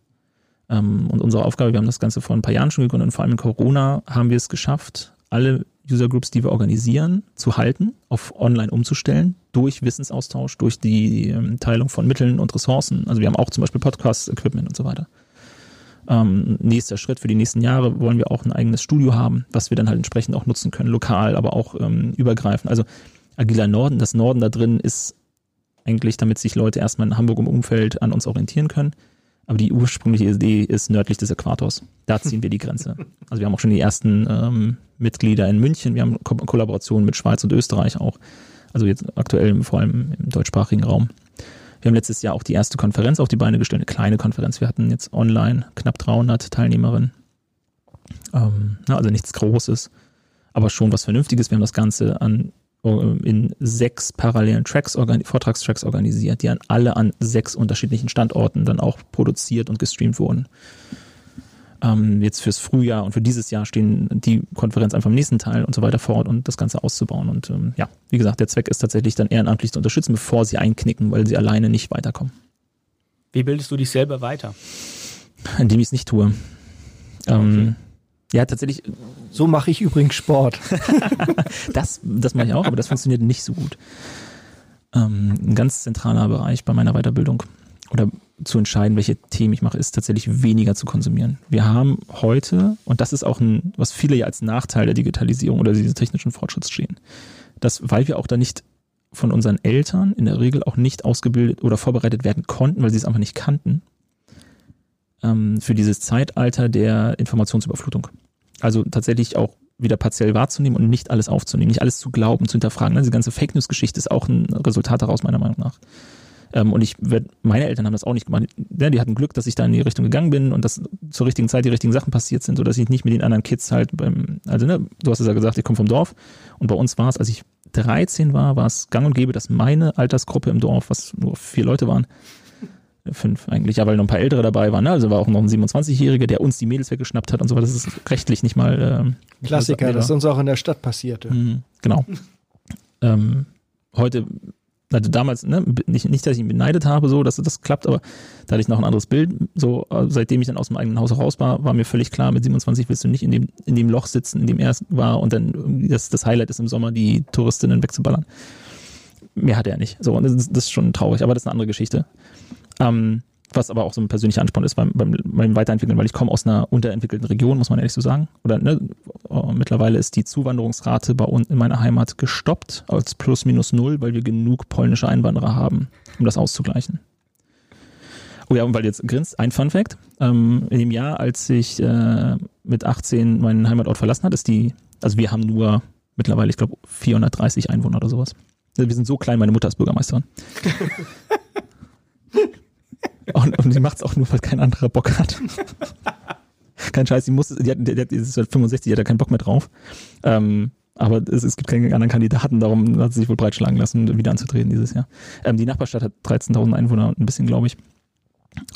Ähm, und unsere Aufgabe, wir haben das Ganze vor ein paar Jahren schon gegründet und vor allem in Corona haben wir es geschafft, alle User Groups, die wir organisieren, zu halten, auf online umzustellen, durch Wissensaustausch, durch die ähm, Teilung von Mitteln und Ressourcen. Also wir haben auch zum Beispiel Podcast-Equipment und so weiter. Ähm, nächster Schritt für die nächsten Jahre wollen wir auch ein eigenes Studio haben, was wir dann halt entsprechend auch nutzen können, lokal, aber auch ähm, übergreifend. Also Agiler Norden, das Norden da drin ist eigentlich, damit sich Leute erstmal in Hamburg im Umfeld an uns orientieren können. Aber die ursprüngliche Idee ist nördlich des Äquators. Da ziehen wir die Grenze. Also wir haben auch schon die ersten ähm, Mitglieder in München. Wir haben Ko Kollaborationen mit Schweiz und Österreich auch. Also jetzt aktuell vor allem im deutschsprachigen Raum. Wir haben letztes Jahr auch die erste Konferenz auf die Beine gestellt, eine kleine Konferenz. Wir hatten jetzt online knapp 300 Teilnehmerinnen. Ähm, also nichts Großes, aber schon was Vernünftiges. Wir haben das Ganze an in sechs parallelen Tracks, Vortragstracks organisiert, die an alle an sechs unterschiedlichen Standorten dann auch produziert und gestreamt wurden. Ähm, jetzt fürs Frühjahr und für dieses Jahr stehen die Konferenz einfach im nächsten Teil und so weiter fort und das Ganze auszubauen. Und ähm, ja, wie gesagt, der Zweck ist tatsächlich dann ehrenamtlich zu unterstützen, bevor sie einknicken, weil sie alleine nicht weiterkommen. Wie bildest du dich selber weiter? Indem ich es nicht tue. Okay. Ähm, ja, tatsächlich. So mache ich übrigens Sport. das das mache ich auch, aber das funktioniert nicht so gut. Ähm, ein ganz zentraler Bereich bei meiner Weiterbildung oder zu entscheiden, welche Themen ich mache, ist tatsächlich weniger zu konsumieren. Wir haben heute, und das ist auch ein, was viele ja als Nachteil der Digitalisierung oder dieses technischen Fortschritts stehen, dass, weil wir auch da nicht von unseren Eltern in der Regel auch nicht ausgebildet oder vorbereitet werden konnten, weil sie es einfach nicht kannten, ähm, für dieses Zeitalter der Informationsüberflutung. Also tatsächlich auch wieder partiell wahrzunehmen und nicht alles aufzunehmen, nicht alles zu glauben, zu hinterfragen. Ne? Diese ganze Fake News-Geschichte ist auch ein Resultat daraus, meiner Meinung nach. Ähm, und ich werd, meine Eltern haben das auch nicht gemacht. Ja, die hatten Glück, dass ich da in die Richtung gegangen bin und dass zur richtigen Zeit die richtigen Sachen passiert sind, sodass ich nicht mit den anderen Kids halt beim, also ne, du hast es ja gesagt, ich komme vom Dorf und bei uns war es, als ich 13 war, war es gang und gäbe, dass meine Altersgruppe im Dorf, was nur vier Leute waren, fünf eigentlich, ja, weil noch ein paar Ältere dabei waren. Ne? Also war auch noch ein 27-Jähriger, der uns die Mädels weggeschnappt hat und so weiter. Das ist rechtlich nicht mal. Äh, Klassiker, das uns auch in der Stadt passierte. Mhm, genau. ähm, heute, also damals, ne, nicht, nicht, dass ich ihn beneidet habe, so, dass das klappt, aber da hatte ich noch ein anderes Bild. So, äh, seitdem ich dann aus dem eigenen Haus raus war, war mir völlig klar, mit 27 willst du nicht in dem, in dem Loch sitzen, in dem er war und dann das, das Highlight ist im Sommer, die Touristinnen wegzuballern. Mehr hat er nicht. So, und das ist, das ist schon traurig, aber das ist eine andere Geschichte. Ähm, was aber auch so ein persönlicher Ansporn ist beim, beim, beim Weiterentwickeln, weil ich komme aus einer unterentwickelten Region, muss man ehrlich so sagen. Oder ne, oh, mittlerweile ist die Zuwanderungsrate bei uns in meiner Heimat gestoppt als plus minus null, weil wir genug polnische Einwanderer haben, um das auszugleichen. Oh ja, und weil jetzt grinst, ein Fun Fact. Ähm, in dem Jahr, als ich äh, mit 18 meinen Heimatort verlassen hat, ist die, also wir haben nur mittlerweile, ich glaube, 430 Einwohner oder sowas. Wir sind so klein, meine Mutter ist Bürgermeisterin. Und, und sie macht es auch nur, weil kein anderer Bock hat. Kein Scheiß, sie muss, die hat, die, hat, die ist halt 65, die hat da keinen Bock mehr drauf. Ähm, aber es, es, gibt keine anderen Kandidaten, darum hat sie sich wohl breitschlagen lassen, wieder anzutreten dieses Jahr. Ähm, die Nachbarstadt hat 13.000 Einwohner und ein bisschen, glaube ich.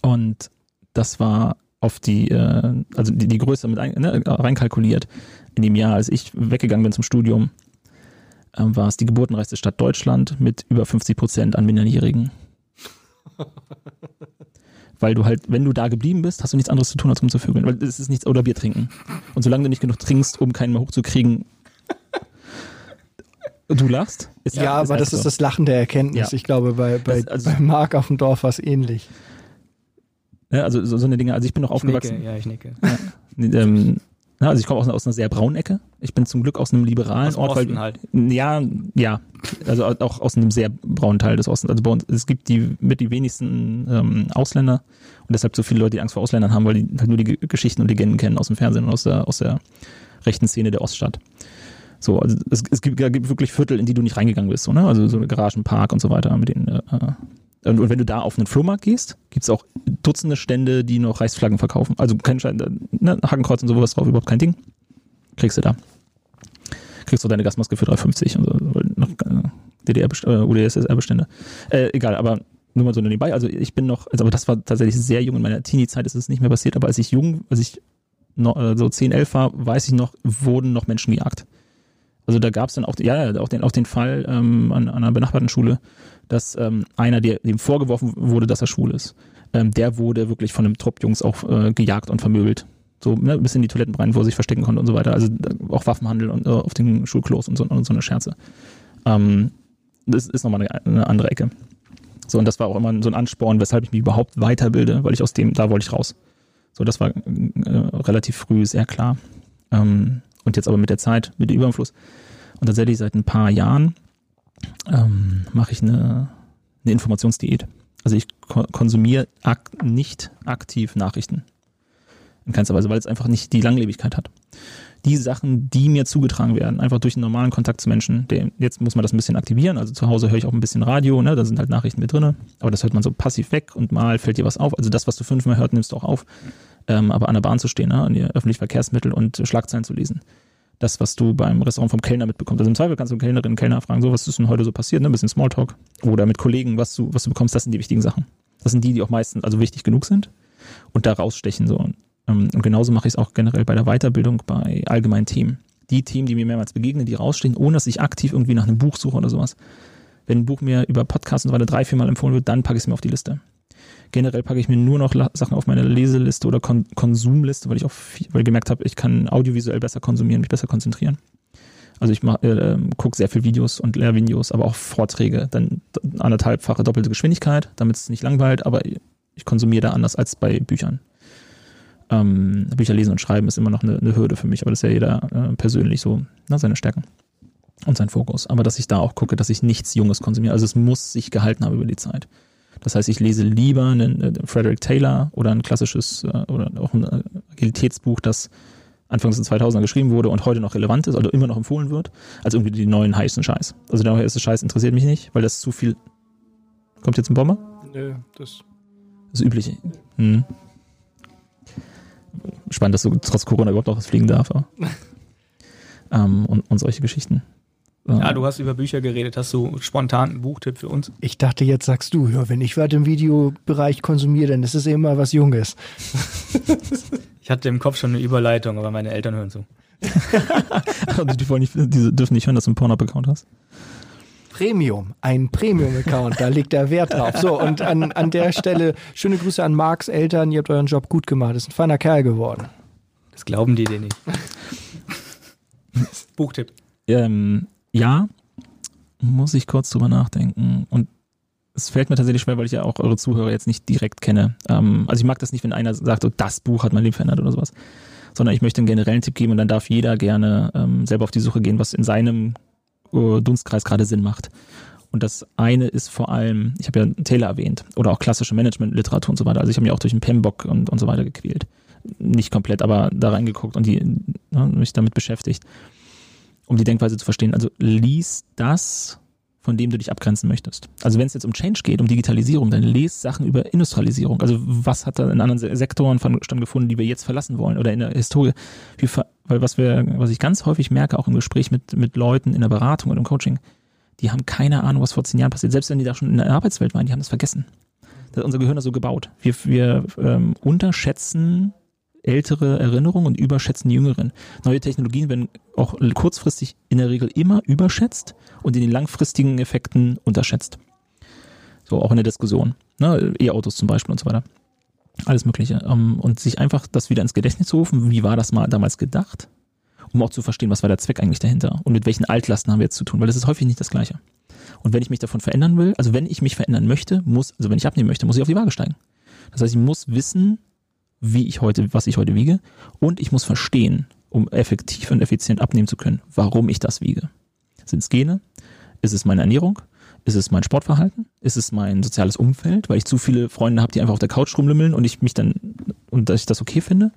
Und das war auf die, äh, also die, die Größe mit ein, ne, reinkalkuliert. In dem Jahr, als ich weggegangen bin zum Studium, äh, war es die geburtenreichste Stadt Deutschland mit über 50 Prozent an Minderjährigen. Weil du halt, wenn du da geblieben bist, hast du nichts anderes zu tun, als rumzuvögeln. Weil es ist nichts, oder Bier trinken. Und solange du nicht genug trinkst, um keinen mehr hochzukriegen, du lachst. Ist ja, aber das so. ist das Lachen der Erkenntnis. Ja. Ich glaube, bei, bei, also, bei Marc auf dem Dorf war es ähnlich. Ja, also so, so eine Dinge. Also ich bin noch aufgewachsen. Nicke, ja, ich nicke. Ja, ähm, ja, also ich komme aus, aus, einer sehr braunen Ecke. Ich bin zum Glück aus einem liberalen aus Ort. Osten weil, halt. Ja, ja. Also auch aus einem sehr braunen Teil des Ostens. Also bei uns, es gibt die mit die wenigsten ähm, Ausländer und deshalb so viele Leute, die Angst vor Ausländern haben, weil die halt nur die Geschichten und Legenden kennen aus dem Fernsehen und aus der, aus der rechten Szene der Oststadt. So, also es, es gibt, gibt wirklich Viertel, in die du nicht reingegangen bist, so, ne? Also so eine Garagenpark und so weiter mit den äh, und, und wenn du da auf einen Flohmarkt gehst, gibt es auch Dutzende Stände, die noch Reichsflaggen verkaufen. Also kein Schein, ne, Hakenkreuz und sowas drauf, überhaupt kein Ding. Kriegst du da. Kriegst du deine Gasmaske für 3,50 und so, noch äh, DDR äh, UdSSR-Bestände. Äh, egal, aber nur mal so nebenbei. Also ich bin noch, also aber das war tatsächlich sehr jung. In meiner Teenie-Zeit ist es nicht mehr passiert, aber als ich jung, als ich noch, äh, so 10, 11 war, weiß ich noch, wurden noch Menschen gejagt. Also da gab es dann auch, ja, auch den, auch den Fall ähm, an, an einer benachbarten Schule, dass ähm, einer, der dem vorgeworfen wurde, dass er schwul ist, ähm, der wurde wirklich von einem Trupp Jungs auch äh, gejagt und vermöbelt. So ne, bis in die Toiletten rein, wo er sich verstecken konnte und so weiter. Also äh, auch Waffenhandel und, äh, auf den Schulklos und so, und so eine Scherze. Ähm, das ist nochmal eine, eine andere Ecke. So, und das war auch immer so ein Ansporn, weshalb ich mich überhaupt weiterbilde, weil ich aus dem, da wollte ich raus. So, das war äh, relativ früh sehr klar. Ähm, und jetzt aber mit der Zeit, mit dem Überfluss. Und tatsächlich seit ein paar Jahren ähm, mache ich eine, eine Informationsdiät. Also ich ko konsumiere ak nicht aktiv Nachrichten. In keinster Weise, weil es einfach nicht die Langlebigkeit hat. Die Sachen, die mir zugetragen werden, einfach durch einen normalen Kontakt zu Menschen, der, jetzt muss man das ein bisschen aktivieren. Also zu Hause höre ich auch ein bisschen Radio, ne, da sind halt Nachrichten mit drin, aber das hört man so passiv weg und mal fällt dir was auf. Also das, was du fünfmal hört, nimmst du auch auf. Ähm, aber an der Bahn zu stehen, ne, an die öffentlichen Verkehrsmittel und Schlagzeilen zu lesen das, was du beim Restaurant vom Kellner mitbekommst. Also im Zweifel kannst du Kellnerinnen, Kellner fragen, so, was ist denn heute so passiert, ne? Ein bisschen Smalltalk. Oder mit Kollegen, was du, was du bekommst, das sind die wichtigen Sachen. Das sind die, die auch meistens also wichtig genug sind und da rausstechen so. Ähm, und genauso mache ich es auch generell bei der Weiterbildung bei allgemeinen Themen. Die Themen, die mir mehrmals begegnen, die rausstehen, ohne dass ich aktiv irgendwie nach einem Buch suche oder sowas. Wenn ein Buch mir über Podcasts und so weiter drei, vier Mal empfohlen wird, dann packe ich es mir auf die Liste. Generell packe ich mir nur noch Sachen auf meine Leseliste oder Kon Konsumliste, weil ich auch viel, weil gemerkt habe, ich kann audiovisuell besser konsumieren, mich besser konzentrieren. Also ich äh, äh, gucke sehr viel Videos und Lehrvideos, aber auch Vorträge. Dann anderthalbfache doppelte Geschwindigkeit, damit es nicht langweilt, aber ich konsumiere da anders als bei Büchern. Ähm, Bücher lesen und schreiben ist immer noch eine, eine, Hürde für mich, aber das ist ja jeder äh, persönlich so, ne, seine Stärken. und sein Fokus. Aber dass ich da auch gucke, dass ich nichts Junges konsumiere. Also es muss sich gehalten haben über die Zeit. Das heißt, ich lese lieber einen äh, Frederick Taylor oder ein klassisches äh, oder auch ein äh, Agilitätsbuch, das Anfangs in 2000er geschrieben wurde und heute noch relevant ist oder immer noch empfohlen wird, als irgendwie die neuen heißen Scheiß. Also der heiße Scheiß interessiert mich nicht, weil das zu viel. Kommt jetzt ein Bomber? Nö, das. Das übliche. Hm. Spannend, dass du trotz Corona überhaupt noch was fliegen darf. ähm, und, und solche Geschichten. Ja, du hast über Bücher geredet. Hast du spontan einen Buchtipp für uns? Ich dachte, jetzt sagst du, ja, wenn ich was im Videobereich konsumiere, dann ist es immer was Junges. ich hatte im Kopf schon eine Überleitung, aber meine Eltern hören zu. also die, wollen nicht, die dürfen nicht hören, dass du einen Pornhub-Account hast. Premium, ein Premium-Account, da liegt der Wert drauf. So, und an, an der Stelle schöne Grüße an Marks Eltern, ihr habt euren Job gut gemacht, ist ein feiner Kerl geworden. Das glauben die dir nicht. Buchtipp. Ähm, ja, muss ich kurz drüber nachdenken. Und es fällt mir tatsächlich schwer, weil ich ja auch eure Zuhörer jetzt nicht direkt kenne. Ähm, also ich mag das nicht, wenn einer sagt, oh, das Buch hat mein Leben verändert oder sowas. Sondern ich möchte einen generellen Tipp geben und dann darf jeder gerne ähm, selber auf die Suche gehen, was in seinem uh, Dunstkreis gerade Sinn macht. Und das eine ist vor allem, ich habe ja Taylor erwähnt, oder auch klassische Management-Literatur und so weiter. Also ich habe mich auch durch den Pembok und, und so weiter gequält. Nicht komplett, aber da reingeguckt und die, ne, mich damit beschäftigt um die Denkweise zu verstehen. Also lies das, von dem du dich abgrenzen möchtest. Also wenn es jetzt um Change geht, um Digitalisierung, dann lese Sachen über Industrialisierung. Also was hat da in anderen Sektoren stattgefunden, die wir jetzt verlassen wollen oder in der Historie? weil was wir, was ich ganz häufig merke, auch im Gespräch mit, mit Leuten in der Beratung und im Coaching, die haben keine Ahnung, was vor zehn Jahren passiert. Selbst wenn die da schon in der Arbeitswelt waren, die haben das vergessen. Das unser Gehirn ist so gebaut. Wir, wir ähm, unterschätzen ältere Erinnerungen und überschätzen jüngeren. Neue Technologien werden auch kurzfristig in der Regel immer überschätzt und in den langfristigen Effekten unterschätzt. So auch in der Diskussion. Ne? E-Autos zum Beispiel und so weiter. Alles Mögliche. Ähm, und sich einfach das wieder ins Gedächtnis zu rufen, wie war das mal damals gedacht, um auch zu verstehen, was war der Zweck eigentlich dahinter und mit welchen Altlasten haben wir jetzt zu tun, weil das ist häufig nicht das Gleiche. Und wenn ich mich davon verändern will, also wenn ich mich verändern möchte, muss, also wenn ich abnehmen möchte, muss ich auf die Waage steigen. Das heißt, ich muss wissen, wie ich heute, was ich heute wiege. Und ich muss verstehen, um effektiv und effizient abnehmen zu können, warum ich das wiege. Sind es Gene? Ist es meine Ernährung? Ist es mein Sportverhalten? Ist es mein soziales Umfeld, weil ich zu viele Freunde habe, die einfach auf der Couch rumlümmeln und ich mich dann und dass ich das okay finde?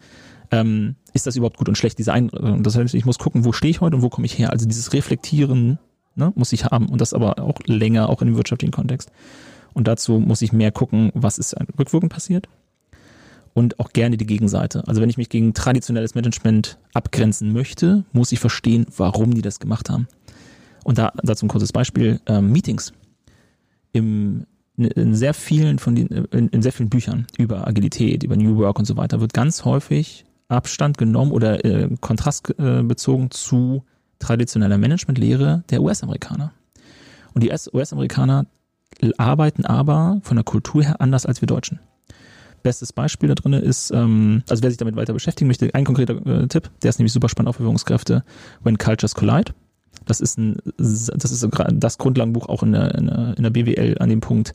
Ähm, ist das überhaupt gut und schlecht, diese Einrichtung? Das heißt, ich muss gucken, wo stehe ich heute und wo komme ich her? Also dieses Reflektieren ne, muss ich haben und das aber auch länger, auch in dem wirtschaftlichen Kontext. Und dazu muss ich mehr gucken, was ist rückwirkend passiert und auch gerne die Gegenseite. Also wenn ich mich gegen traditionelles Management abgrenzen möchte, muss ich verstehen, warum die das gemacht haben. Und da dazu ein kurzes Beispiel: ähm, Meetings. Im, in sehr vielen von den, in, in, sehr vielen Büchern über Agilität, über New Work und so weiter wird ganz häufig Abstand genommen oder äh, Kontrast äh, bezogen zu traditioneller Managementlehre der US-Amerikaner. Und die US-Amerikaner arbeiten aber von der Kultur her anders als wir Deutschen bestes Beispiel da drin ist, ähm, also wer sich damit weiter beschäftigen möchte, ein konkreter äh, Tipp, der ist nämlich super spannend auf Führungskräfte, When Cultures Collide. Das ist ein, das ist das Grundlagenbuch auch in der, in der, BWL an dem Punkt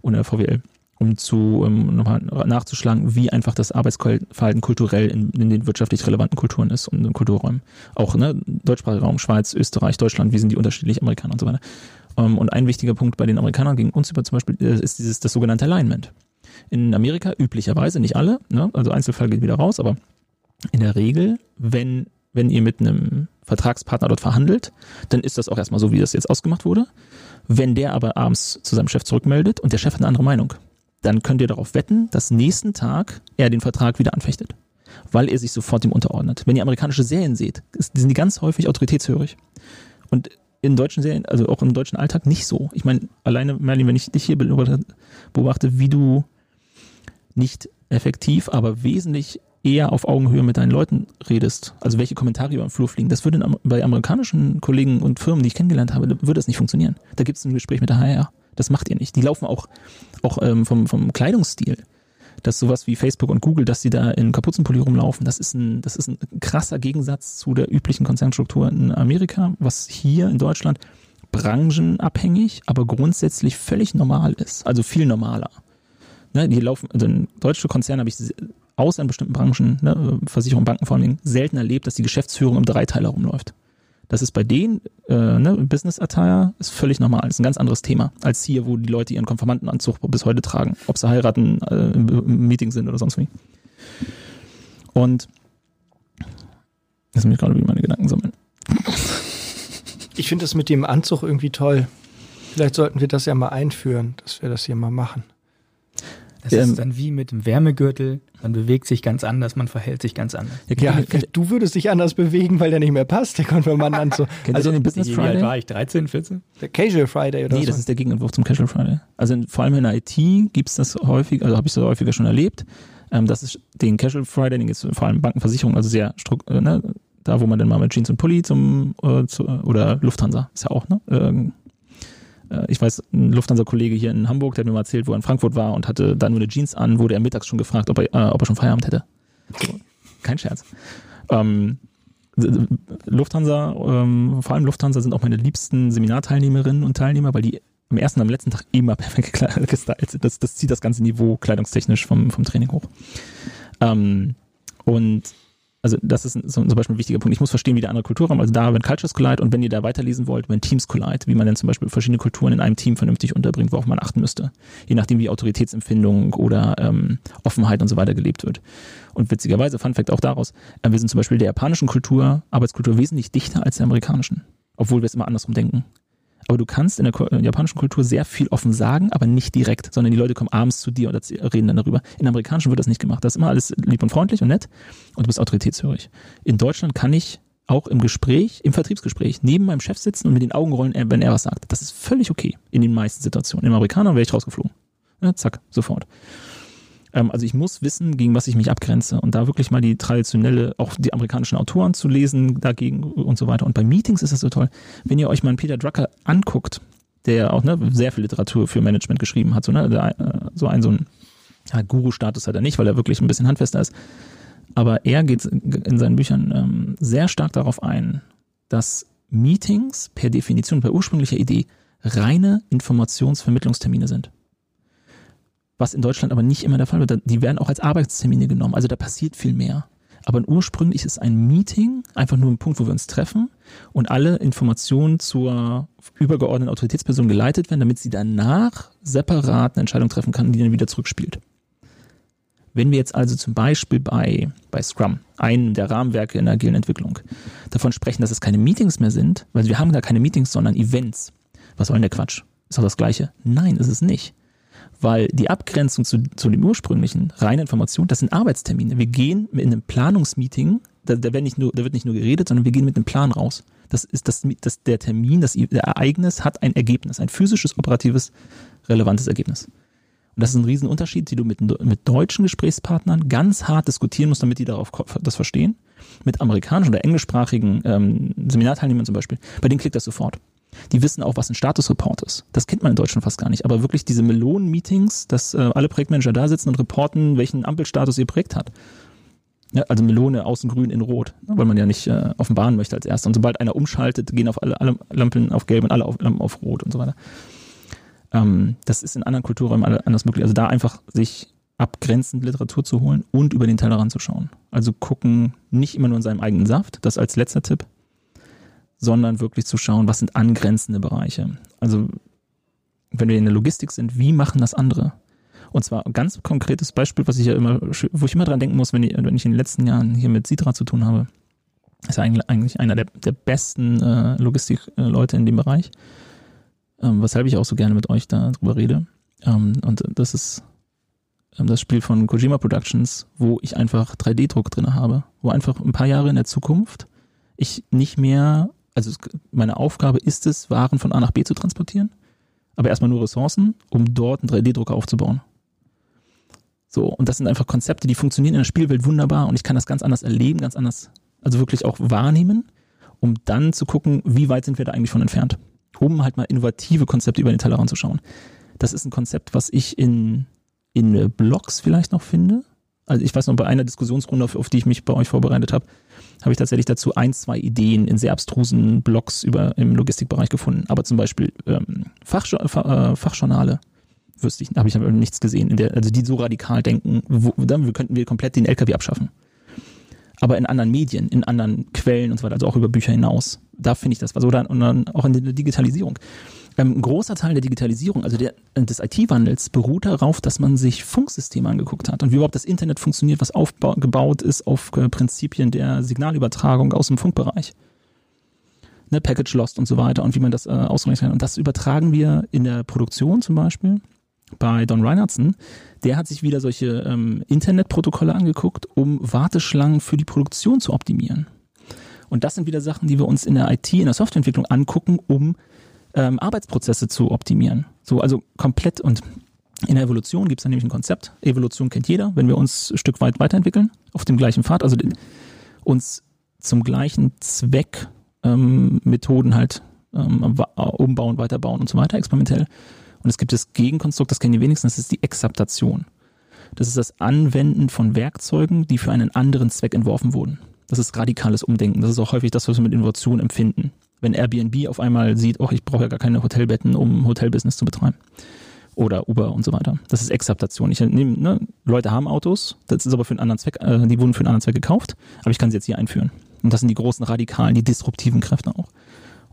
und der VWL, um zu um nochmal nachzuschlagen, wie einfach das Arbeitsverhalten kulturell in, in, den wirtschaftlich relevanten Kulturen ist und in Kulturräumen. Auch ne, deutschsprachiger Raum, Schweiz, Österreich, Deutschland, wie sind die unterschiedlich, Amerikaner und so weiter. Ähm, und ein wichtiger Punkt bei den Amerikanern gegen uns über zum Beispiel äh, ist dieses das sogenannte Alignment in Amerika üblicherweise, nicht alle, ne? also Einzelfall geht wieder raus, aber in der Regel, wenn, wenn ihr mit einem Vertragspartner dort verhandelt, dann ist das auch erstmal so, wie das jetzt ausgemacht wurde. Wenn der aber abends zu seinem Chef zurückmeldet und der Chef hat eine andere Meinung, dann könnt ihr darauf wetten, dass nächsten Tag er den Vertrag wieder anfechtet, weil er sich sofort dem unterordnet. Wenn ihr amerikanische Serien seht, sind die ganz häufig autoritätshörig. Und in deutschen Serien, also auch im deutschen Alltag nicht so. Ich meine, alleine, Merlin, wenn ich dich hier beobachte, wie du nicht effektiv, aber wesentlich eher auf Augenhöhe mit deinen Leuten redest, also welche Kommentare über den Flur fliegen, das würde bei amerikanischen Kollegen und Firmen, die ich kennengelernt habe, würde das nicht funktionieren. Da gibt es ein Gespräch mit der HR. Das macht ihr nicht. Die laufen auch, auch ähm, vom, vom Kleidungsstil. Dass sowas wie Facebook und Google, dass sie da in Kapuzenpulli rumlaufen, das ist ein, das ist ein krasser Gegensatz zu der üblichen Konzernstruktur in Amerika, was hier in Deutschland branchenabhängig, aber grundsätzlich völlig normal ist. Also viel normaler. Ne, die laufen, also deutsche Konzerne habe ich außer in bestimmten Branchen, ne, Versicherung, Banken vor allem, selten erlebt, dass die Geschäftsführung im Dreiteiler rumläuft. Das ist bei denen, äh, ne, Business Attire ist völlig normal, ist ein ganz anderes Thema als hier, wo die Leute ihren Konformantenanzug bis heute tragen, ob sie heiraten, äh, im Meeting sind oder sonst wie. Und jetzt muss ich gerade wieder meine Gedanken sammeln. Ich finde das mit dem Anzug irgendwie toll. Vielleicht sollten wir das ja mal einführen, dass wir das hier mal machen. Das ähm, ist dann wie mit dem Wärmegürtel. Man bewegt sich ganz anders, man verhält sich ganz anders. Ja, ja du würdest dich anders bewegen, weil der nicht mehr passt, der Konfirmandanzug. also den Business Friday? Wie alt war ich? 13, 14? Der Casual Friday oder Nee, so? das ist der Gegenentwurf zum Casual Friday. Also in, vor allem in der IT gibt es das häufig, also habe ich das häufiger schon erlebt. Ähm, das ist den Casual Friday, den gibt es vor allem Bankenversicherung, also sehr äh, ne, da wo man dann mal mit Jeans und Pulli zum äh, zu, oder Lufthansa ist ja auch, ne? Ähm, äh, ich weiß, ein Lufthansa-Kollege hier in Hamburg, der hat mir mal erzählt, wo er in Frankfurt war und hatte da nur eine Jeans an, wurde er mittags schon gefragt, ob er, äh, ob er schon Feierabend hätte. So, kein Scherz. Ähm, Lufthansa, ähm, vor allem Lufthansa sind auch meine liebsten Seminarteilnehmerinnen und Teilnehmer, weil die am ersten und am letzten Tag immer perfekt gestylt sind. Das, das zieht das ganze Niveau kleidungstechnisch vom, vom Training hoch. Ähm, und also das ist zum Beispiel ein wichtiger Punkt. Ich muss verstehen, wie der andere Kulturraum, also da, wenn Cultures collide und wenn ihr da weiterlesen wollt, wenn Teams collide, wie man denn zum Beispiel verschiedene Kulturen in einem Team vernünftig unterbringt, worauf man achten müsste. Je nachdem, wie Autoritätsempfindung oder ähm, Offenheit und so weiter gelebt wird. Und witzigerweise, Fun Fact auch daraus, äh, wir sind zum Beispiel der japanischen Kultur, Arbeitskultur wesentlich dichter als der amerikanischen. Obwohl wir es immer andersrum denken. Aber du kannst in der äh, japanischen Kultur sehr viel offen sagen, aber nicht direkt, sondern die Leute kommen abends zu dir und reden dann darüber. In amerikanischen wird das nicht gemacht. Das ist immer alles lieb und freundlich und nett und du bist autoritätshörig. In Deutschland kann ich auch im Gespräch, im Vertriebsgespräch, neben meinem Chef sitzen und mit den Augen rollen, wenn er was sagt. Das ist völlig okay in den meisten Situationen. Im Amerikaner wäre ich rausgeflogen. Ja, zack, sofort. Ähm, also ich muss wissen, gegen was ich mich abgrenze und da wirklich mal die traditionelle, auch die amerikanischen Autoren zu lesen dagegen und so weiter. Und bei Meetings ist das so toll, wenn ihr euch mal einen Peter Drucker anguckt, der auch ne, sehr viel Literatur für Management geschrieben hat, so, ne, der, äh, so ein so ein ja, Guru-Status hat er nicht, weil er wirklich ein bisschen handfester ist. Aber er geht in seinen Büchern ähm, sehr stark darauf ein, dass Meetings per Definition, per ursprünglicher Idee reine Informationsvermittlungstermine sind was in Deutschland aber nicht immer der Fall wird. Die werden auch als Arbeitstermine genommen. Also da passiert viel mehr. Aber ursprünglich ist ein Meeting einfach nur ein Punkt, wo wir uns treffen und alle Informationen zur übergeordneten Autoritätsperson geleitet werden, damit sie danach separat eine Entscheidung treffen kann, die dann wieder zurückspielt. Wenn wir jetzt also zum Beispiel bei, bei Scrum, einem der Rahmenwerke in der agilen Entwicklung, davon sprechen, dass es keine Meetings mehr sind, weil wir haben da keine Meetings, sondern Events. Was soll denn der Quatsch? Ist doch das Gleiche? Nein, ist es nicht weil die Abgrenzung zu, zu dem ursprünglichen reine Information, das sind Arbeitstermine. Wir gehen in einem Planungsmeeting, da, da, wird nicht nur, da wird nicht nur geredet, sondern wir gehen mit einem Plan raus. Das ist das, das der Termin, das Ereignis hat ein Ergebnis, ein physisches, operatives, relevantes Ergebnis. Und das ist ein Riesenunterschied, die du mit, mit deutschen Gesprächspartnern ganz hart diskutieren musst, damit die darauf das verstehen. Mit amerikanischen oder englischsprachigen ähm, Seminarteilnehmern zum Beispiel, bei denen klickt das sofort. Die wissen auch, was ein Statusreport ist. Das kennt man in Deutschland fast gar nicht. Aber wirklich diese Melonen-Meetings, dass äh, alle Projektmanager da sitzen und reporten, welchen Ampelstatus ihr Projekt hat. Ja, also Melone außen grün in rot, ne, weil man ja nicht äh, offenbaren möchte als erster. Und sobald einer umschaltet, gehen auf alle, alle Lampen auf gelb und alle auf, Lampen auf rot und so weiter. Ähm, das ist in anderen Kulturräumen anders möglich. Also da einfach sich abgrenzend Literatur zu holen und über den Tellerrand zu schauen. Also gucken, nicht immer nur in seinem eigenen Saft, das als letzter Tipp, sondern wirklich zu schauen, was sind angrenzende Bereiche. Also wenn wir in der Logistik sind, wie machen das andere? Und zwar ein ganz konkretes Beispiel, was ich ja immer, wo ich immer dran denken muss, wenn ich, wenn ich in den letzten Jahren hier mit Sidra zu tun habe, ist eigentlich einer der, der besten äh, Logistikleute in dem Bereich, ähm, weshalb ich auch so gerne mit euch darüber rede. Ähm, und das ist ähm, das Spiel von Kojima Productions, wo ich einfach 3D-Druck drin habe, wo einfach ein paar Jahre in der Zukunft ich nicht mehr also meine Aufgabe ist es, Waren von A nach B zu transportieren, aber erstmal nur Ressourcen, um dort einen 3D-Drucker aufzubauen. So, und das sind einfach Konzepte, die funktionieren in der Spielwelt wunderbar und ich kann das ganz anders erleben, ganz anders, also wirklich auch wahrnehmen, um dann zu gucken, wie weit sind wir da eigentlich von entfernt, um halt mal innovative Konzepte über den Tellerrand zu schauen. Das ist ein Konzept, was ich in, in Blogs vielleicht noch finde. Also ich weiß noch, bei einer Diskussionsrunde, auf, auf die ich mich bei euch vorbereitet habe, habe ich tatsächlich dazu ein, zwei Ideen in sehr abstrusen Blogs über, im Logistikbereich gefunden. Aber zum Beispiel ähm, Fach, äh, Fachjournale wüsste ich, habe ich aber nichts gesehen, in der, also die so radikal denken, wo, dann könnten wir komplett den LKW abschaffen. Aber in anderen Medien, in anderen Quellen und so weiter, also auch über Bücher hinaus, da finde ich das was. Oder und dann auch in der Digitalisierung. Ein großer Teil der Digitalisierung, also der, des IT-Wandels, beruht darauf, dass man sich Funksysteme angeguckt hat und wie überhaupt das Internet funktioniert, was aufgebaut ist auf äh, Prinzipien der Signalübertragung aus dem Funkbereich. Ne, Package Lost und so weiter und wie man das äh, ausrechnen kann. Und das übertragen wir in der Produktion zum Beispiel bei Don Reinhardson. Der hat sich wieder solche ähm, Internetprotokolle angeguckt, um Warteschlangen für die Produktion zu optimieren. Und das sind wieder Sachen, die wir uns in der IT, in der Softwareentwicklung angucken, um ähm, Arbeitsprozesse zu optimieren. So, also komplett und in der Evolution gibt es nämlich ein Konzept. Evolution kennt jeder, wenn wir uns ein Stück weit weiterentwickeln, auf dem gleichen Pfad, also den, uns zum gleichen Zweck ähm, Methoden halt ähm, umbauen, weiterbauen und so weiter, experimentell. Und es gibt das Gegenkonstrukt, das kennen die wenigsten, das ist die Exaptation. Das ist das Anwenden von Werkzeugen, die für einen anderen Zweck entworfen wurden. Das ist radikales Umdenken. Das ist auch häufig das, was wir mit Innovation empfinden. Wenn Airbnb auf einmal sieht, oh, ich brauche ja gar keine Hotelbetten, um Hotelbusiness zu betreiben. Oder Uber und so weiter. Das ist Exaptation. Ich nehme, ne, Leute haben Autos, das ist aber für einen anderen Zweck, äh, die wurden für einen anderen Zweck gekauft, aber ich kann sie jetzt hier einführen. Und das sind die großen radikalen, die disruptiven Kräfte auch.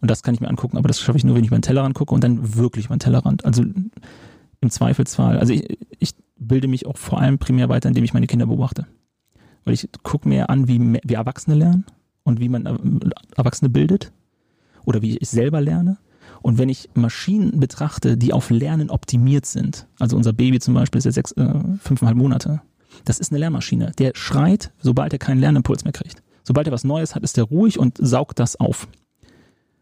Und das kann ich mir angucken, aber das schaffe ich nur, wenn ich meinen Tellerrand gucke und dann wirklich meinen Tellerrand. Also im Zweifelsfall, also ich, ich bilde mich auch vor allem primär weiter, indem ich meine Kinder beobachte. Weil ich gucke mir an, wie, wie Erwachsene lernen und wie man äh, Erwachsene bildet oder wie ich selber lerne. Und wenn ich Maschinen betrachte, die auf Lernen optimiert sind, also unser Baby zum Beispiel ist jetzt sechs, äh, fünfeinhalb Monate, das ist eine Lernmaschine. Der schreit, sobald er keinen Lernimpuls mehr kriegt. Sobald er was Neues hat, ist er ruhig und saugt das auf.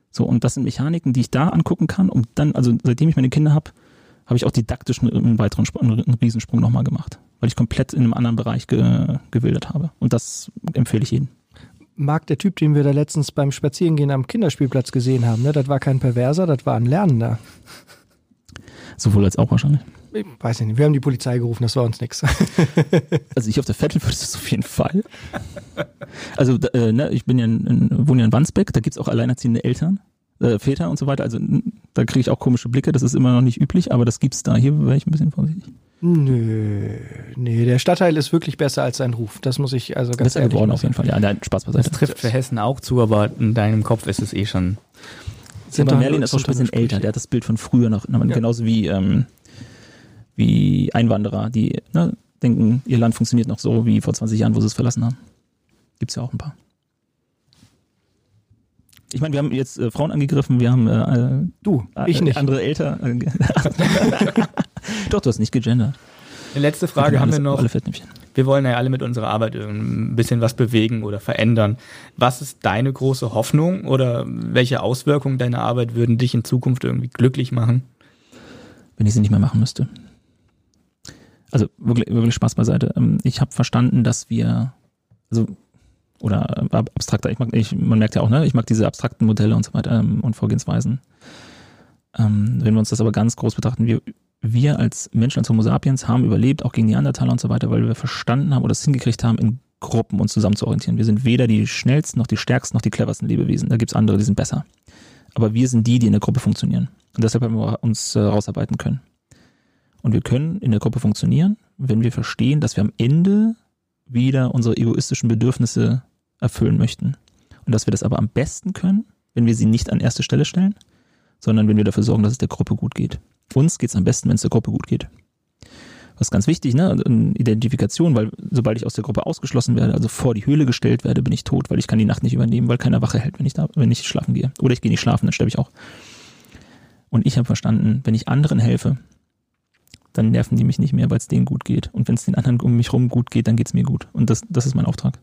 So, und das sind Mechaniken, die ich da angucken kann. Und dann, also seitdem ich meine Kinder habe, habe ich auch didaktisch einen weiteren einen Riesensprung nochmal gemacht, weil ich komplett in einem anderen Bereich ge, gewildert habe. Und das empfehle ich jedem. Mag der Typ, den wir da letztens beim Spazierengehen am Kinderspielplatz gesehen haben, ne? das war kein Perverser, das war ein Lernender. Sowohl als auch wahrscheinlich. Ich weiß nicht, wir haben die Polizei gerufen, das war uns nichts. Also ich auf der Vettel würde es auf jeden Fall. Also äh, ne, ich bin ja in, in, wohne ja in Wandsbeck, da gibt es auch alleinerziehende Eltern, äh, Väter und so weiter. Also da kriege ich auch komische Blicke, das ist immer noch nicht üblich, aber das gibt's da. Hier wäre ich ein bisschen vorsichtig. Nö, nee, der Stadtteil ist wirklich besser als sein Ruf. Das muss ich also ganz besser ehrlich geworden auf jeden Fall. Ja, nein, Spaß beiseite. Das trifft für Hessen auch zu, aber in deinem Kopf ist es eh schon. Ja, aber Merlin ist auch ein bisschen älter. Der hat das Bild von früher noch. Ja. Genauso wie ähm, wie Einwanderer, die ne, denken, ihr Land funktioniert noch so wie vor 20 Jahren, wo sie es verlassen haben. Gibt es ja auch ein paar. Ich meine, wir haben jetzt äh, Frauen angegriffen, wir haben äh, du, äh, ich nicht. andere älter. Äh, Doch, du hast nicht gegendert. Eine letzte Frage haben wir noch. Wir wollen ja alle mit unserer Arbeit ein bisschen was bewegen oder verändern. Was ist deine große Hoffnung oder welche Auswirkungen deiner Arbeit würden dich in Zukunft irgendwie glücklich machen? Wenn ich sie nicht mehr machen müsste also wirklich, wirklich Spaß beiseite. Ähm, ich habe verstanden, dass wir, also oder äh, abstrakter, ich mag, ich, man merkt ja auch, ne, ich mag diese abstrakten Modelle und so weiter ähm, und Vorgehensweisen. Ähm, wenn wir uns das aber ganz groß betrachten, wir, wir als Menschen, als Homo sapiens haben überlebt, auch gegen Neandertaler und so weiter, weil wir verstanden haben oder es hingekriegt haben, in Gruppen uns zusammen zu orientieren. Wir sind weder die schnellsten, noch die stärksten, noch die cleversten Lebewesen. Da gibt's andere, die sind besser. Aber wir sind die, die in der Gruppe funktionieren. Und deshalb haben wir uns äh, rausarbeiten können. Und wir können in der Gruppe funktionieren, wenn wir verstehen, dass wir am Ende wieder unsere egoistischen Bedürfnisse erfüllen möchten. Und dass wir das aber am besten können, wenn wir sie nicht an erste Stelle stellen, sondern wenn wir dafür sorgen, dass es der Gruppe gut geht. Uns geht es am besten, wenn es der Gruppe gut geht. Was ganz wichtig, ne? Identifikation, weil sobald ich aus der Gruppe ausgeschlossen werde, also vor die Höhle gestellt werde, bin ich tot, weil ich kann die Nacht nicht übernehmen, weil keiner Wache hält, wenn ich da, wenn ich schlafen gehe. Oder ich gehe nicht schlafen, dann sterbe ich auch. Und ich habe verstanden, wenn ich anderen helfe, dann nerven die mich nicht mehr, weil es denen gut geht. Und wenn es den anderen um mich rum gut geht, dann geht es mir gut. Und das, das ist mein Auftrag.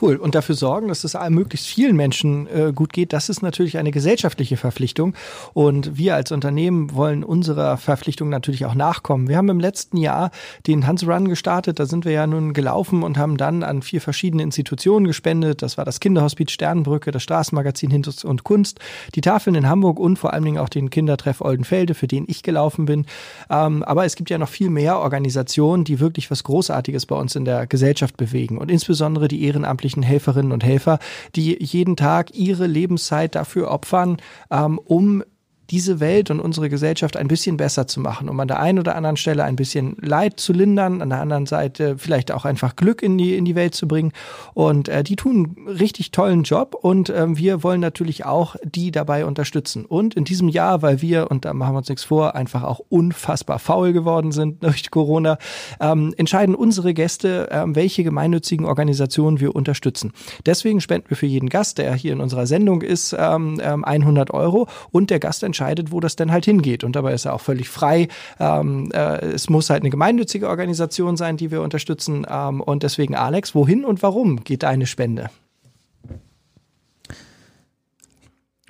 Cool. Und dafür sorgen, dass es möglichst vielen Menschen äh, gut geht, das ist natürlich eine gesellschaftliche Verpflichtung. Und wir als Unternehmen wollen unserer Verpflichtung natürlich auch nachkommen. Wir haben im letzten Jahr den Hans Run gestartet. Da sind wir ja nun gelaufen und haben dann an vier verschiedene Institutionen gespendet. Das war das Kinderhospiz Sternbrücke, das Straßenmagazin Hintus und Kunst, die Tafeln in Hamburg und vor allen Dingen auch den Kindertreff Oldenfelde, für den ich gelaufen bin. Ähm, aber es gibt ja noch viel mehr Organisationen, die wirklich was Großartiges bei uns in der Gesellschaft bewegen. Und insbesondere die Ehrenamtlichen ehrenamtlichen Helferinnen und Helfer, die jeden Tag ihre Lebenszeit dafür opfern, ähm, um diese Welt und unsere Gesellschaft ein bisschen besser zu machen, um an der einen oder anderen Stelle ein bisschen Leid zu lindern, an der anderen Seite vielleicht auch einfach Glück in die, in die Welt zu bringen. Und äh, die tun einen richtig tollen Job und äh, wir wollen natürlich auch die dabei unterstützen. Und in diesem Jahr, weil wir, und da machen wir uns nichts vor, einfach auch unfassbar faul geworden sind durch Corona, ähm, entscheiden unsere Gäste, äh, welche gemeinnützigen Organisationen wir unterstützen. Deswegen spenden wir für jeden Gast, der hier in unserer Sendung ist, ähm, 100 ähm, Euro und der Gast entscheidet, wo das denn halt hingeht. Und dabei ist er auch völlig frei. Ähm, äh, es muss halt eine gemeinnützige Organisation sein, die wir unterstützen. Ähm, und deswegen, Alex, wohin und warum geht deine Spende?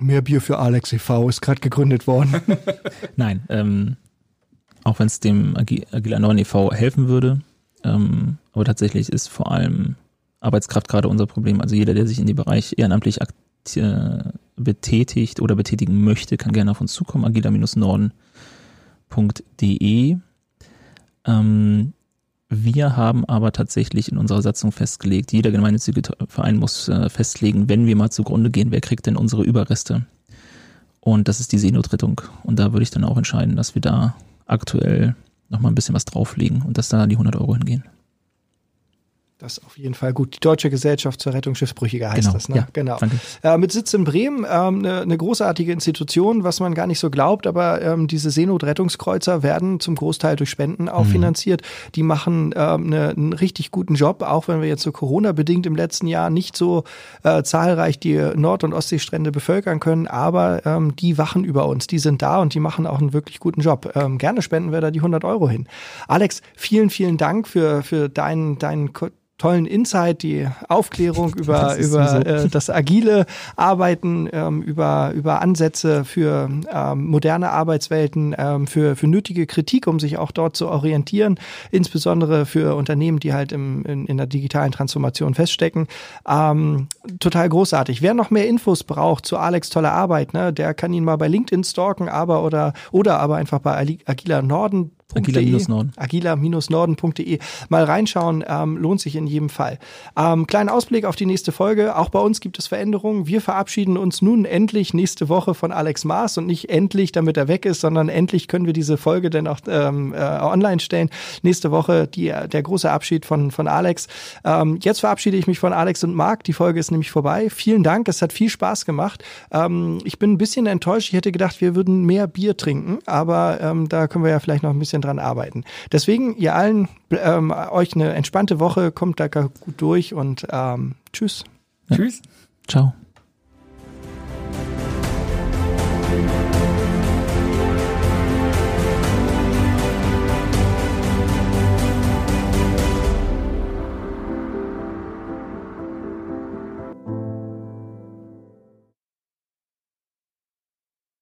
Mehr Bier für Alex e.V. ist gerade gegründet worden. Nein, ähm, auch wenn es dem Agila 9 e.V. helfen würde. Ähm, aber tatsächlich ist vor allem Arbeitskraft gerade unser Problem. Also jeder, der sich in dem Bereich ehrenamtlich aktiv betätigt oder betätigen möchte, kann gerne auf uns zukommen, agila-norden.de. Ähm, wir haben aber tatsächlich in unserer Satzung festgelegt, jeder gemeinnützige Verein muss äh, festlegen, wenn wir mal zugrunde gehen, wer kriegt denn unsere Überreste? Und das ist die Seenotrettung. Und da würde ich dann auch entscheiden, dass wir da aktuell nochmal ein bisschen was drauflegen und dass da die 100 Euro hingehen. Das ist auf jeden Fall gut. Die Deutsche Gesellschaft zur Rettung Schiffsbrüchiger heißt genau, das, ne? Ja, genau. Äh, mit Sitz in Bremen, ähm, eine, eine großartige Institution, was man gar nicht so glaubt, aber ähm, diese Seenotrettungskreuzer werden zum Großteil durch Spenden auch mhm. finanziert. Die machen ähm, eine, einen richtig guten Job, auch wenn wir jetzt so Corona-bedingt im letzten Jahr nicht so äh, zahlreich die Nord- und Ostseestrände bevölkern können, aber ähm, die wachen über uns, die sind da und die machen auch einen wirklich guten Job. Ähm, gerne spenden wir da die 100 Euro hin. Alex, vielen, vielen Dank für, für deinen, deinen tollen Insight, die Aufklärung über, das über so. äh, das agile Arbeiten, ähm, über, über Ansätze für ähm, moderne Arbeitswelten, ähm, für, für nötige Kritik, um sich auch dort zu orientieren, insbesondere für Unternehmen, die halt im, in, in der digitalen Transformation feststecken. Ähm, total großartig. Wer noch mehr Infos braucht zu Alex tolle Arbeit, ne, der kann ihn mal bei LinkedIn stalken, aber oder, oder aber einfach bei Agila Norden Agila-Norden. Agila-Norden.de. Mal reinschauen, ähm, lohnt sich in jedem Fall. Ähm, kleinen Ausblick auf die nächste Folge. Auch bei uns gibt es Veränderungen. Wir verabschieden uns nun endlich nächste Woche von Alex Maas und nicht endlich, damit er weg ist, sondern endlich können wir diese Folge dann auch ähm, äh, online stellen. Nächste Woche die, der große Abschied von, von Alex. Ähm, jetzt verabschiede ich mich von Alex und Marc. Die Folge ist nämlich vorbei. Vielen Dank. Es hat viel Spaß gemacht. Ähm, ich bin ein bisschen enttäuscht. Ich hätte gedacht, wir würden mehr Bier trinken, aber ähm, da können wir ja vielleicht noch ein bisschen dran arbeiten. Deswegen, ihr allen, ähm, euch eine entspannte Woche, kommt da gut durch und ähm, tschüss. Ja. Tschüss. Ciao.